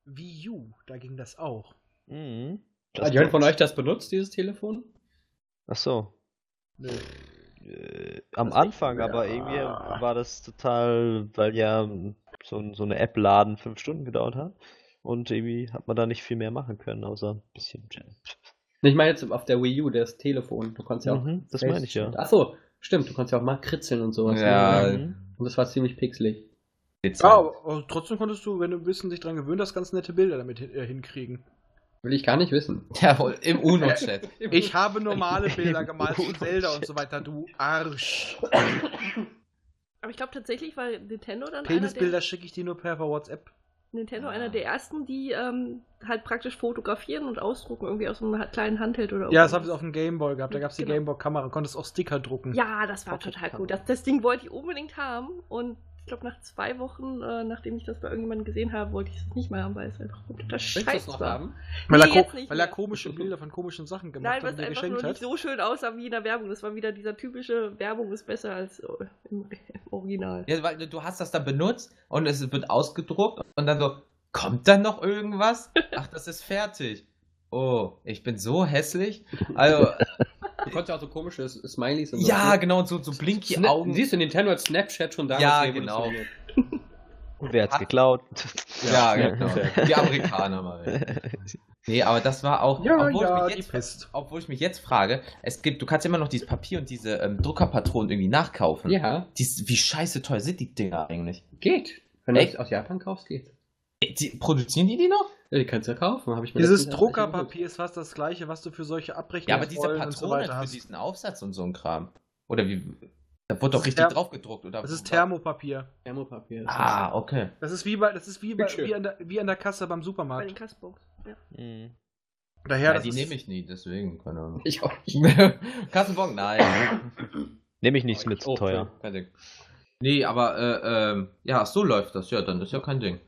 Wii U, da ging das auch. Mhm. Hat jemand von euch das benutzt, dieses Telefon? Ach so. Nö. Äh, am Anfang, aber irgendwie war das total, weil ja so, so eine App laden fünf Stunden gedauert hat. Und irgendwie hat man da nicht viel mehr machen können, außer ein bisschen Jam. Ich meine jetzt auf der Wii U, das Telefon. Du konntest ja auch. Mhm, das meine ich ja. Achso, stimmt, du konntest ja auch mal kritzeln und sowas. Ja. ne? Mhm. Und das war ziemlich pixelig. Ja, aber, trotzdem konntest du, wenn du ein bisschen dich dran gewöhnt hast, ganz nette Bilder damit äh, hinkriegen. Will ich gar nicht wissen. Jawohl, im UNO-Chat. Ich habe normale Bilder gemalt von Zelda und so weiter, du Arsch. Aber ich glaube tatsächlich war Nintendo dann Penisbilder der, schicke ich dir nur per WhatsApp. Nintendo Ah. einer der ersten, die ähm, halt praktisch fotografieren und ausdrucken irgendwie aus so einem kleinen Handheld oder Ja, das habe ich auf dem Gameboy gehabt. Da gab es die Genau. Gameboy-Kamera, konntest auch Sticker drucken. Ja, das war total gut. Das, das Ding wollte ich unbedingt haben und glaube nach zwei Wochen, äh, nachdem ich das bei irgendjemandem gesehen habe, wollte ich es nicht mehr haben, weil es einfach das noch war. haben? Weil, Nee, er, jetzt ko nicht weil er komische Bilder von komischen Sachen gemacht Nein, hat was und dir einfach nur hat. nicht so schön aussah wie in der Werbung. Das war wieder dieser typische Werbung ist besser als äh, im, im Original. Ja, weil du hast das dann benutzt und es wird ausgedruckt und dann so, kommt dann noch irgendwas? Ach, das ist fertig. Oh, ich bin so hässlich. Also, Du konntest ja auch so komische Smileys und so. Ja, genau, so, so blinky Sna Augen. Siehst du, Nintendo hat Snapchat schon damals Ja. Und wer hat's Hat- geklaut? Ja, Ja. genau. Die Amerikaner mal. Nee, aber das war auch. Ja, obwohl, ja, ich mich jetzt, Pest. obwohl ich mich jetzt frage, es gibt, du kannst immer noch dieses Papier und diese ähm, Druckerpatronen irgendwie nachkaufen. Ja, Die, wie scheiße teuer sind die Dinger eigentlich? geht. Wenn du aus Japan kaufst, geht. Äh, Die, produzieren die die noch? Ja, die kannst du ja kaufen, habe ich mir Dieses Druckerpapier ist fast das gleiche, was du für solche Abrechnungen Ja, aber diese und so für hast. diesen Aufsatz und so ein Kram. Oder wie. Da wurde Das doch richtig Therm- drauf gedruckt, oder? Das ist Thermopapier. Thermopapier. Ah, okay. Das ist wie bei, das ist wie, bei, wie, an der, wie an der Kasse beim Bei den Supermarkt. Kassbox. Ja. Mhm. Daher, Ja, das die nehme ich nie, deswegen, keine Ahnung. Ich auch nicht. Kassenbon? Nein. Nehme ich nichts mit, zu Oh, teuer. Kein Ding. Nee, aber, äh, ähm, ja, so läuft das. Ja, dann ist ja kein Ding.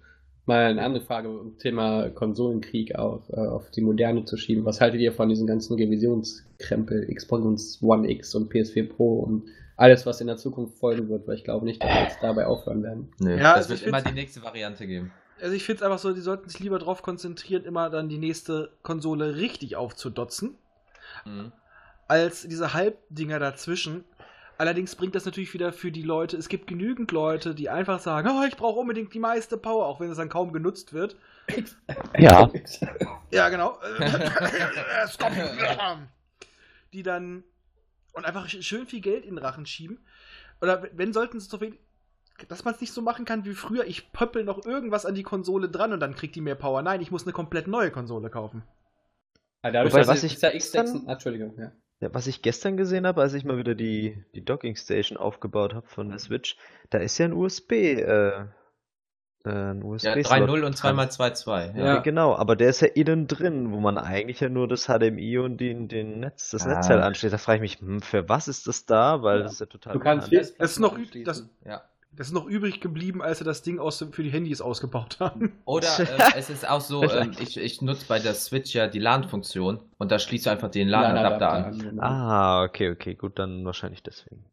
Mal eine andere Frage um Thema Konsolenkrieg auf, äh, auf die Moderne zu schieben. Was haltet ihr von diesen ganzen Revisionskrempel, Xbox One X und PS4 Pro und alles, was in der Zukunft folgen wird? Weil ich glaube nicht, dass wir jetzt dabei aufhören werden. Nee, Ja, das also wird immer die nächste Variante geben. Also ich finde es einfach so, die sollten sich lieber darauf konzentrieren, immer dann die nächste Konsole richtig aufzudotzen, Mhm. als diese Halbdinger dazwischen. Allerdings bringt das natürlich wieder für die Leute, es gibt genügend Leute, die einfach sagen, oh, ich brauche unbedingt die meiste Power, auch wenn es dann kaum genutzt wird. Ja. Ja, genau. Die dann und einfach sch- schön viel Geld in den Rachen schieben. Oder wenn sollten sie es doch wen- dass man es nicht so machen kann wie früher, ich pöppel noch irgendwas an die Konsole dran und dann kriegt die mehr Power. Nein, ich muss eine komplett neue Konsole kaufen. Ah, dadurch, Wobei, was ich X6, gestern- ah, Entschuldigung, ja. Ja, was ich gestern gesehen habe, als ich mal wieder die, die Docking Station aufgebaut habe von der Switch, da ist ja ein USB, äh, äh, ein USB. Ja, 3.0 und 2x2.2. Ja. Ja. genau, aber der ist ja innen drin, wo man eigentlich ja nur das HDMI und den, den Netz, das Ah. Netzteil anschließt. Da frage ich mich, hm, für was ist das da? Weil Ja. das ist ja total Du kannst viel- Das ist noch, das, ja. Das ist noch übrig geblieben, als sie das Ding aus, für die Handys ausgebaut haben. Oder äh, es ist auch so, ähm, ich, ich nutze bei der Switch ja die LAN-Funktion und da schließt du einfach den LAN-Adapter an. genau. Ah, okay, okay, gut, dann wahrscheinlich deswegen.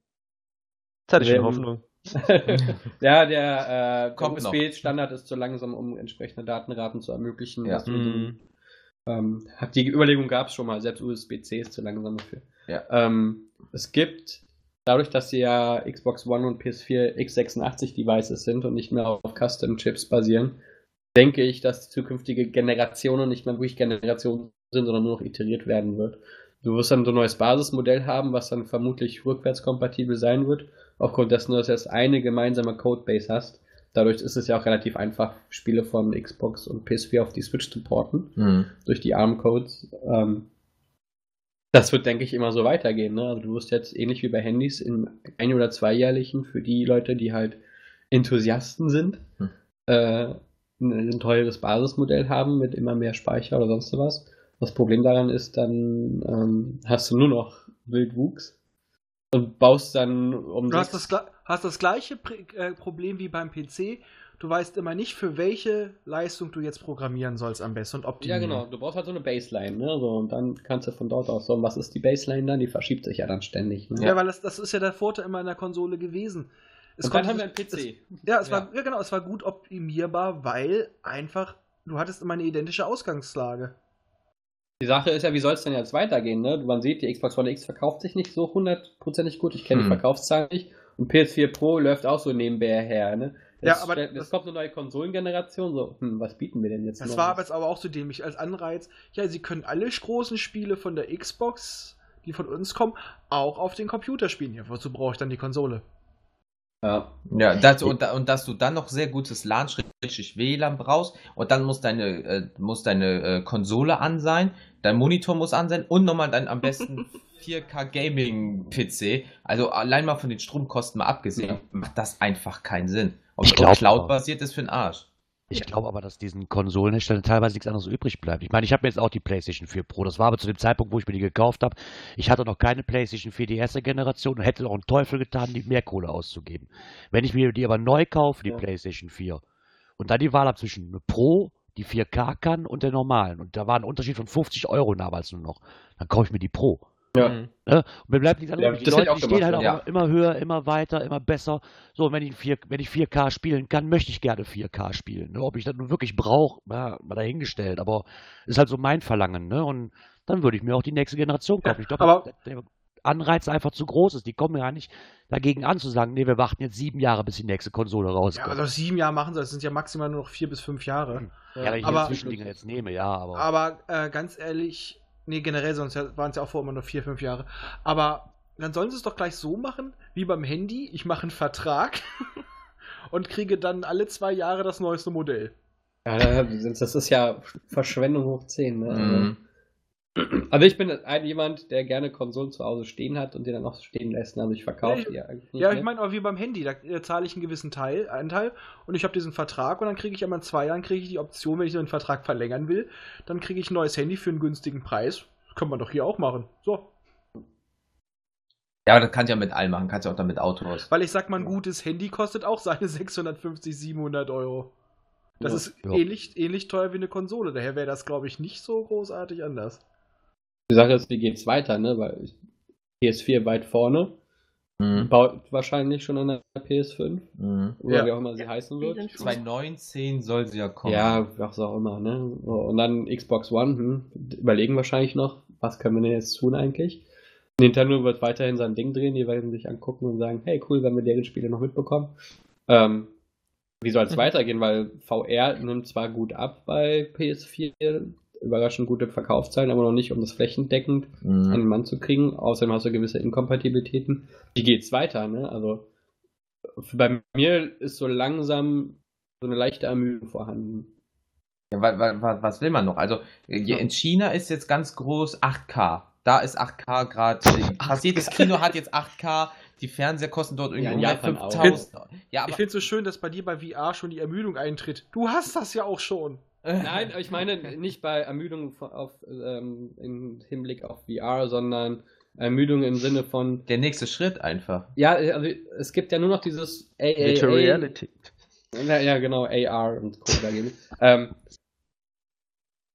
Jetzt hatte ich schon Hoffnung. ja, der, äh. USB-Standard ist zu langsam, um entsprechende Datenraten zu ermöglichen. Ja. dass du so ein- Mhm. ähm, hat die Überlegung gab es schon mal, selbst USB-C ist zu langsam dafür. Ja. Ähm, es gibt, dadurch, dass sie ja Xbox One und PS4 x86 Devices sind und nicht mehr auf Custom-Chips basieren, denke ich, dass die zukünftige Generationen nicht mehr wirklich Generationen sind, sondern nur noch iteriert werden wird. Du wirst dann so ein neues Basismodell haben, was dann vermutlich rückwärtskompatibel sein wird, aufgrund dessen, dass du jetzt eine gemeinsame Codebase hast. Dadurch ist es ja auch relativ einfach, Spiele von Xbox und PS4 auf die Switch zu porten Mhm. durch die ARM-Codes. Ähm, das wird, denke ich, immer so weitergehen. Ne? Also du wirst jetzt ähnlich wie bei Handys in ein- oder zweijährlichen für die Leute, die halt Enthusiasten sind, Hm. äh, ein, teures Basismodell haben mit immer mehr Speicher oder sonst was. Das Problem daran ist, dann ähm, hast du nur noch Wildwuchs und baust dann um Du hast das, hast das gleiche Pr- äh, Problem wie beim PC. Du weißt immer nicht, für welche Leistung du jetzt programmieren sollst am besten und Ja, optimieren. genau. Du brauchst halt so eine Baseline, ne? So, und dann kannst du von dort aus so, und was ist die Baseline dann? Die verschiebt sich ja dann ständig. Ne? Ja, weil das, das ist ja der Vorteil immer in der Konsole gewesen. Es und dann konnte- haben wir einen Es, PC. ja, es Ja. war ja genau, es war gut optimierbar, weil einfach du hattest immer eine identische Ausgangslage. Die Sache ist ja, wie soll es denn jetzt weitergehen? Ne? Man sieht, die Xbox One X verkauft sich nicht so hundertprozentig gut. Ich kenne die Hm. Verkaufszahlen nicht. Und PS4 Pro läuft auch so nebenbei her. Ne? Ja, aber stellt- das- es kommt eine neue Konsolengeneration. So, hm, was bieten wir denn jetzt? Das noch? war aber jetzt aber auch so dämlich als Anreiz. Ja, sie können alle großen Spiele von der Xbox, die von uns kommen, auch auf den Computer spielen. Ja, wozu brauche ich dann die Konsole? ja. Ja, das, und, und dass du dann noch sehr gutes LAN, richtig WLAN brauchst und dann muss deine, äh, muss deine äh, Konsole an sein, dein Monitor muss an sein und nochmal dann am besten 4K Gaming PC. Also allein mal von den Stromkosten mal abgesehen, Ja. macht das einfach keinen Sinn. Ob Ich ob glaub Cloud aber. basiert ist für den Arsch. Ich glaube aber, dass diesen Konsolenherstellern teilweise nichts anderes übrig bleibt. Ich meine, ich habe mir jetzt auch die PlayStation 4 Pro. Das war aber zu dem Zeitpunkt, wo ich mir die gekauft habe. Ich hatte noch keine PlayStation 4 die erste Generation und hätte auch einen Teufel getan, die mehr Kohle auszugeben. Wenn ich mir die aber neu kaufe, die Ja. PlayStation 4, und dann die Wahl habe zwischen eine Pro, die 4K kann und der normalen, und da war ein Unterschied von 50 Euro damals nur noch, dann kaufe ich mir die Pro. Ja. Mhm. Ne? Und mir bleibt nichts Ja, anderes. die hätte ich Leute, die stehen halt auch ja. immer, höher, immer weiter, immer besser. So, und wenn ich, 4, wenn ich 4K spielen kann, möchte ich gerne 4K spielen. Ne? Ob ich das nun wirklich brauche, ja, mal dahingestellt. Aber ist halt so mein Verlangen. Ne? Und dann würde ich mir auch die nächste Generation kaufen. Ich glaube, aber- der, der Anreiz einfach zu groß ist. Die kommen ja nicht dagegen an zu sagen, nee, wir warten jetzt sieben Jahre, bis die nächste Konsole Ja, rauskommt. also sieben Jahre machen sie, das sind ja maximal nur noch vier bis fünf Jahre. Ja, wenn ich aber- aber, Zwischendinge jetzt nehme, ja, aber. Aber äh, ganz ehrlich, nee, generell, sonst waren es ja auch vor immer nur vier, fünf Jahre. Aber dann sollen sie es doch gleich so machen, wie beim Handy. Ich mache einen Vertrag und kriege dann alle zwei Jahre das neueste Modell. Ja, das ist ja Verschwendung hoch 10. Ne? Mhm. Also ich bin ein, jemand, der gerne Konsolen zu Hause stehen hat und die dann auch stehen lässt. Also ich verkaufe Ja, die eigentlich. Ja, mehr. ich meine, aber wie beim Handy, da äh, zahle ich einen gewissen Teil, Anteil und ich habe diesen Vertrag und dann kriege ich einmal in zwei Jahren kriege ich die Option, wenn ich den Vertrag verlängern will, dann kriege ich ein neues Handy für einen günstigen Preis. Das kann man doch hier auch machen. So. Ja, aber das kannst du ja mit allem machen. Kannst du auch dann mit Autos. Weil ich sag mal, ein gutes Handy kostet auch seine 650, 700 Euro. Das Ja. ist Ja. ähnlich, ähnlich teuer wie eine Konsole. Daher wäre das, glaube ich, nicht so großartig anders. Die Sache ist, wie geht's weiter, ne? Weil ich- PS4 weit vorne, Mhm. baut wahrscheinlich schon an der PS5 Mhm. oder Ja. wie auch immer sie Ja, heißen wird. sind schon- 2019 soll sie ja kommen. Ja, was auch immer, ne? Und dann Xbox One, hm, überlegen wahrscheinlich noch, was können wir denn jetzt tun eigentlich? Nintendo wird weiterhin sein Ding drehen, die werden sich angucken und sagen, hey cool, wenn wir deren Spiele noch mitbekommen. Ähm, wie soll es Mhm. weitergehen? Weil VR nimmt zwar gut ab bei PS4, überraschend gute Verkaufszahlen, aber noch nicht, um das flächendeckend an den Mhm. Mann zu kriegen. Außerdem hast du gewisse Inkompatibilitäten. Wie geht's weiter, ne? Also bei mir ist so langsam so eine leichte Ermüdung vorhanden. Ja, wa, wa, wa, was will man noch? Also Ja. in China ist jetzt ganz groß 8K. Da ist 8K gerade. Fast jedes Kino hat jetzt 8K. Die Fernseher kosten dort irgendwie Ja, in um Japan auch. 5000. Ja, ich finde es so schön, dass bei dir bei VR schon die Ermüdung eintritt. Du hast das ja auch schon. Nein, aber ich meine nicht bei Ermüdung auf, ähm, im Hinblick auf VR, sondern Ermüdung im Sinne von, der nächste Schritt einfach. ja, also es gibt ja nur noch dieses AAA. Virtual Reality. Ja, ja, genau, AR und Co. Ähm,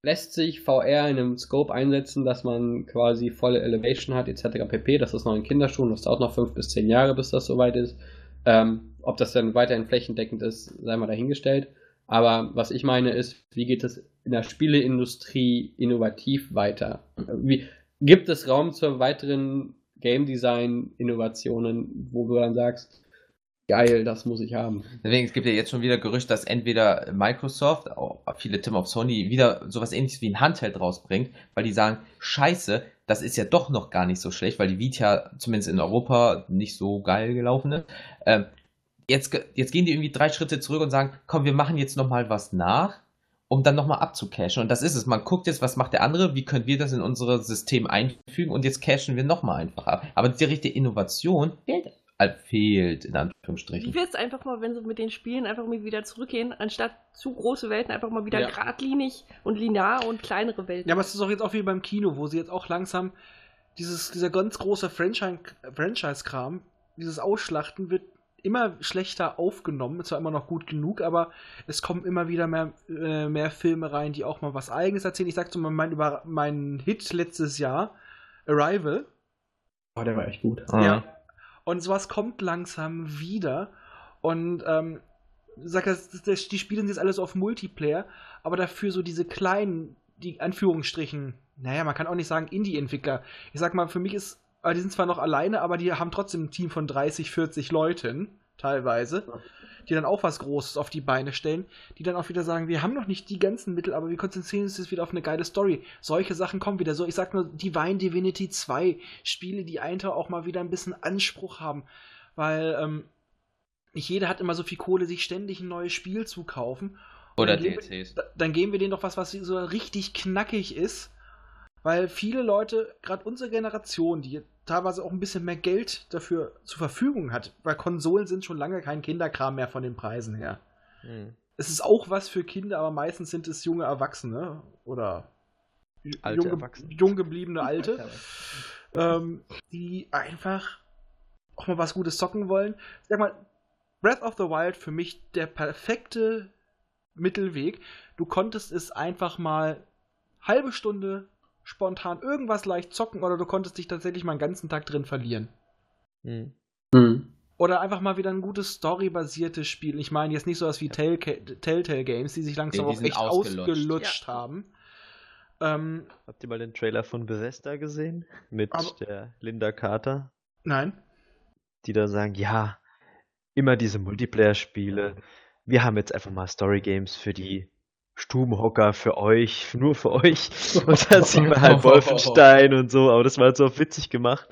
lässt sich VR in einem Scope einsetzen, dass man quasi volle Elevation hat, etc. pp. Das ist noch in Kinderschuhen, das dauert noch fünf bis zehn Jahre, bis das soweit ist. Ähm, ob das dann weiterhin flächendeckend ist, sei mal dahingestellt. Aber was ich meine ist, wie geht es in der Spieleindustrie innovativ weiter? Wie, gibt es Raum zur weiteren Game Design Innovationen, wo du dann sagst, geil, das muss ich haben. Deswegen, es gibt ja jetzt schon wieder Gerücht, dass entweder Microsoft, auch viele Tim auf Sony, wieder sowas ähnliches wie ein Handheld rausbringt, weil die sagen, scheiße, das ist ja doch noch gar nicht so schlecht, weil die Vita zumindest in Europa nicht so geil gelaufen ist. Ähm, jetzt, jetzt gehen die irgendwie drei Schritte zurück und sagen, komm, wir machen jetzt nochmal was nach, um dann nochmal abzucashen. Und das ist es. Man guckt jetzt, was macht der andere, wie können wir das in unser System einfügen und jetzt cashen wir nochmal einfach ab. Aber die richtige Innovation fehlt, äh, fehlt in Wie Anführungsstrichen. wär's einfach mal, wenn sie mit den Spielen einfach mal wieder zurückgehen, anstatt zu große Welten einfach mal wieder Ja. geradlinig und linear und kleinere Welten? Ja, aber es ist doch jetzt auch wie beim Kino, wo sie jetzt auch langsam dieses, dieser ganz große Franchise- Franchise-Kram, dieses Ausschlachten wird immer schlechter aufgenommen, zwar immer noch gut genug, aber es kommen immer wieder mehr, äh, mehr Filme rein, die auch mal was Eigenes erzählen. Ich sag so mal mein, über meinen Hit letztes Jahr, Arrival. Oh, der war echt gut. Ja. Und sowas kommt langsam wieder. Und ähm, sag das, das, das, die spielen jetzt alles auf Multiplayer, aber dafür so diese kleinen, die Anführungsstrichen, naja, man kann auch nicht sagen Indie-Entwickler. Ich sag mal, für mich ist, die sind zwar noch alleine, aber die haben trotzdem ein Team von 30, 40 Leuten, teilweise, die dann auch was Großes auf die Beine stellen, die dann auch wieder sagen, wir haben noch nicht die ganzen Mittel, aber wir konzentrieren uns jetzt wieder auf eine geile Story. Solche Sachen kommen wieder. So, ich sag nur Divine Divinity 2, Spiele, die einfach auch mal wieder ein bisschen Anspruch haben, weil ähm, nicht jeder hat immer so viel Kohle, sich ständig ein neues Spiel zu kaufen. Oder dann geben wir- DLCs. da- Dann geben wir denen doch was, was so richtig knackig ist. Weil viele Leute, gerade unsere Generation, die teilweise auch ein bisschen mehr Geld dafür zur Verfügung hat, weil Konsolen sind schon lange kein Kinderkram mehr von den Preisen her. Hm. Es ist auch was für Kinder, aber meistens sind es junge Erwachsene oder Alte jung, Erwachsene. jung gebliebene Alte, ähm, die einfach auch mal was Gutes zocken wollen. Sag mal, Breath of the Wild für mich der perfekte Mittelweg. Du konntest es einfach mal halbe Stunde spontan irgendwas leicht zocken oder du konntest dich tatsächlich mal einen ganzen Tag drin verlieren. Hm. Mhm. Oder einfach mal wieder ein gutes storybasiertes Spiel. Ich meine jetzt nicht sowas wie Telltale Games, die sich langsam Die- die auch echt ausgelutscht. ausgelutscht haben. Ähm, Habt ihr mal den Trailer von Bethesda gesehen? Mit Aber- der Linda Carter? nein. die da sagen, ja, immer diese Multiplayer-Spiele. Wir haben jetzt einfach mal Story-Games für die Stubenhocker, für euch, nur für euch. Und dann sehen wir halt Wolfenstein und so, aber das war halt so witzig gemacht.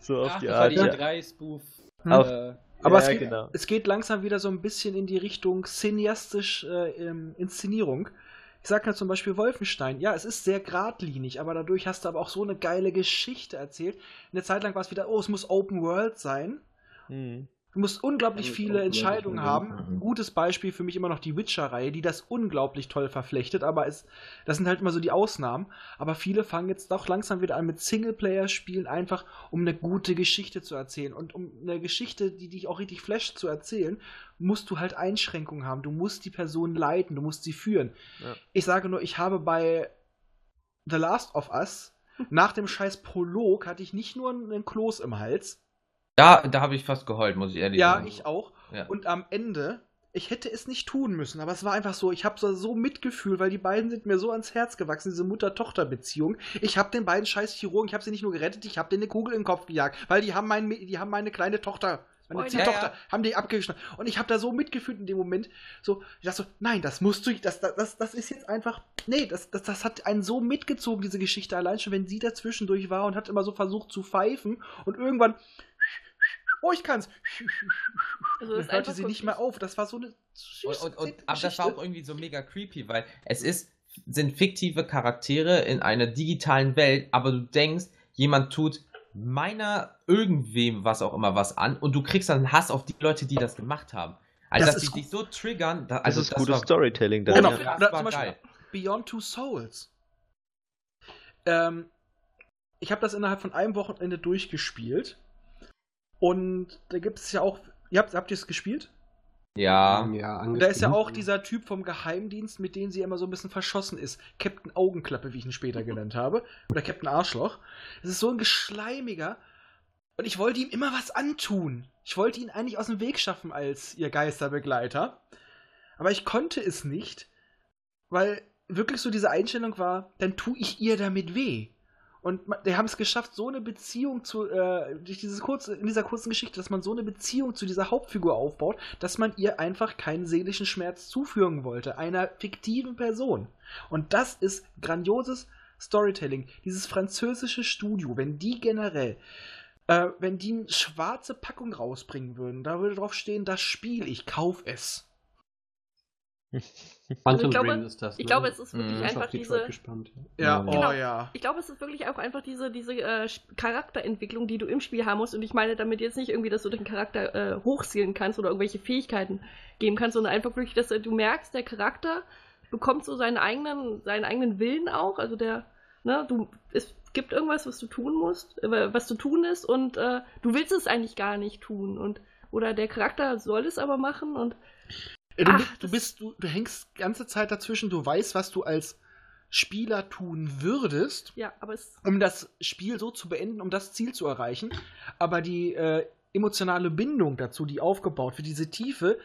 So auf Ach, die das war Art. die Ja. E3-Spoof. Auf- Äh, Aber ja, es, geht, genau. es geht langsam wieder so ein bisschen in die Richtung cineastisch äh, ähm, Inszenierung. Ich sag ja zum Beispiel Wolfenstein. Ja, es ist sehr geradlinig, aber dadurch hast du aber auch so eine geile Geschichte erzählt. Eine Zeit lang war es wieder, oh, es muss Open World sein. Hm. Du musst unglaublich viele Entscheidungen haben. Ein gutes Beispiel für mich immer noch die Witcher-Reihe, die das unglaublich toll verflechtet, aber es, das sind halt immer so die Ausnahmen. Aber viele fangen jetzt doch langsam wieder an mit Singleplayer-Spielen, einfach um eine gute Geschichte zu erzählen. Und um eine Geschichte, die dich auch richtig flasht, zu erzählen, musst du halt Einschränkungen haben. Du musst die Person leiten, du musst sie führen. Ja. Ich sage nur, ich habe bei The Last of Us nach dem scheiß Prolog hatte ich nicht nur einen Kloß im Hals, Da, da habe ich fast geheult, muss ich ehrlich ja, sagen. ich auch. Ja. Und am Ende, ich hätte es nicht tun müssen, aber es war einfach so, ich habe so, so Mitgefühl, weil die beiden sind mir so ans Herz gewachsen, diese Mutter-Tochter-Beziehung. Ich habe den beiden scheiß Chirurgen, ich habe sie nicht nur gerettet, ich habe denen eine Kugel in den Kopf gejagt, weil die haben, mein, die haben meine kleine Tochter, meine Spoiler. Ziehtochter, Ja, ja. haben die abgeschnitten. Und ich habe da so mitgefühlt in dem Moment, so, ich dachte so, nein, das musst du, das, das, das, das ist jetzt einfach, nee, das, das, das hat einen so mitgezogen, diese Geschichte, allein schon, wenn sie dazwischendurch war und hat immer so versucht zu pfeifen und irgendwann, oh, ich kann's. Also Und ist hörte sie nicht mehr auf. Das war so eine Und, süße und, und, nette aber das war auch irgendwie so mega creepy, weil es ist, sind fiktive Charaktere in einer digitalen Welt, aber du denkst, jemand tut meiner irgendwem was auch immer was an und du kriegst dann Hass auf die Leute, die das gemacht haben. Also, Das dass ist die dich so triggern, da, Das also ist gutes war Storytelling dann. Genau. ja. Oder zum Beispiel- geil. Beyond Two Souls. Ähm, ich habe das innerhalb von einem Wochenende durchgespielt. Und da gibt es ja auch. Ihr habt, habt ihr es gespielt? Ja, ja, Und da ist ja auch dieser Typ vom Geheimdienst, mit dem sie immer so ein bisschen verschossen ist. Captain Augenklappe, wie ich ihn später genannt habe. Oder Captain Arschloch. Das ist so ein Geschleimiger. Und ich wollte ihm immer was antun. Ich wollte ihn eigentlich aus dem Weg schaffen als ihr Geisterbegleiter. Aber ich konnte es nicht, weil wirklich so diese Einstellung war, dann tue ich ihr damit weh. Und die haben es geschafft, so eine Beziehung zu, äh, durch dieses kurze, in dieser kurzen Geschichte, dass man so eine Beziehung zu dieser Hauptfigur aufbaut, dass man ihr einfach keinen seelischen Schmerz zufügen wollte, einer fiktiven Person. Und das ist grandioses Storytelling. Dieses französische Studio, wenn die generell, äh, wenn die eine schwarze Packung rausbringen würden, da würde drauf stehen, das Spiel, ich kauf es. Also Phantom ich glaube- Dream ist das. Ich ne? glaube, es ist wirklich Mhm. Ich bin einfach diese. gespannt. Ja, Ja. oh Genau. ja. Ich glaube, es ist wirklich auch einfach diese, diese äh, Charakterentwicklung, die du im Spiel haben musst. Und ich meine damit jetzt nicht irgendwie, dass du den Charakter äh, hochzielen kannst oder irgendwelche Fähigkeiten geben kannst, sondern einfach wirklich, dass äh, du merkst, der Charakter bekommt so seinen eigenen, seinen eigenen Willen auch. Also der, ne, du, es gibt irgendwas, was du tun musst, äh, was zu tun ist und äh, du willst es eigentlich gar nicht tun. Und oder der Charakter soll es aber machen und Du, Ach, bist, du bist, du, du hängst die ganze Zeit dazwischen, du weißt, was du als Spieler tun würdest, ja, aber es um das Spiel so zu beenden, um das Ziel zu erreichen. Aber die äh, emotionale Bindung dazu, die aufgebaut wird, diese Tiefe,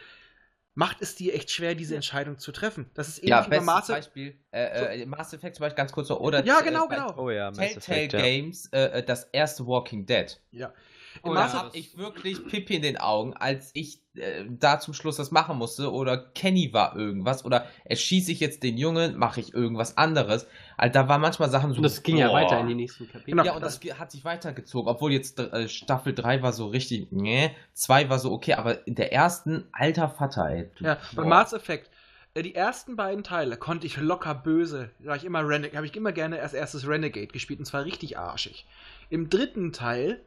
macht es dir echt schwer, diese Entscheidung zu treffen. Das ist ähnlich ja wie Mass Beispiel, äh, äh, Mass Effect zum Beispiel ganz kurz noch, oder Ja, genau, äh, bei genau. Oh ja, Mass Telltale Effect, ja. Games, äh, äh, das erste Walking Dead. Ja. Und Mass da Effect- habe ich wirklich Pippi in den Augen, als ich äh, da zum Schluss das machen musste. Oder Kenny war irgendwas. Oder erschieße ich jetzt den Jungen, mache ich irgendwas anderes. Also da waren manchmal Sachen so. Und das ging ja boah. weiter in die nächsten Kapitel. Genau. Ja, und das ge- hat sich weitergezogen. Obwohl jetzt äh, Staffel 3 war so richtig, nee, 2 war so okay, aber in der ersten, alter Vater, ey. du- Ja, bei. Mass Effect. äh, Die ersten beiden Teile konnte ich locker böse. Da ich immer Renegade, habe ich immer gerne als erstes Renegade gespielt und zwar richtig arschig. Im dritten Teil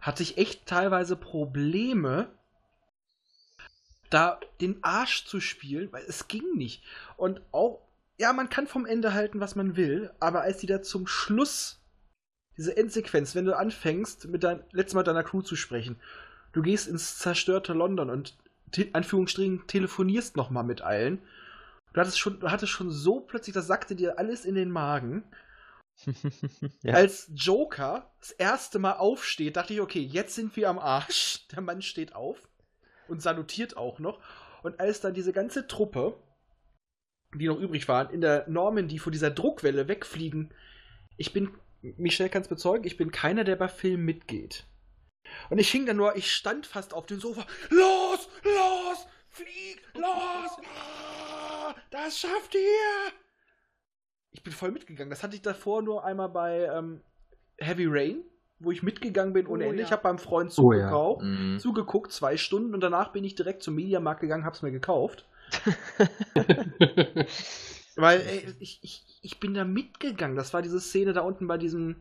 hatte ich echt teilweise Probleme, da den Arsch zu spielen, weil es ging nicht. Und auch, ja, man kann vom Ende halten, was man will, aber als die da zum Schluss, diese Endsequenz, wenn du anfängst, mit dein, letztes Mal deiner Crew zu sprechen, du gehst ins zerstörte London und te Anführungsstrichen telefonierst nochmal mit allen. Du hattest schon, du hattest schon so plötzlich, das sagte dir alles in den Magen. ja. Als Joker das erste Mal aufsteht, dachte ich, okay, jetzt sind wir am Arsch. Der Mann steht auf und salutiert auch noch. Und als dann diese ganze Truppe die noch übrig waren, in der Normandy vor dieser Druckwelle wegfliegen. Ich bin, Michelle kann es bezeugen, ich bin keiner, der bei Filmen mitgeht. Und ich hing da nur, ich stand fast auf dem Sofa. Los, los, flieg, los, ah, das schafft ihr. Ich bin voll mitgegangen. Das hatte ich davor nur einmal bei ähm, Heavy Rain, wo ich mitgegangen bin ohne Oh, Ende. ja. Ich habe beim Freund Oh, ja. zugekauft, Mhm. zugeguckt, zwei Stunden und danach bin ich direkt zum Mediamarkt gegangen, hab's mir gekauft. Weil ey, ich, ich, ich bin da mitgegangen. Das war diese Szene da unten bei diesem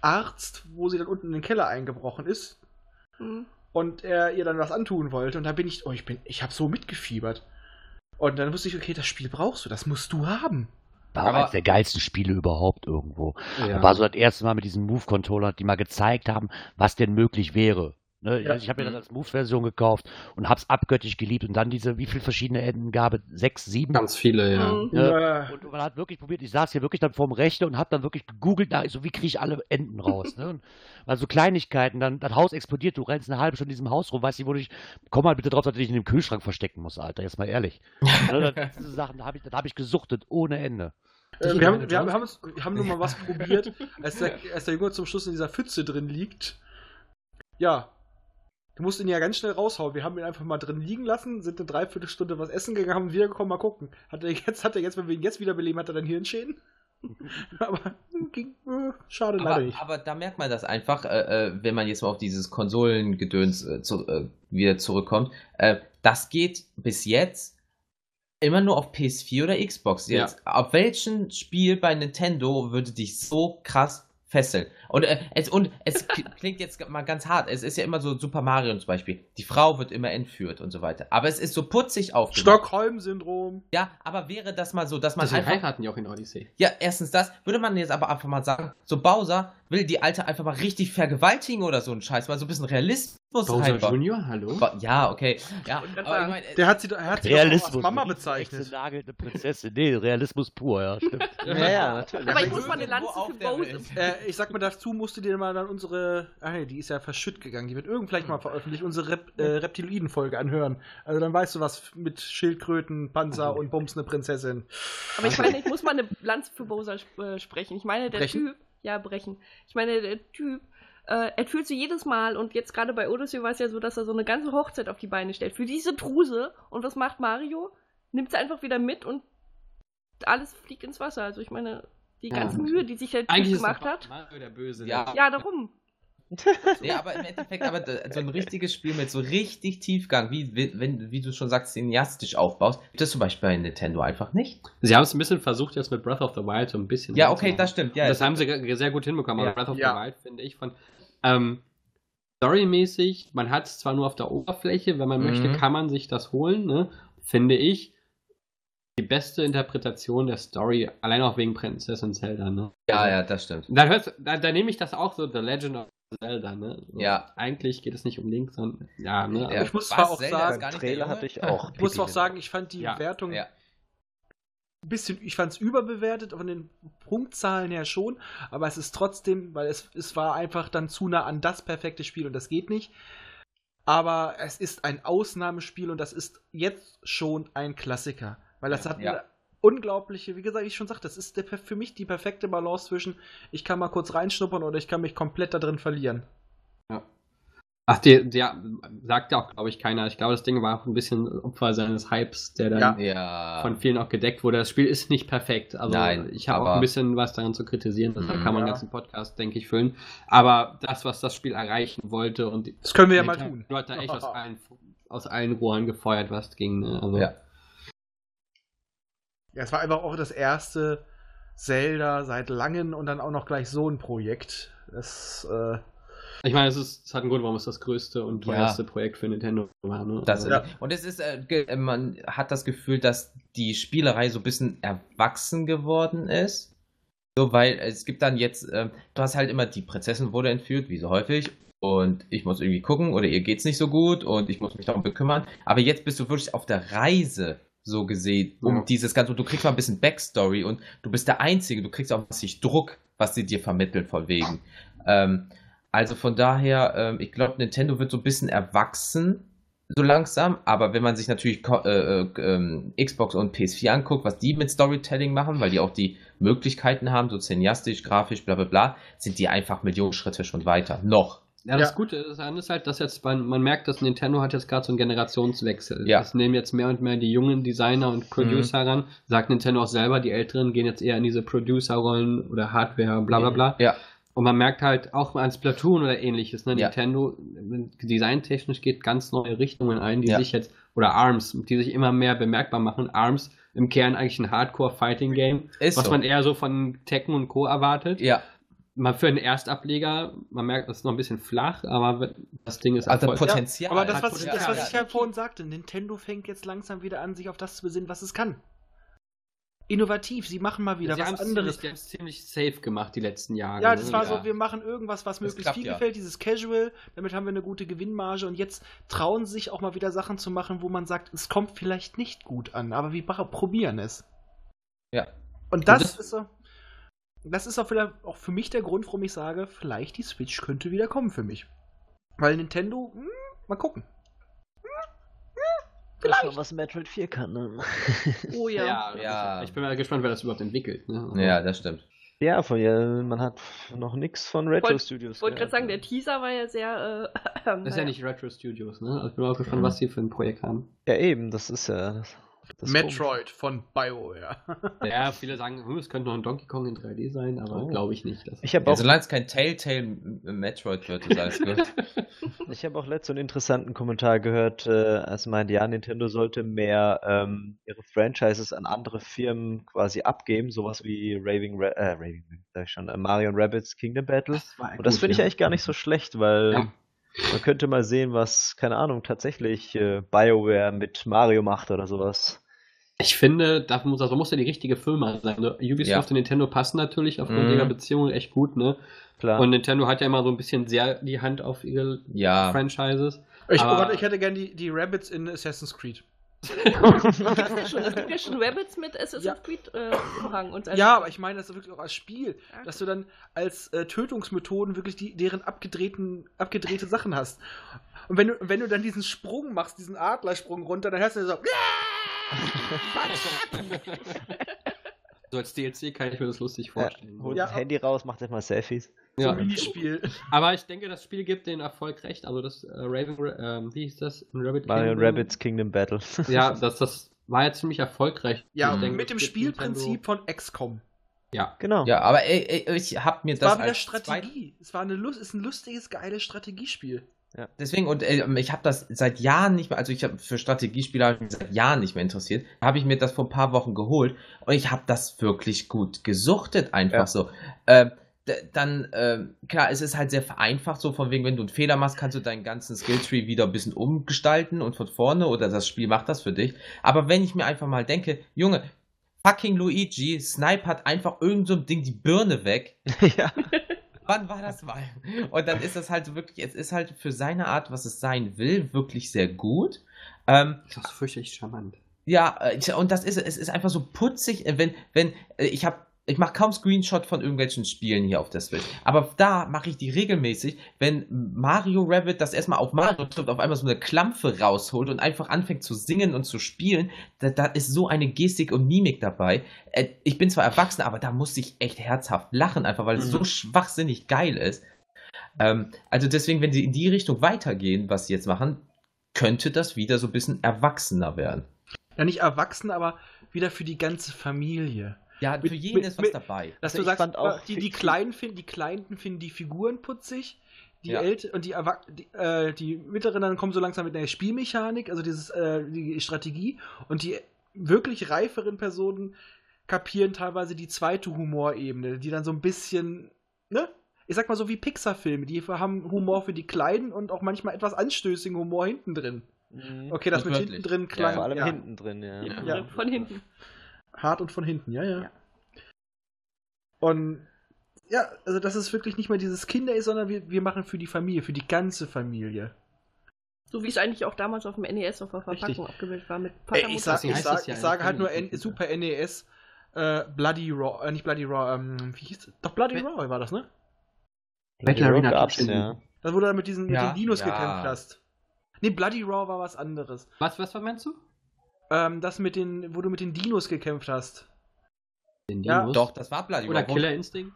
Arzt, wo sie dann unten in den Keller eingebrochen ist Hm. und er ihr dann was antun wollte. Und da bin ich, oh, ich bin, ich habe so mitgefiebert. Und dann wusste ich, okay, das Spiel brauchst du, das musst du haben. War Aber- eines der geilsten Spiele überhaupt irgendwo. ja. War so das erste Mal mit diesen Move-Controllern, die mal gezeigt haben, was denn möglich wäre. Ne, Ja. Ich habe mir Mhm. das als Move-Version gekauft und hab's abgöttisch geliebt. Und dann diese, wie viele verschiedene Enden gab es? Sechs, sieben? Ganz viele, ja. Hm. Ja. Äh, Und man hat wirklich probiert, ich saß hier wirklich dann vorm Rechner und hab dann wirklich gegoogelt, nach, so wie kriege ich alle Enden raus. Ne? Und, also Kleinigkeiten, dann das Haus explodiert, du rennst eine halbe Stunde in diesem Haus rum, weißt du, wo du dich, komm mal bitte drauf, dass du dich in dem Kühlschrank verstecken musst, Alter, jetzt mal ehrlich. ne, das, diese Sachen, da habe ich, das hab ich gesuchtet, ohne Ende. Äh, Ich wir, haben, wir, haben, haben haben nur mal was probiert, als der, als der Junge zum Schluss in dieser Pfütze drin liegt. Ja. Du musst ihn ja ganz schnell raushauen. Wir haben ihn einfach mal drin liegen lassen, sind eine Dreiviertelstunde was essen gegangen, haben wiedergekommen, mal gucken. Hat er jetzt, hat er jetzt, wenn wir ihn jetzt wiederbeleben, hat er dann Hirnschäden? Aber ging, äh, schade leider Aber, nicht. aber da merkt man das einfach, äh, äh, wenn man jetzt mal auf dieses Konsolengedöns äh, zu, äh, wieder zurückkommt. Äh, das geht bis jetzt immer nur auf PS4 oder Xbox. Jetzt, Auf welchem Spiel bei Nintendo würde dich so krass fesseln? Und, äh, es, und es klingt jetzt mal ganz hart. Es ist ja immer so Super Mario zum Beispiel. Die Frau wird immer entführt und so weiter. Aber es ist so putzig aufgemacht. Stockholm-Syndrom. Ja, aber wäre das mal so, dass man Deswegen einfach heiraten die auch in Odyssey. ja, erstens das. Würde man jetzt aber einfach mal sagen, so Bowser will die Alte einfach mal richtig vergewaltigen oder so ein Scheiß, mal so ein bisschen Realismus Bowser. Junior, hallo? Ja, okay. Ja, aber ich mein, Der hat sie, er hat sie doch auch als Realismus. Mama bezeichnet. nagelte Prinzessin. Nee, Realismus pur, ja, stimmt. Ja, ja, natürlich. Aber ich muss mal eine Lanze für Bowser. Äh, ich sag mal, dazu musst du dir mal dann unsere. Ach nee, die ist ja verschütt gegangen. Die wird irgend vielleicht mal veröffentlicht. Unsere Rep äh, Reptiloiden-Folge anhören. Also dann weißt du was mit Schildkröten, Panzer und Bums eine Prinzessin. Aber ich meine, ich muss mal eine Lanze für Bowser sp äh, sprechen. Ich meine, der Brechen? Typ, ja, brechen. Ich meine, der Typ, äh, er fühlt sie jedes Mal und jetzt gerade bei Odyssey war es ja so, dass er so eine ganze Hochzeit auf die Beine stellt. Für diese Truse. Und was macht Mario? Nimmt sie einfach wieder mit und alles fliegt ins Wasser. Also ich meine, die Ja. ganze Mühe, die sich der Typ Eigentlich ist gemacht hat. Mario der Böse. Ja. Ja, darum. Nee, aber im Endeffekt, aber so ein richtiges Spiel mit so richtig Tiefgang, wie, wie, wenn, wie du schon sagst, cineastisch aufbaust, das zum Beispiel bei Nintendo einfach nicht. Sie haben es ein bisschen versucht jetzt mit Breath of the Wild so ein bisschen. Ja, okay, das stimmt. Ja, das haben sie ge- sehr gut hinbekommen. Ja. Aber Breath of Ja. the Wild finde ich von ähm, storymäßig, man hat es zwar nur auf der Oberfläche, wenn man Mhm. möchte, kann man sich das holen, ne? Finde ich die beste Interpretation der Story, allein auch wegen Prinzessin Zelda, ne? ja, ja, das stimmt. Da, hörst- da, da nehme ich das auch so, The Legend of Zelda, ne? So, Ja. Eigentlich geht es nicht um Link, sondern ja, ne? Ja. Ich muss zwar auch Zelda sagen, gar Trailer hatte ich auch. ich muss auch sagen, ich fand die Ja. Wertung Ja. ein bisschen, ich fand es überbewertet von den Punktzahlen her schon, aber es ist trotzdem, weil es, es war einfach dann zu nah an das perfekte Spiel und das geht nicht. Aber es ist ein Ausnahmespiel und das ist jetzt schon ein Klassiker, weil das hat Ja. Unglaubliche, wie gesagt, ich schon sagte, das ist der, für mich die perfekte Balance zwischen, ich kann mal kurz reinschnuppern oder ich kann mich komplett da drin verlieren. Ach, der, der sagt ja auch, glaube ich, keiner. Ich glaube, das Ding war auch ein bisschen Opfer seines Hypes, der dann Ja. Ja. von vielen auch gedeckt wurde. Das Spiel ist nicht perfekt. Also Nein, ich habe auch ein bisschen was daran zu kritisieren. Das Mhm. kann man Ja. einen ganzen Podcast, denke ich, füllen. Aber das, was das Spiel erreichen wollte und die Das können wir ja mal tun. hat da echt aus allen, aus allen Rohren gefeuert, was ging. Ne? Also, Ja. Ja, es war einfach auch das erste Zelda seit langem und dann auch noch gleich so ein Projekt. Das, äh, Ich meine, es, ist, es hat einen Grund, warum es das größte und Ja. teuerste Projekt für Nintendo war. Ne? Das, Ja. Und es ist, äh, äh, man hat das Gefühl, dass die Spielerei so ein bisschen erwachsen geworden ist. So, weil es gibt dann jetzt, ähm, du hast halt immer, die Prinzessin wurde entführt, wie so häufig, und ich muss irgendwie gucken, oder ihr geht's nicht so gut, und ich muss mich darum bekümmern. Aber jetzt bist du wirklich auf der Reise, so gesehen, um Ja. dieses Ganze, und du kriegst mal ein bisschen Backstory, und du bist der Einzige, du kriegst auch sich Druck, was sie dir vermitteln, von wegen. Ähm, also von daher, ähm, ich glaube, Nintendo wird so ein bisschen erwachsen so langsam, aber wenn man sich natürlich äh, äh, ähm, Xbox und PS4 anguckt, was die mit Storytelling machen, weil die auch die Möglichkeiten haben, so cineastisch, grafisch, bla bla bla, sind die einfach Millionen Schritte schon weiter. Noch. Ja, das Ja. Gute ist, daran ist halt, dass jetzt man, man merkt, dass Nintendo hat jetzt gerade so einen Generationswechsel. Ja. Es nehmen jetzt mehr und mehr die jungen Designer und Producer ran. Sagt Nintendo auch selber, die Älteren gehen jetzt eher in diese Producer-Rollen oder Hardware, bla bla bla. Ja. Und man merkt halt auch mal an Splatoon oder ähnliches, ne? Ja. Nintendo designtechnisch geht ganz neue Richtungen ein, die Ja. sich jetzt, oder ARMS, die sich immer mehr bemerkbar machen. ARMS im Kern eigentlich ein Hardcore-Fighting-Game, Ist was so. man eher so von Tekken und Co. erwartet Ja, mal für einen Erstableger, man merkt, das ist noch ein bisschen flach, aber das Ding ist also. Potenzial. Aber das, was, das, was ich ja vorhin sagte, Nintendo fängt jetzt langsam wieder an, sich auf das zu besinnen, was es kann. Innovativ, sie machen mal wieder Sie was anderes. Ziemlich, die haben's ziemlich safe gemacht die letzten Jahre. Ja, das ne? war Ja. so, wir machen irgendwas, was Das möglichst klappt viel ja. gefällt, dieses Casual, damit haben wir eine gute Gewinnmarge und jetzt trauen sie sich auch mal wieder Sachen zu machen, wo man sagt, es kommt vielleicht nicht gut an, aber wir probieren es. Ja. Und das, das- ist so, das ist auch, vielleicht auch für mich der Grund, warum ich sage, vielleicht die Switch könnte wieder kommen für mich. Weil Nintendo, hm, mal gucken. Vielleicht mal was Metroid 4 kann, ne? Oh ja. ja, Ja. Ich bin mal gespannt, wer das überhaupt entwickelt. Ne? Ja, das stimmt. ja, von ja, man hat noch nichts von Retro Wollt- Studios. Ich wollte gerade sagen, der Teaser war ja sehr. Äh, Das ist ja nicht Retro Studios, ne? Also ich bin auch gespannt, was sie für ein Projekt haben. Ja, eben, das ist ja. Das, das Metroid von BioWare. Ja, viele sagen, hm, es könnte noch ein Donkey Kong in 3D sein, aber Oh. glaube ich nicht. Ich habe Ja, auch, solange es kein Telltale Metroid wird, ist alles gut. ich hab auch letztens einen interessanten Kommentar gehört, äh, als meinte, ja, Nintendo sollte mehr ähm, ihre Franchises an andere Firmen quasi abgeben, sowas wie Raving, Ra äh, Raving, sag ich schon, äh, Mario und Rabbids Kingdom Battle. war Und das finde ich ja. eigentlich gar nicht so schlecht, weil Ja. Man könnte mal sehen, was, keine Ahnung, tatsächlich äh, BioWare mit Mario macht oder sowas. Ich finde, da muss, also muss ja die richtige Firma sein. Ne? Ubisoft Ja. und Nintendo passen natürlich aufgrund Mhm. ihrer Beziehung echt gut, ne? Klar. Und Nintendo hat ja immer so ein bisschen sehr die Hand auf ihre Ja. Franchises. Ich, oh Aber- Gott, ich hätte gern die, die Rabbits in Assassin's Creed. Schon, es gibt ja schon Rabbits mit Assassin's Ja. Creed äh, Umhang und Ja, aber ich meine das wirklich auch als Spiel, Ja. dass du dann als äh, Tötungsmethoden wirklich die, deren abgedrehten, abgedrehte Sachen hast. Und wenn du, wenn du dann diesen Sprung machst, diesen Adlersprung runter, dann hörst du so. So als DLC kann ich mir das lustig vorstellen. Holt Ja. das Handy raus, macht erstmal Selfies. Ja. Minispiel. Aber ich denke, das Spiel gibt den Erfolg recht. Also das äh, Raven, ähm, wie hieß das? Rabbit Mario und Kingdom? Rabbids Kingdom Battle. Ja, das, das war ja ziemlich erfolgreich. Ja, Ich denke, mit dem Spielprinzip von XCOM. Nintendo- Ja. genau. Ja, aber ey, ey, ich hab mir Es das war wieder als zweit- Strategie. Es war eine Lust, ist ein lustiges, geiles Strategiespiel. Deswegen, und äh, ich habe das seit Jahren nicht mehr, also ich habe für Strategiespiele hab ich mich seit Jahren nicht mehr interessiert. Da habe ich mir das vor ein paar Wochen geholt und ich habe das wirklich gut gesuchtet, einfach Ja. so. Ähm, d- dann, ähm, klar, es ist halt sehr vereinfacht, so von wegen, wenn du einen Fehler machst, kannst du deinen ganzen Skilltree wieder ein bisschen umgestalten und von vorne oder das Spiel macht das für dich. Aber wenn ich mir einfach mal denke, Junge, fucking Luigi, Snipe hat einfach irgend so ein Ding die Birne weg. ja. Wann war das mal? Und dann ist das halt wirklich, es ist halt für seine Art, was es sein will, wirklich sehr gut. Ähm, Das ist fürchterlich charmant. ja, äh, und das ist, es ist einfach so putzig, äh, wenn, wenn, äh, ich habe, ich mache kaum Screenshot von irgendwelchen Spielen hier auf der Switch. Aber da mache ich die regelmäßig, wenn Mario Rabbit das erstmal auf Mario trifft, auf einmal so eine Klampfe rausholt und einfach anfängt zu singen und zu spielen. Da, da ist so eine Gestik und Mimik dabei. Äh, ich bin zwar erwachsen, aber da muss ich echt herzhaft lachen, einfach weil es so schwachsinnig geil ist. Ähm, also deswegen, wenn sie in die Richtung weitergehen, was sie jetzt machen, könnte das wieder so ein bisschen erwachsener werden. Ja, nicht erwachsen, aber wieder für die ganze Familie. Ja, Mit- für jeden mit- ist was mit- dabei. Dass Also du ich sagst, fand auch die, die Kleinen finden, die Kleinen finden die Figuren putzig, die Ja. Älte und die, Erwa die, äh, die Mittleren dann kommen so langsam mit einer Spielmechanik, also dieses, äh, die Strategie und die wirklich reiferen Personen kapieren teilweise die zweite Humorebene, die dann so ein bisschen, ne? Ich sag mal so wie Pixar-Filme, die haben Humor für die Kleinen und auch manchmal etwas anstößigen Humor hinten drin. Okay, das mit Wortwörtlich. hinten drin klein. Vor allem ja. hinten drin, ja. Ja. Ja. Von hinten. Hart und von hinten, ja, ja. Ja. Und ja, also dass es wirklich nicht mehr dieses Kinder ist, sondern wir, wir machen für die Familie, für die ganze Familie. So wie es eigentlich auch damals auf dem NES auf der Verpackung Richtig. abgebildet war mit Ey, Vater, ich Mutter, sag, Deswegen ich sag, es ja ich sage halt nur N Computer. Super NES äh, Bloody Raw, äh, nicht Bloody Raw, ähm, wie hieß das? Doch Bloody Ba- Raw war das, ne? Battle Arena gab's, ja. Das du dann mit diesen, Ja, mit den Dinos ja. gekämpft hast. Nee, Bloody Raw war was anderes. Was, was meinst du? Ähm, das mit den, wo du mit den Dinos gekämpft hast. Den Ja, Dinos? Doch, das war Bloody Oder Raw. Killer Instinct?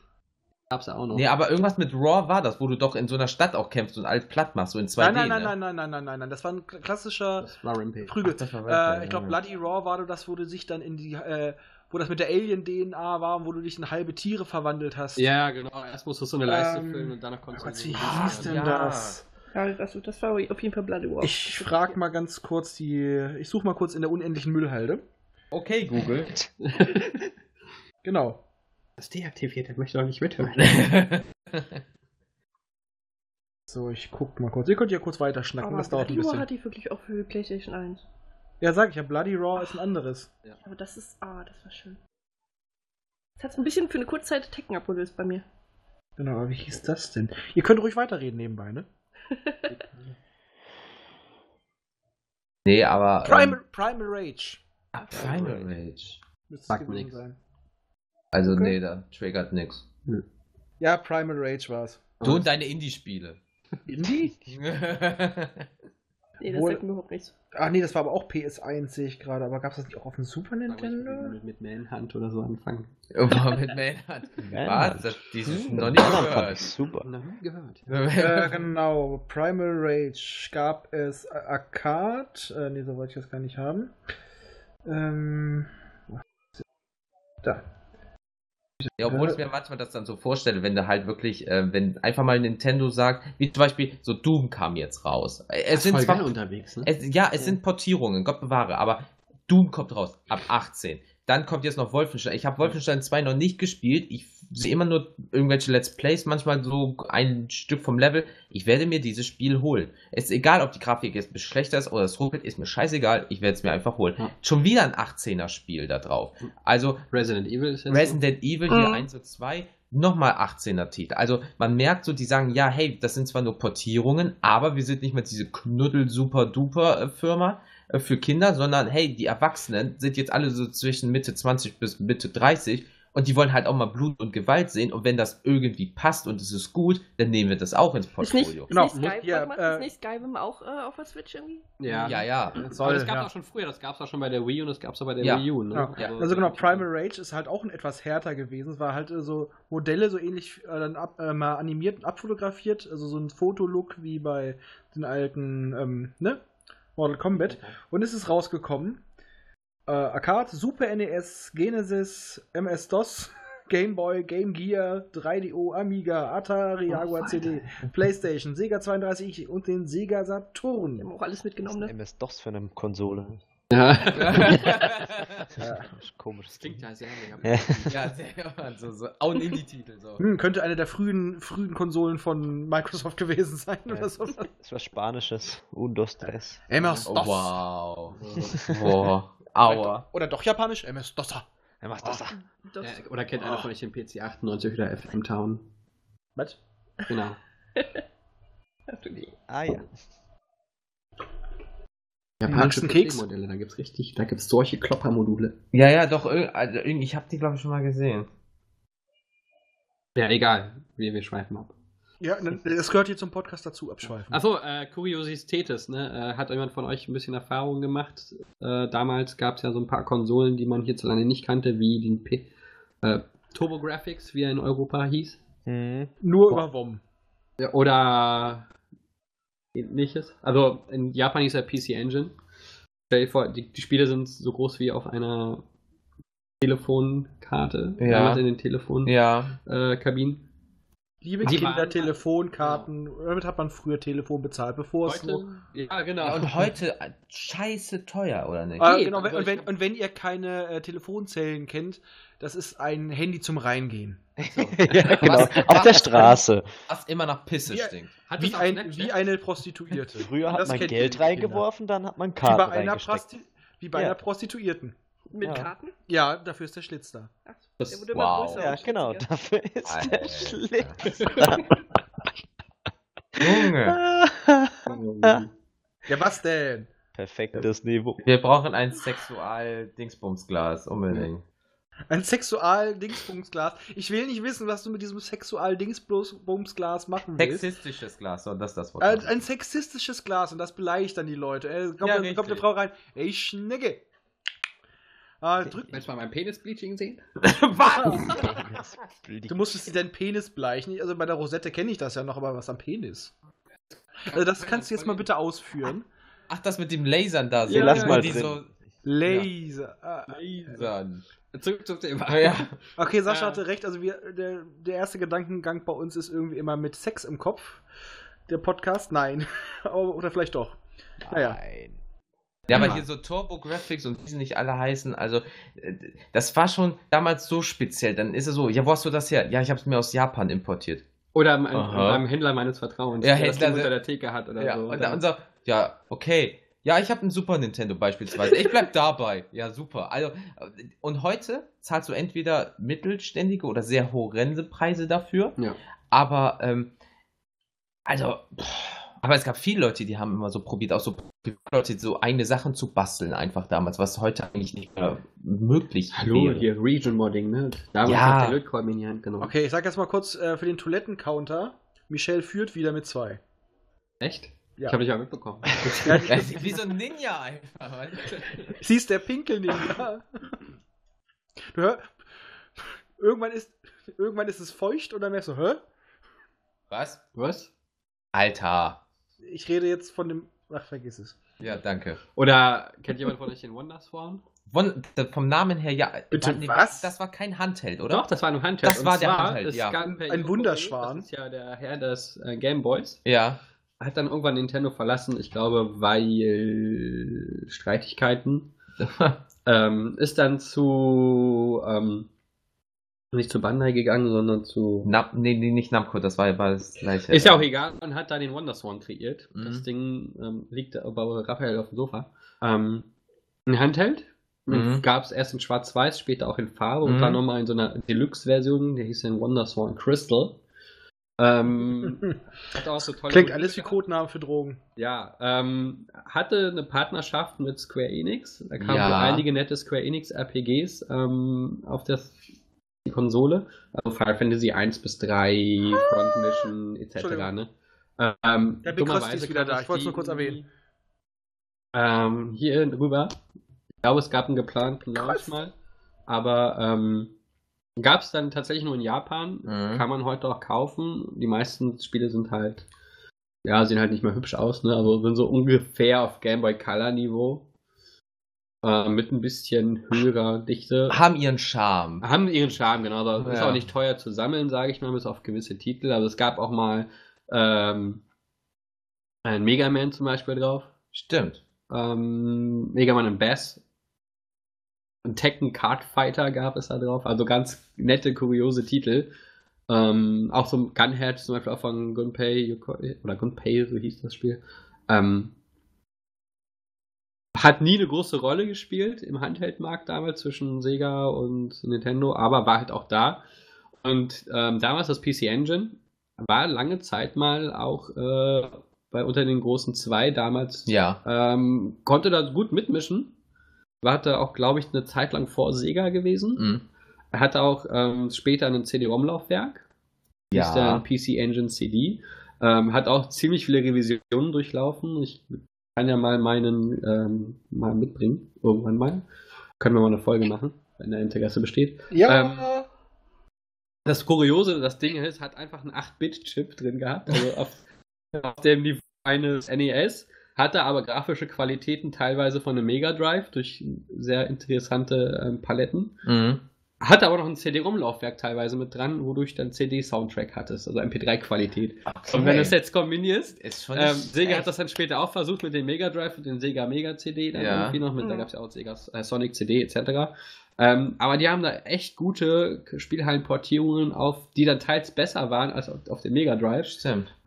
Gab's ja auch noch. Nee, aber irgendwas mit Raw war das, wo du doch in so einer Stadt auch kämpfst und alles platt machst, so in 2D. Nein, nein, nein, ne? nein, nein, nein, nein, nein, nein. Das war ein kl- klassischer das war Rampage. Prügel. Ach, das war äh, ich glaube, ja. Bloody Raw war das, wo du sich dann in die, äh, wo das mit der Alien-DNA war und wo du dich in halbe Tiere verwandelt hast. Ja, genau. Erst musst du so eine Leiste Ähm, füllen und danach konntest Oh Gott, du wie hieß denn ja. das? Ja, das, das war auf jeden Fall Bloody War. Ich frag mal ganz kurz die. Ich suche mal kurz in der unendlichen Müllhalde. Okay, Google. Genau. Das deaktiviert, der möchte doch nicht mithören. So, ich guck mal kurz. Ihr könnt ja kurz weiter schnacken, Aber das dauert ein Bloody War bisschen. hatte ich wirklich auch für PlayStation 1. Ja, sag ich ja, Bloody Raw ist ein anderes. Aber das ist, ah, das war schön. Das hat ein bisschen für eine kurze Zeit Tekken abgelöst bei mir. Genau, aber wie hieß das denn? Ihr könnt ruhig weiterreden nebenbei, ne? Nee, aber. Primal, Ähm, Primal Rage. ah, Primal Rage. Müsste es gewesen nix. sein. Also, Okay. nee, da triggert nix. Ja, Primal Rage war's. Du und deine Indie-Spiele. Indie? Nee, das Wohl- sagt mir überhaupt nichts. Ach nee, das war aber auch PS1, sehe ich gerade. Aber gab's das nicht auch auf dem Super Nintendo? mit, mit Manhunt oder so anfangen. Boah, mit Manhunt. Was? Das, dieses noch nicht gehört. super. Noch nie gehört. äh, genau, Primal Rage gab es A- Arcade. Äh, nee, so wollte ich das gar nicht haben. Ähm. Da. Ja, obwohl ich mir manchmal das dann so vorstelle, wenn du halt wirklich, äh, wenn einfach mal Nintendo sagt, wie zum Beispiel, so Doom kam jetzt raus. Äh, Es sind voll zwar, unterwegs, ne? es, ja, es sind Portierungen, Gott bewahre, aber Doom kommt raus ab 18. Dann kommt jetzt noch Wolfenstein. Ich habe Wolfenstein 2 noch nicht gespielt. Ich sehe immer nur irgendwelche Let's Plays, manchmal so ein Stück vom Level. Ich werde mir dieses Spiel holen. Es ist egal, ob die Grafik jetzt schlechter ist oder es ruckelt, ist mir scheißegal. Ich werde es mir einfach holen. Ja. Schon wieder ein 18er Spiel da drauf. Also Resident Evil ist jetzt Resident Evil hier Mhm. 1 und 2, nochmal 18er Titel. Also man merkt so, die sagen, ja, hey, das sind zwar nur Portierungen, aber wir sind nicht mehr diese Knuddel-Super-Duper-Firma für Kinder, sondern hey, die Erwachsenen sind jetzt alle so zwischen Mitte 20 bis Mitte 30 und die wollen halt auch mal Blut und Gewalt sehen und wenn das irgendwie passt und es ist gut, dann nehmen wir das auch ins Ist nicht, Portfolio. ist Genau, nicht Skyrim, ja, mal, äh, ist nicht Skyrim auch äh, auf der Switch irgendwie? Ja. Ja, ja. Aber Soll, das gab es ja. auch schon früher, das gab es auch schon bei der Wii und das gab es auch bei der Ja. Wii U. Ne? Ja. Also genau, Primal Rage ist halt auch ein etwas härter gewesen. Es war halt äh, so Modelle so ähnlich äh, dann ab, äh, mal animiert und abfotografiert, also so ein Fotolook wie bei den alten ähm, ne? Mortal Kombat. Und es ist rausgekommen. Äh, Arcade, Super NES, Genesis, MS-DOS, Game Boy, Game Gear, 3DO, Amiga, Atari, Oh, Jaguar. CD, Playstation, Sega 32 und den Sega Die Saturn. haben auch alles mitgenommen, ne? MS-DOS für eine Konsole? Ja. Ja. Komisch. Das klingt ja sehr mega. Ja. ja, sehr, so, so, auch ein Indie-Titel. So. Hm, könnte eine der frühen, frühen Konsolen von Microsoft gewesen sein Ja. oder so. Das war Spanisches. Un, dos, tres. MS Oh, DOS. wow. Boah. Aua. Oder doch japanisch, MS DOS. Er das da. Das, Ja, oder kennt einer von euch den PC 98 oder FM Town? Was? Genau. Ah ja. Keks? PC-Modelle, da gibt's richtig, da gibt's solche Kloppermodule. Ja, ja, doch, also, ich habe die, glaube ich, schon mal gesehen. Ja, egal. Wir, wir schweifen ab. Ja, ne, das gehört hier zum Podcast dazu, abschweifen. Achso, äh, Kuriositätes, ne? Äh, hat jemand von euch ein bisschen Erfahrung gemacht? Äh, damals gab es ja so ein paar Konsolen, die man hierzulande nicht kannte, wie den P äh, TurboGrafx, wie er in Europa hieß. Mhm. Nur über WOM. Ja, Oder ähnliches. Also in Japan hieß er PC Engine. Stell dir vor, die, die Spiele sind so groß wie auf einer Telefonkarte. Ja. damals In den Telefonkabinen. Ja. Äh. Liebe Die Kinder, waren- Telefonkarten. Damit hat man früher Telefon bezahlt, bevor es noch. Heute, ja, genau. ja. Und heute äh, scheiße teuer, oder nicht? Ah, Nee, genau, aber und, wenn, und wenn ihr keine äh, Telefonzellen kennt, das ist ein Handy zum Reingehen. ja, genau. Was? Auf der Straße. Was immer nach Pisse Wie- stinkt. Hat Wie, ein, wie eine Prostituierte. Früher hat Das man Geld reingeworfen, dann hat man Wie Karten bei einer. Prosti wie bei Ja. einer Prostituierten. Mit Ja. Karten? Ja, dafür ist der Schlitz da. Ach, Das- der wurde wow. größer Ja, und genau. schlitziger. Dafür ist der Alter. Schlitz. Junge, Ja, was denn? Perfektes Niveau. wir brauchen ein Sexual-Dingsbumsglas, unbedingt. Ein Sexual-Dingsbumsglas. Ich will nicht wissen, was du mit diesem Sexual-Dingsbumsglas machen willst. Sexistisches Glas, so, das ist das Wort. Ein, ein sexistisches Glas und das beleidigt dann die Leute. Äh, kommt, Ja, kommt eine. Frau rein, ey Schnecke. Ah, drück, Willst du mal mein Penis-Bleaching sehen? du musstest dir deinen Penis bleichen. Also bei der Rosette kenne ich das ja noch, aber was am Penis? Also das kannst du jetzt mal bitte ausführen. Ach, das mit dem Lasern da. Ja, lass ja, mal die drin. so Laser. Ah, lasern. Zurück zum Thema. Ah, ja. Okay, Sascha Ja. hatte recht. Also wir, der, der erste Gedankengang bei uns ist irgendwie immer mit Sex im Kopf. Der Podcast, nein. Aber- Oder vielleicht doch. Naja. Ja, aber hier so Turbo Graphics und wie sie nicht alle heißen, also äh, das war schon damals so speziell. Dann ist es so, ja, wo hast du das her? Ja, ich habe es mir aus Japan importiert. Oder beim Händler meines Vertrauens, Ja, der das Händler, Ding unter der- Theke hat oder ja, so. dann, und so, ja, okay. Ja, ich habe einen Super Nintendo beispielsweise. Ich bleib dabei. Ja, super. Also, äh, und heute zahlst du entweder mittelständige oder sehr horrende Preise dafür. Ja. Aber, ähm, also, pff, aber es gab viele Leute, die haben immer so probiert, auch so Leute, so eigene Sachen zu basteln, einfach damals, was heute eigentlich nicht mehr möglich Hallo, wäre. hier Region-Modding, ne? Damals Ja. hat der Lötkolben in die Hand genommen. Okay, ich sag jetzt mal kurz äh, für den Toilettencounter. Michelle führt wieder mit zwei. Echt? Ja. Ich habe dich ja mitbekommen. Wie so ein Ninja einfach. Sie ist der Pinkel Ninja. Du hör, irgendwann ist irgendwann ist es feucht und dann merkst du, hä? Was? Was? Alter. Ich rede jetzt von dem Ach, vergiss es. Ja, danke. Oder kennt jemand von euch den Wonderswan? Von, da- vom Namen her, ja. Bitte, nee, was? Das war kein Handheld, oder? Doch, das war ein Handheld. Das war der Handheld, ja. Ein Wunderschwan. Das ist ja der Herr des äh, Gameboys. Ja. Hat dann irgendwann Nintendo verlassen, ich glaube, weil Streitigkeiten. ähm, ist dann zu, ähm, nicht zu Bandai gegangen, sondern zu. Na, nee, nee, nicht Namco, das war, war das gleiche. Ist ja auch egal, man hat da den Wonderswan kreiert. Mhm. Das Ding ähm, liegt da bei Raphael auf dem Sofa. Ähm, ein Handheld. Mhm. Gab es erst in Schwarz-Weiß, später auch in Farbe Mhm. und dann nochmal in so einer Deluxe-Version, der hieß dann Wonderswan Crystal. Ähm, hat auch so tolle Klingt Musik alles wie. Codenamen für Drogen. Ja, ähm, hatte eine Partnerschaft mit Square Enix. Da kamen Ja. einige nette Square Enix RPGs ähm, auf das, die Konsole. Also Final Fantasy 1 bis 3, Front Mission etc. Ne? Ähm, Der Big ist wieder da. Ich wollte es nur kurz erwähnen. Ähm, hier drüber. Ich glaube, es gab einen geplanten Launch mal. Aber ähm, gab es dann tatsächlich nur in Japan. Mhm. Kann man heute auch kaufen. Die meisten Spiele sind halt, ja, sehen halt nicht mehr hübsch aus, ne? Also sind so ungefähr auf Game Boy Color Niveau. Äh, mit ein bisschen höherer Dichte. Haben ihren Charme. Haben ihren Charme, genau. Aber Ist Ja. auch nicht teuer zu sammeln, sage ich mal, bis auf gewisse Titel. Also es gab auch mal ähm, ein Mega Man zum Beispiel drauf. Stimmt. Ähm, Mega Man und Bass. Ein Tekken Card Fighter gab es da drauf. Also ganz nette, kuriose Titel. Ähm, auch so ein Gunhead zum Beispiel auch von Gunpei Yokoi- oder Gunpei, so hieß das Spiel. Ähm, hat nie eine große Rolle gespielt im Handheldmarkt damals zwischen Sega und Nintendo, aber war halt auch da. Und ähm, damals das PC Engine war lange Zeit mal auch äh, bei unter den großen zwei damals Ja. ähm, konnte da gut mitmischen. War da auch, glaube ich, eine Zeit lang vor Sega gewesen. Mhm. Er hatte auch ähm, später ein CD-ROM-Laufwerk. Ja. dann PC Engine CD. Ähm, hat auch ziemlich viele Revisionen durchlaufen. Ich kann ja mal meinen ähm, mal mitbringen. Irgendwann mal. Können wir mal eine Folge machen, wenn der Interesse besteht. Ja. Das Kuriose, das Ding ist, hat einfach einen 8-Bit-Chip drin gehabt, also auf, auf dem Niveau eines NES, hatte aber grafische Qualitäten teilweise von einem Mega Drive durch sehr interessante ähm, Paletten. Mhm. Hatte aber noch ein CD-ROM-Laufwerk teilweise mit dran, wodurch dann CD-Soundtrack hattest, also MP3-Qualität. Und wenn du es jetzt kombinierst, ist schon ähm, Sega schlecht. hat das dann später auch versucht mit dem Mega Drive und dem Sega Mega CD, dann Ja. irgendwie noch mit, da Mhm. gab es ja auch Sega äh, Sonic CD etc. Ähm, aber die haben da echt gute Spielhallenportierungen auf, die dann teils besser waren als auf, auf dem Mega Drive,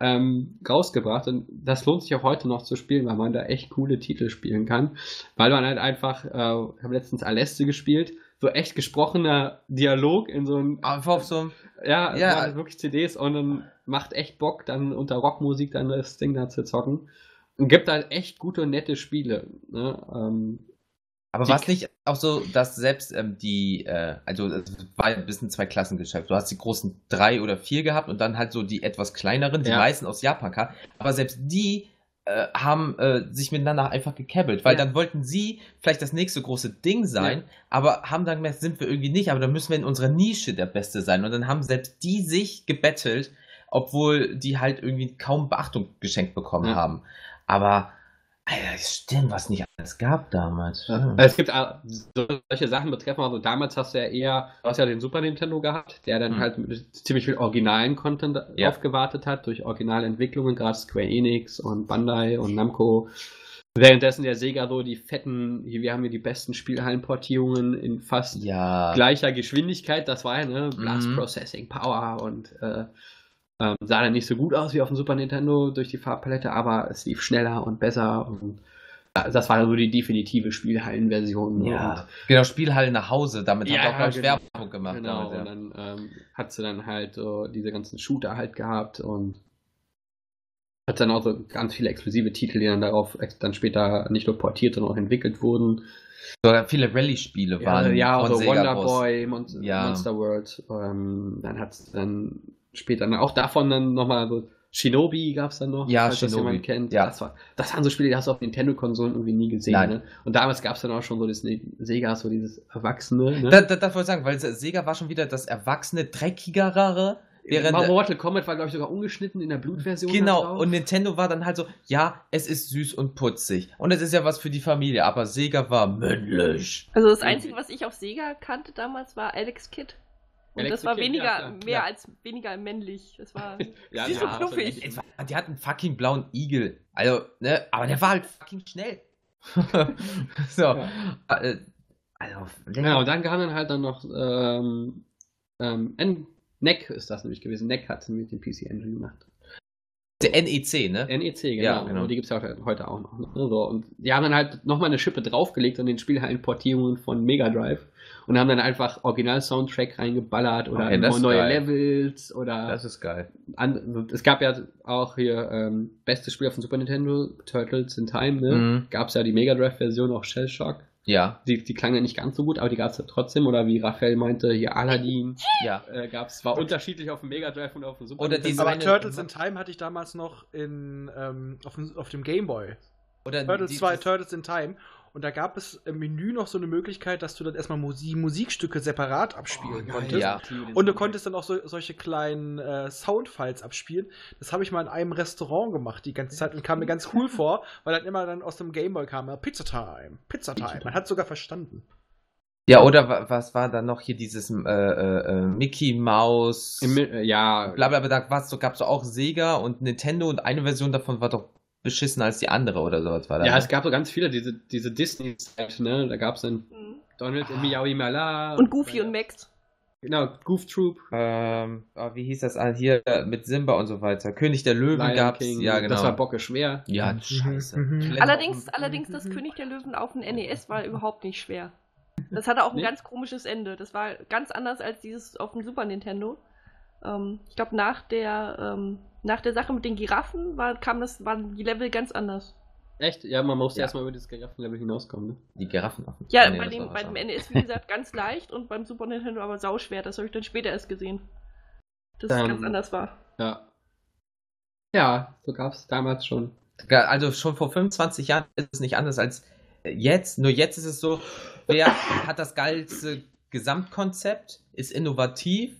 ähm, rausgebracht. Und das lohnt sich auch heute noch zu spielen, weil man da echt coole Titel spielen kann. Weil man halt einfach, äh, ich habe letztens Aleste gespielt, so echt gesprochener Dialog in so einem Einfach auf so einem. ja, Ja. ja. Halt wirklich CDs und dann macht echt Bock, dann unter Rockmusik dann das Ding da zu zocken. Und gibt halt echt gute und nette Spiele. Ne? Ähm, Aber war es nicht auch so, dass selbst ähm, die, äh, also es war ein bisschen zwei Klassengeschäft. Du hast die großen drei oder vier gehabt und dann halt so die etwas kleineren, die Ja. meisten aus Japan kamen. Aber selbst die äh, haben äh, sich miteinander einfach gekebbelt, weil Ja. dann wollten sie vielleicht das nächste große Ding sein, aber haben dann gemerkt, sind wir irgendwie nicht, aber dann müssen wir in unserer Nische der Beste sein. Und dann haben selbst die sich gebettelt, obwohl die halt irgendwie kaum Beachtung geschenkt bekommen Ja. haben. Aber, Alter, stimmt, was nicht alles gab damals. Ja. Es gibt so- solche Sachen betreffen, also damals hast du ja eher, du hast ja den Super Nintendo gehabt, der dann Mhm. halt mit ziemlich viel originalen Content Ja. aufgewartet hat, durch originale Entwicklungen, gerade Square Enix und Bandai und Namco. Währenddessen der Sega so die fetten, hier, wir haben hier die besten Spielhallenportierungen in fast Ja. gleicher Geschwindigkeit, das war ja, ne, Blast Mhm. Processing Power und äh, ähm, sah dann nicht so gut aus wie auf dem Super Nintendo durch die Farbpalette, aber es lief schneller und besser und äh, das war dann so die definitive Spielhallenversion. Ja. Genau, Spielhalle nach Hause, damit Ja, hat er auch, glaub ich, genau. Werbung gemacht. Genau, damit, und dann ähm, hat sie dann halt so diese ganzen Shooter halt gehabt und hat dann auch so ganz viele exklusive Titel, die dann darauf dann später nicht nur portiert, sondern auch entwickelt wurden. Sogar viele Rallye-Spiele waren ja, von so Sega Wonder raus. Boy, Mon Ja. Monster World. Ähm, dann hat es dann später dann auch davon dann nochmal so Shinobi gab es dann noch, Ja, falls das Shinobi. jemand kennt. Ja. Das, war, das waren so Spiele, die hast du auf Nintendo-Konsolen irgendwie nie gesehen. Nein. Ne? Und damals gab es dann auch schon so das Ne- Sega, so dieses Erwachsene. Ne? Da, da, das wollte ich sagen, weil Sega war schon wieder das erwachsene, dreckigere, während Mortal Kombat war, glaube ich, sogar ungeschnitten in der Blutversion. Genau, drauf. und Nintendo war dann halt so, ja, es ist süß und putzig. Und es ist ja was für die Familie, aber Sega war männlich. Also das Einzige, was ich auf Sega kannte damals, war Alex Kidd. Und Alex das war weniger, ja, mehr Ja. als weniger männlich. Das war ja, sie ist so ja, knuffig. War, die hatten fucking blauen Igel. Also, ne, aber der war halt fucking schnell. so. Äh, Also, Ja, und dann kam dann halt dann noch ähm, ähm, N NEC ist das nämlich gewesen. NEC hat mit dem PC Engine gemacht. Der NEC, ne? NEC, genau. Ja, genau. Und die gibt es ja auch heute auch noch. Ne? So, und die haben dann halt nochmal eine Schippe draufgelegt an den Spielhallenportierungen von Mega Drive und haben dann einfach Original-Soundtrack reingeballert oder das ist neue geil. Levels oder Das ist geil. an, es gab ja auch hier ähm, bestes Spiel auf dem Super Nintendo, Turtles in Time, ne? Mhm. Gab es ja die Mega Drive-Version, auch Shell Shock. Ja, Die, die klang ja nicht ganz so gut, aber die gab es ja trotzdem. Oder wie Raphael meinte, hier Aladdin ja. äh, gab es, war unterschiedlich auf dem Mega Drive und auf dem Super Oder Nintendo. diese- Aber Turtles in Time hatte ich damals noch in, ähm, auf, dem- auf dem Game Boy. Oder Turtles die- 2, das- Turtles in Time. Und da gab es im Menü noch so eine Möglichkeit, dass du dann erstmal Musi Musikstücke separat abspielen Oh, konntest. Ja. Und du konntest dann auch so, solche kleinen äh, Soundfiles abspielen. Das habe ich mal in einem Restaurant gemacht die ganze Zeit und kam mir ganz cool vor, weil dann immer dann aus dem Gameboy kam, Pizza Time, Pizza Time. Man hat sogar verstanden. Ja, oder wa- was war dann noch hier dieses äh, äh, äh, Mickey Mouse? Im, äh, ja, bla bla bla, da so, gab's so auch Sega und Nintendo und eine Version davon war doch beschissener als die andere oder sowas war da. ja, ne? es gab so ganz viele, diese, diese Disney-Zeit, ne? Da gab es dann Mhm. Donald und Miaui Mala. Und Goofy und Max. Genau, Goof Troop. ähm, oh, wie hieß das ah, hier mit Simba und so weiter? König der Löwen Lion gab's, King, ja genau. Das war Bocke schwer. ja, Mhm, scheiße. mhm. Allerdings, allerdings das König der Löwen auf dem NES war überhaupt nicht schwer. Das hatte auch ein Nee? ganz komisches Ende. Das war ganz anders als dieses auf dem Super Nintendo. Ähm, ich glaube, nach der ähm, nach der Sache mit den Giraffen war, kam das, waren die Level ganz anders. Echt? Ja, man musste Ja. erstmal über das Giraffenlevel hinauskommen, ne? die Giraffen. Ja, Nee, bei, dem, bei dem. NES, wie gesagt, ganz leicht und beim Super Nintendo aber sauschwer. Das habe ich dann später erst gesehen. Dass es Ähm, ganz anders war. Ja. Ja, so gab es damals schon. Also schon vor 25 Jahren ist es nicht anders als jetzt. Nur jetzt ist es so, wer hat das geilste Gesamtkonzept, ist innovativ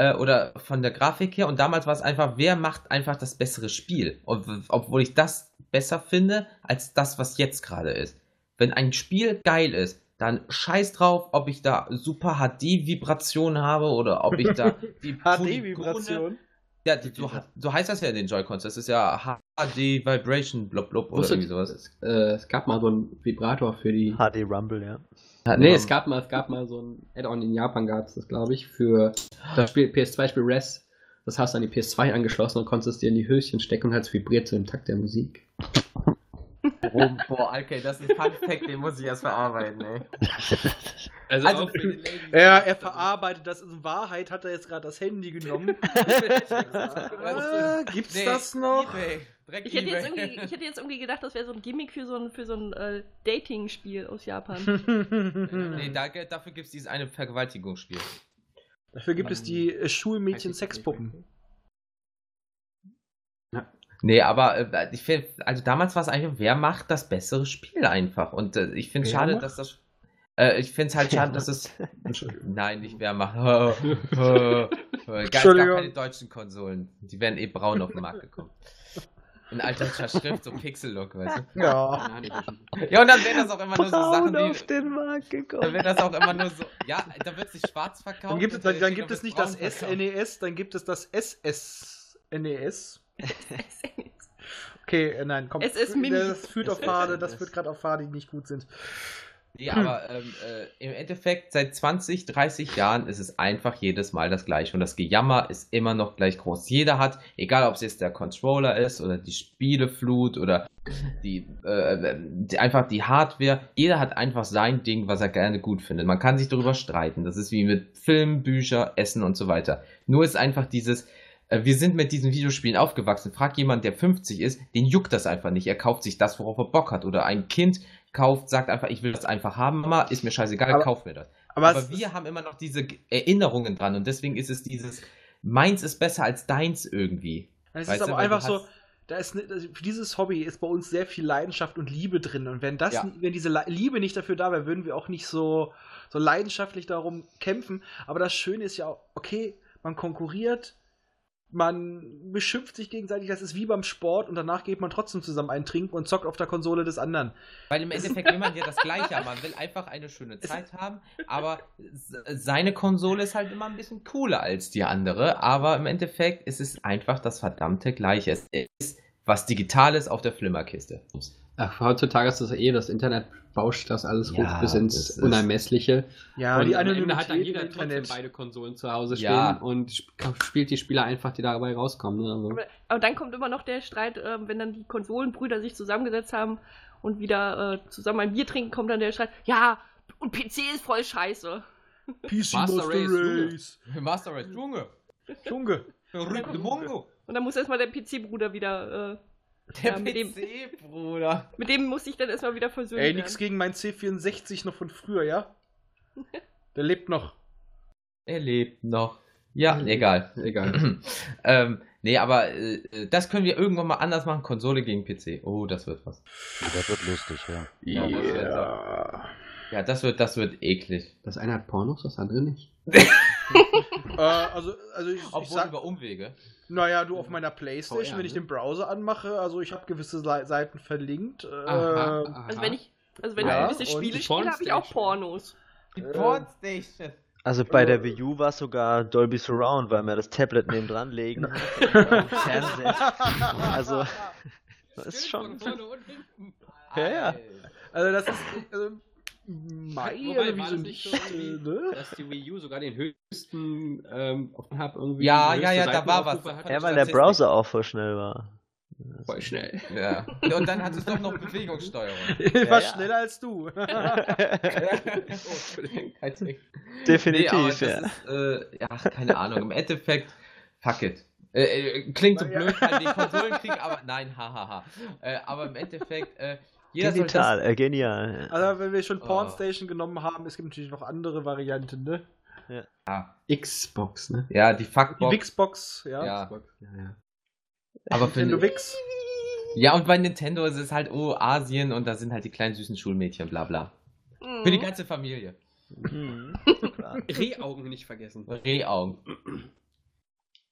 äh, oder von der Grafik her. Und damals war es einfach, wer macht einfach das bessere Spiel. W- obwohl ich das besser finde als das, was jetzt gerade ist. Wenn ein Spiel geil ist, dann scheiß drauf, ob ich da super HD-Vibration habe oder ob ich da die HD-Vibration. Ja, die, so, so heißt das ja in den Joy-Cons. Das ist ja HD Vibration blub blub oder irgendwie sowas. Es, äh, es gab mal so einen Vibrator für die. HD Rumble, ja. Nee, es gab mal, es gab mal so ein Add-on in Japan gab es das, glaube ich, für das Spiel PS2-Spiel Res. Das hast du an die PS2 angeschlossen und konntest es dir in die Höschen stecken und hat es vibriert zu dem Takt der Musik. Rum. Boah, okay, das ist ein Fun Fact, den muss ich erst verarbeiten, ey. Also, Also, Ladies. Er, er verarbeitet das. In Wahrheit hat er jetzt gerade das Handy genommen. ah, gibt's Nee, das noch? eBay. Direkt Ich hätte, jetzt irgendwie, ich hätte jetzt irgendwie gedacht, das wäre so ein Gimmick für so ein, für so ein äh, Dating-Spiel aus Japan. Nee, da, dafür gibt es dieses eine Vergewaltigungsspiel. Dafür gibt es die äh, Schulmädchen-Sexpuppen. Nee, aber äh, ich finde, also damals war es eigentlich, wer macht das bessere Spiel einfach? Und äh, ich finde es schade, macht? dass das. Äh, ich finde es halt schade, dass es. Nein, nicht wer macht. Gab Entschuldigung. keine deutschen Konsolen. Die wären eh braun auf den Markt gekommen. In altdeutscher Schrift, so Pixel-Look, weißt du? Ja. Ja, und dann wären das auch immer nur so Sachen, Braun auf die. den Markt Dann gekommen. wird das auch immer nur so. Ja, da wird sich schwarz verkauft. Dann gibt es, und dann, dann gibt es nicht braun das. SNES, dann gibt es das SSNES. Okay, äh, nein, komm. SS Mini. Das führt auf Pfade, das führt gerade auf Pfade, die nicht gut sind. Ja, aber ähm, äh, im Endeffekt, seit 20, 30 Jahren ist es einfach jedes Mal das gleiche. Und das Gejammer ist immer noch gleich groß. Jeder hat, egal ob es jetzt der Controller ist oder die Spieleflut oder die, äh, die einfach die Hardware, jeder hat einfach sein Ding, was er gerne gut findet. Man kann sich darüber streiten. Das ist wie mit Film, Bücher, Essen und so weiter. Nur ist einfach dieses, äh, wir sind mit diesen Videospielen aufgewachsen. Frag jemand, der 50 ist, den juckt das einfach nicht. Er kauft sich das, worauf er Bock hat. Oder ein Kind kauft, sagt einfach, ich will das einfach haben, Mama, ist mir scheißegal, Aber- kauf mir das. Aber, Aber, wir haben immer noch diese Erinnerungen dran und deswegen ist es dieses, meins ist besser als deins irgendwie. es ist aber du einfach so, da ist ne- für dieses Hobby ist bei uns sehr viel Leidenschaft und Liebe drin. Und wenn das, Ja. wenn diese Le- Liebe nicht dafür da wäre, würden wir auch nicht so, so leidenschaftlich darum kämpfen. Aber das Schöne ist ja auch, okay, man konkurriert, man beschimpft sich gegenseitig, das ist wie beim Sport und danach geht man trotzdem zusammen einen trinken und zockt auf der Konsole des anderen. Weil im Endeffekt will man ja das Gleiche haben. Man will einfach eine schöne Zeit haben, aber seine Konsole ist halt immer ein bisschen cooler als die andere. Aber im Endeffekt ist es einfach das verdammte Gleiche. Es ist was Digitales auf der Flimmerkiste. Ach, heutzutage ist das eh, das Internet bauscht das alles Ja, hoch bis ins Unermessliche. Ja, und die Anonymität hat dann jeder trotzdem Internet. beide Konsolen zu Hause stehen Ja. und sp spielt die Spieler einfach, die dabei rauskommen. Ne? Also, Aber, aber dann kommt immer noch der Streit, ähm, wenn dann die Konsolenbrüder sich zusammengesetzt haben und wieder äh, zusammen ein Bier trinken, kommt dann der Streit, ja, und PC ist voll scheiße. PC Master Master Race, Race. Master Race, Junge! Junge. Verrückte Mongo! Und dann muss erstmal der PC-Bruder wieder, äh, Der Ja, mit dem- PC, Bruder! mit dem muss ich dann erstmal wieder versöhnen. Ey, nix gegen mein C64 noch von früher, ja? Der lebt noch. Er lebt noch. Ja, egal. egal. ähm, nee, aber äh, das können wir irgendwann mal anders machen. Konsole gegen PC. Oh, das wird was. Das wird lustig, ja. Ja, das wird Ja. Ja, das wird, das wird eklig. Das eine hat Pornos, das andere nicht. Äh, also, also ich, ich Obwohl sag, über Umwege. naja, du auf meiner Playstation, VR, wenn ich ne? den Browser anmache, also ich habe gewisse Se- Seiten verlinkt. Äh, Aha, aha. Also wenn ich, also wenn Ja, ich gewisse Spiele spiele, habe ich auch. Pornos. Die Pornstation. Also bei der Wii U war es sogar Dolby Surround, weil wir das Tablet neben dran legen. und Fernseher. Also, das ist schon. Ja, ja. Also das ist. Also, Mai, Wobei, war wieso das nicht so ne? dass die Wii U sogar den höchsten ähm, offen hat irgendwie. Ja, ja, ja, da war was. Ja, weil der Browser auch voll schnell war. Voll schnell. Ja. Und dann hat es doch noch Bewegungssteuerung. Ich war ja. schneller als du. oh. Definitiv, nee, das ja. ist, äh, ja, keine Ahnung. Im Endeffekt, fuck it. Äh, äh, klingt so blöd, weil die Konsolen kriegen, aber nein, hahaha. Äh, aber im Endeffekt, äh, jeder soll das, Genital, äh, genial. ja. Also wenn wir schon Oh. Pornstation genommen haben, es gibt natürlich noch andere Varianten, ne? ja, Xbox, ne? ja, die Die Fuckbox. Wixbox, ja. Ja, Xbox, ja, ja. aber für, Nintendo Wix. ja, und bei Nintendo ist es halt, oh, Asien und da sind halt die kleinen süßen Schulmädchen, bla bla. Mhm. Für die ganze Familie. Mhm. Rehaugen nicht vergessen. Rehaugen.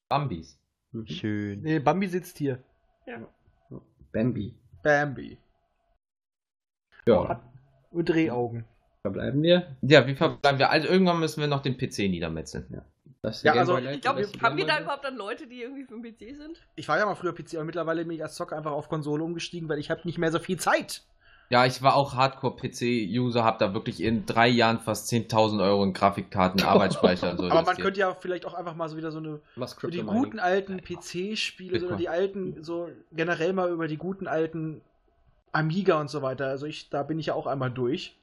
Bambis. Schön. Nee, Bambi sitzt hier. Bambi. Bambi. Ja. Und Drehaugen. Verbleiben wir. Ja, wie verbleiben wir? Also irgendwann müssen wir noch den PC niedermetzeln. Das Ja, Game also, Ich glaube, haben wir da überhaupt dann Leute, die irgendwie für den PC sind? Ich war ja mal früher PC, aber mittlerweile bin ich als Zocker einfach auf Konsole umgestiegen, weil ich habe nicht mehr so viel Zeit. Ja, ich war auch Hardcore-PC-User, hab da wirklich in drei Jahren fast 10.000 Euro in Grafikkarten, Arbeitsspeicher und so. aber man könnte ja vielleicht auch einfach mal so wieder so eine Was für die guten alten PC-Spiele, so die alten, so generell mal über die guten alten Amiga und so weiter. Also ich, da bin ich ja auch einmal durch.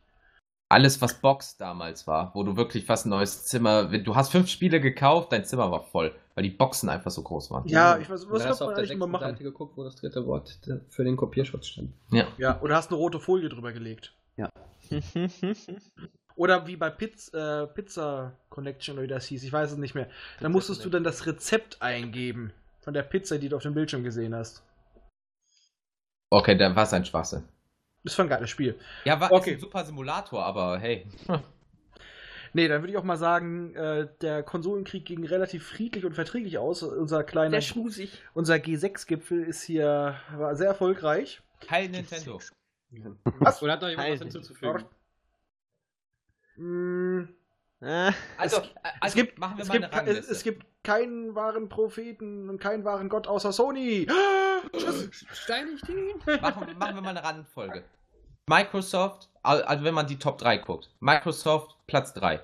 Alles, was Box damals war, wo du wirklich fast ein neues Zimmer. Du hast fünf Spiele gekauft, dein Zimmer war voll, weil die Boxen einfach so groß waren. Ja, ich weiß, was kann du man eigentlich immer machen? Seite geguckt, wo das dritte Wort für den Kopierschutz stand. Ja, oder hast eine rote Folie drüber gelegt. Oder wie bei Piz, äh, Pizza Connection oder wie das hieß, ich weiß es nicht mehr. Da musstest du dann das Rezept eingeben von der Pizza, die du auf dem Bildschirm gesehen hast. Okay, dann war es ein Schwachsinn. Das war ein geiles Spiel. Ja, war Okay. ist ein super Simulator, aber hey. Nee, dann würde ich auch mal sagen, äh, der Konsolenkrieg ging relativ friedlich und verträglich aus. Unser kleiner, Sehr schmusig. unser G6-Gipfel ist hier, war sehr erfolgreich. Heil Nintendo. Was? Oder hat noch jemand was hinzuzufügen? Mm, Äh, Also, Es- also es gibt, machen wir es mal gibt, eine Rangliste. es, es gibt keinen wahren Propheten und keinen wahren Gott außer Sony. Steinigt ihn! machen, machen wir mal eine Randfolge. Microsoft, al- also wenn man die Top 3 guckt. Microsoft Platz 3.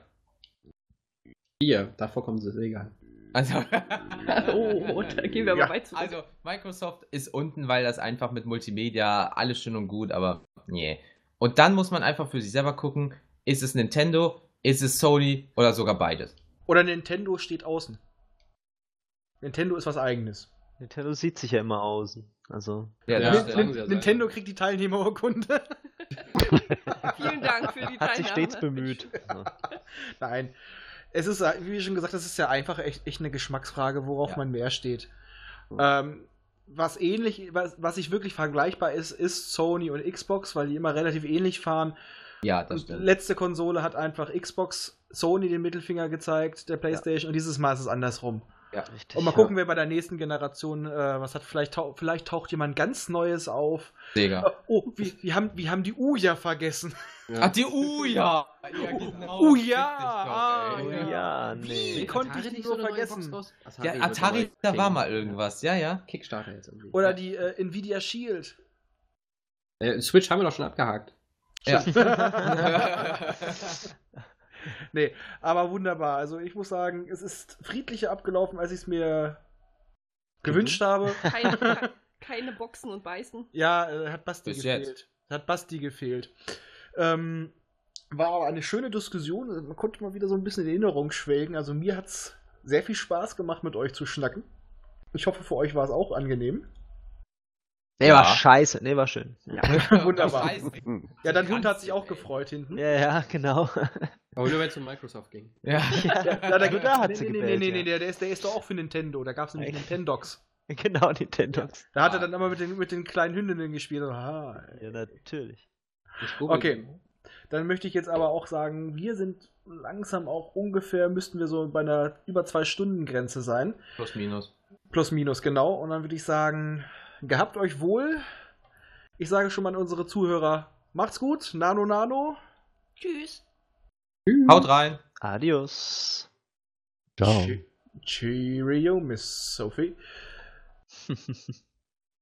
Hier, davor kommt es egal. Also, Oh, da gehen wir aber Ja, weit zurück. also, Microsoft ist unten, weil das einfach mit Multimedia alles schön und gut, aber nee. Und dann muss man einfach für sich selber gucken, ist es Nintendo, ist es Sony oder sogar beides. Oder Nintendo steht außen. Nintendo ist was eigenes. Nintendo sieht sich ja immer außen. Also. Ja, Ja, Nintendo kriegt die Teilnehmerurkunde. Vielen Dank für die Hat sich Teilnahme. stets bemüht. So. Nein. Es ist, wie schon gesagt, das ist ja einfach echt, echt eine Geschmacksfrage, worauf Ja. man mehr steht. Ähm, was ähnlich, was, was sich wirklich vergleichbar ist, ist Sony und Xbox, weil die immer relativ ähnlich fahren. Ja, das Und stimmt. letzte Konsole hat einfach Xbox Sony den Mittelfinger gezeigt, der PlayStation, und dieses Mal ist es andersrum. Richtig. Und mal gucken, wer bei der nächsten Generation äh, was hat. Vielleicht, tau vielleicht taucht jemand ganz Neues auf. Sega. Äh, Oh, wir, wir, haben, wir haben die Uja vergessen. Ach, die Uja! Ja, genau. Oh ja, doch, ah, ey. Oh, ja, Wie nee. konnte ich die nur vergessen? Ja, Atari, da war mal irgendwas, ja, ja. Kickstarter jetzt irgendwie. Oder die äh, Nvidia Shield. Äh, Switch haben wir doch schon abgehakt. Ja. nee, aber wunderbar. Also ich muss sagen, es ist friedlicher abgelaufen, als ich es mir gewünscht habe. Keine, ke- keine Boxen und Beißen. Ja, äh, hat Basti Bis gefehlt. jetzt. Hat Basti gefehlt. Ähm, war aber eine schöne Diskussion. Also Man konnte mal wieder so ein bisschen in Erinnerung schwelgen. Also mir hat es sehr viel Spaß gemacht, mit euch zu schnacken. Ich hoffe, für euch war es auch angenehm. Nee, Ja. war scheiße. Nee, war schön. Wunderbar. Scheiße. Ja, dein Hund hat sich auch gefreut hinten. Ja, ja, genau. Aber nur wenn es um Microsoft ging. Ja. Ja, ja, da, Nur da hat nee, sie nee, nee, gebellt, nee, nee, ja. der, der, ist, der ist doch auch für Nintendo. Da gab es nämlich? Nintendox. genau, Nintendox. Da hat er Ah. dann immer mit den, mit den kleinen Hündinnen gespielt. Aha. Ja, natürlich. Okay. Dann möchte ich jetzt aber auch sagen, wir sind langsam auch ungefähr, müssten wir so bei einer über zwei Stunden Grenze sein. Plus, minus. Plus, minus, genau. Und dann würde ich sagen, gehabt euch wohl. Ich sage schon mal an unsere Zuhörer, macht's gut. Nano, Nano. Tschüss. Haut rein. Adios. Ciao. Che- Cheerio, Miss Sophie.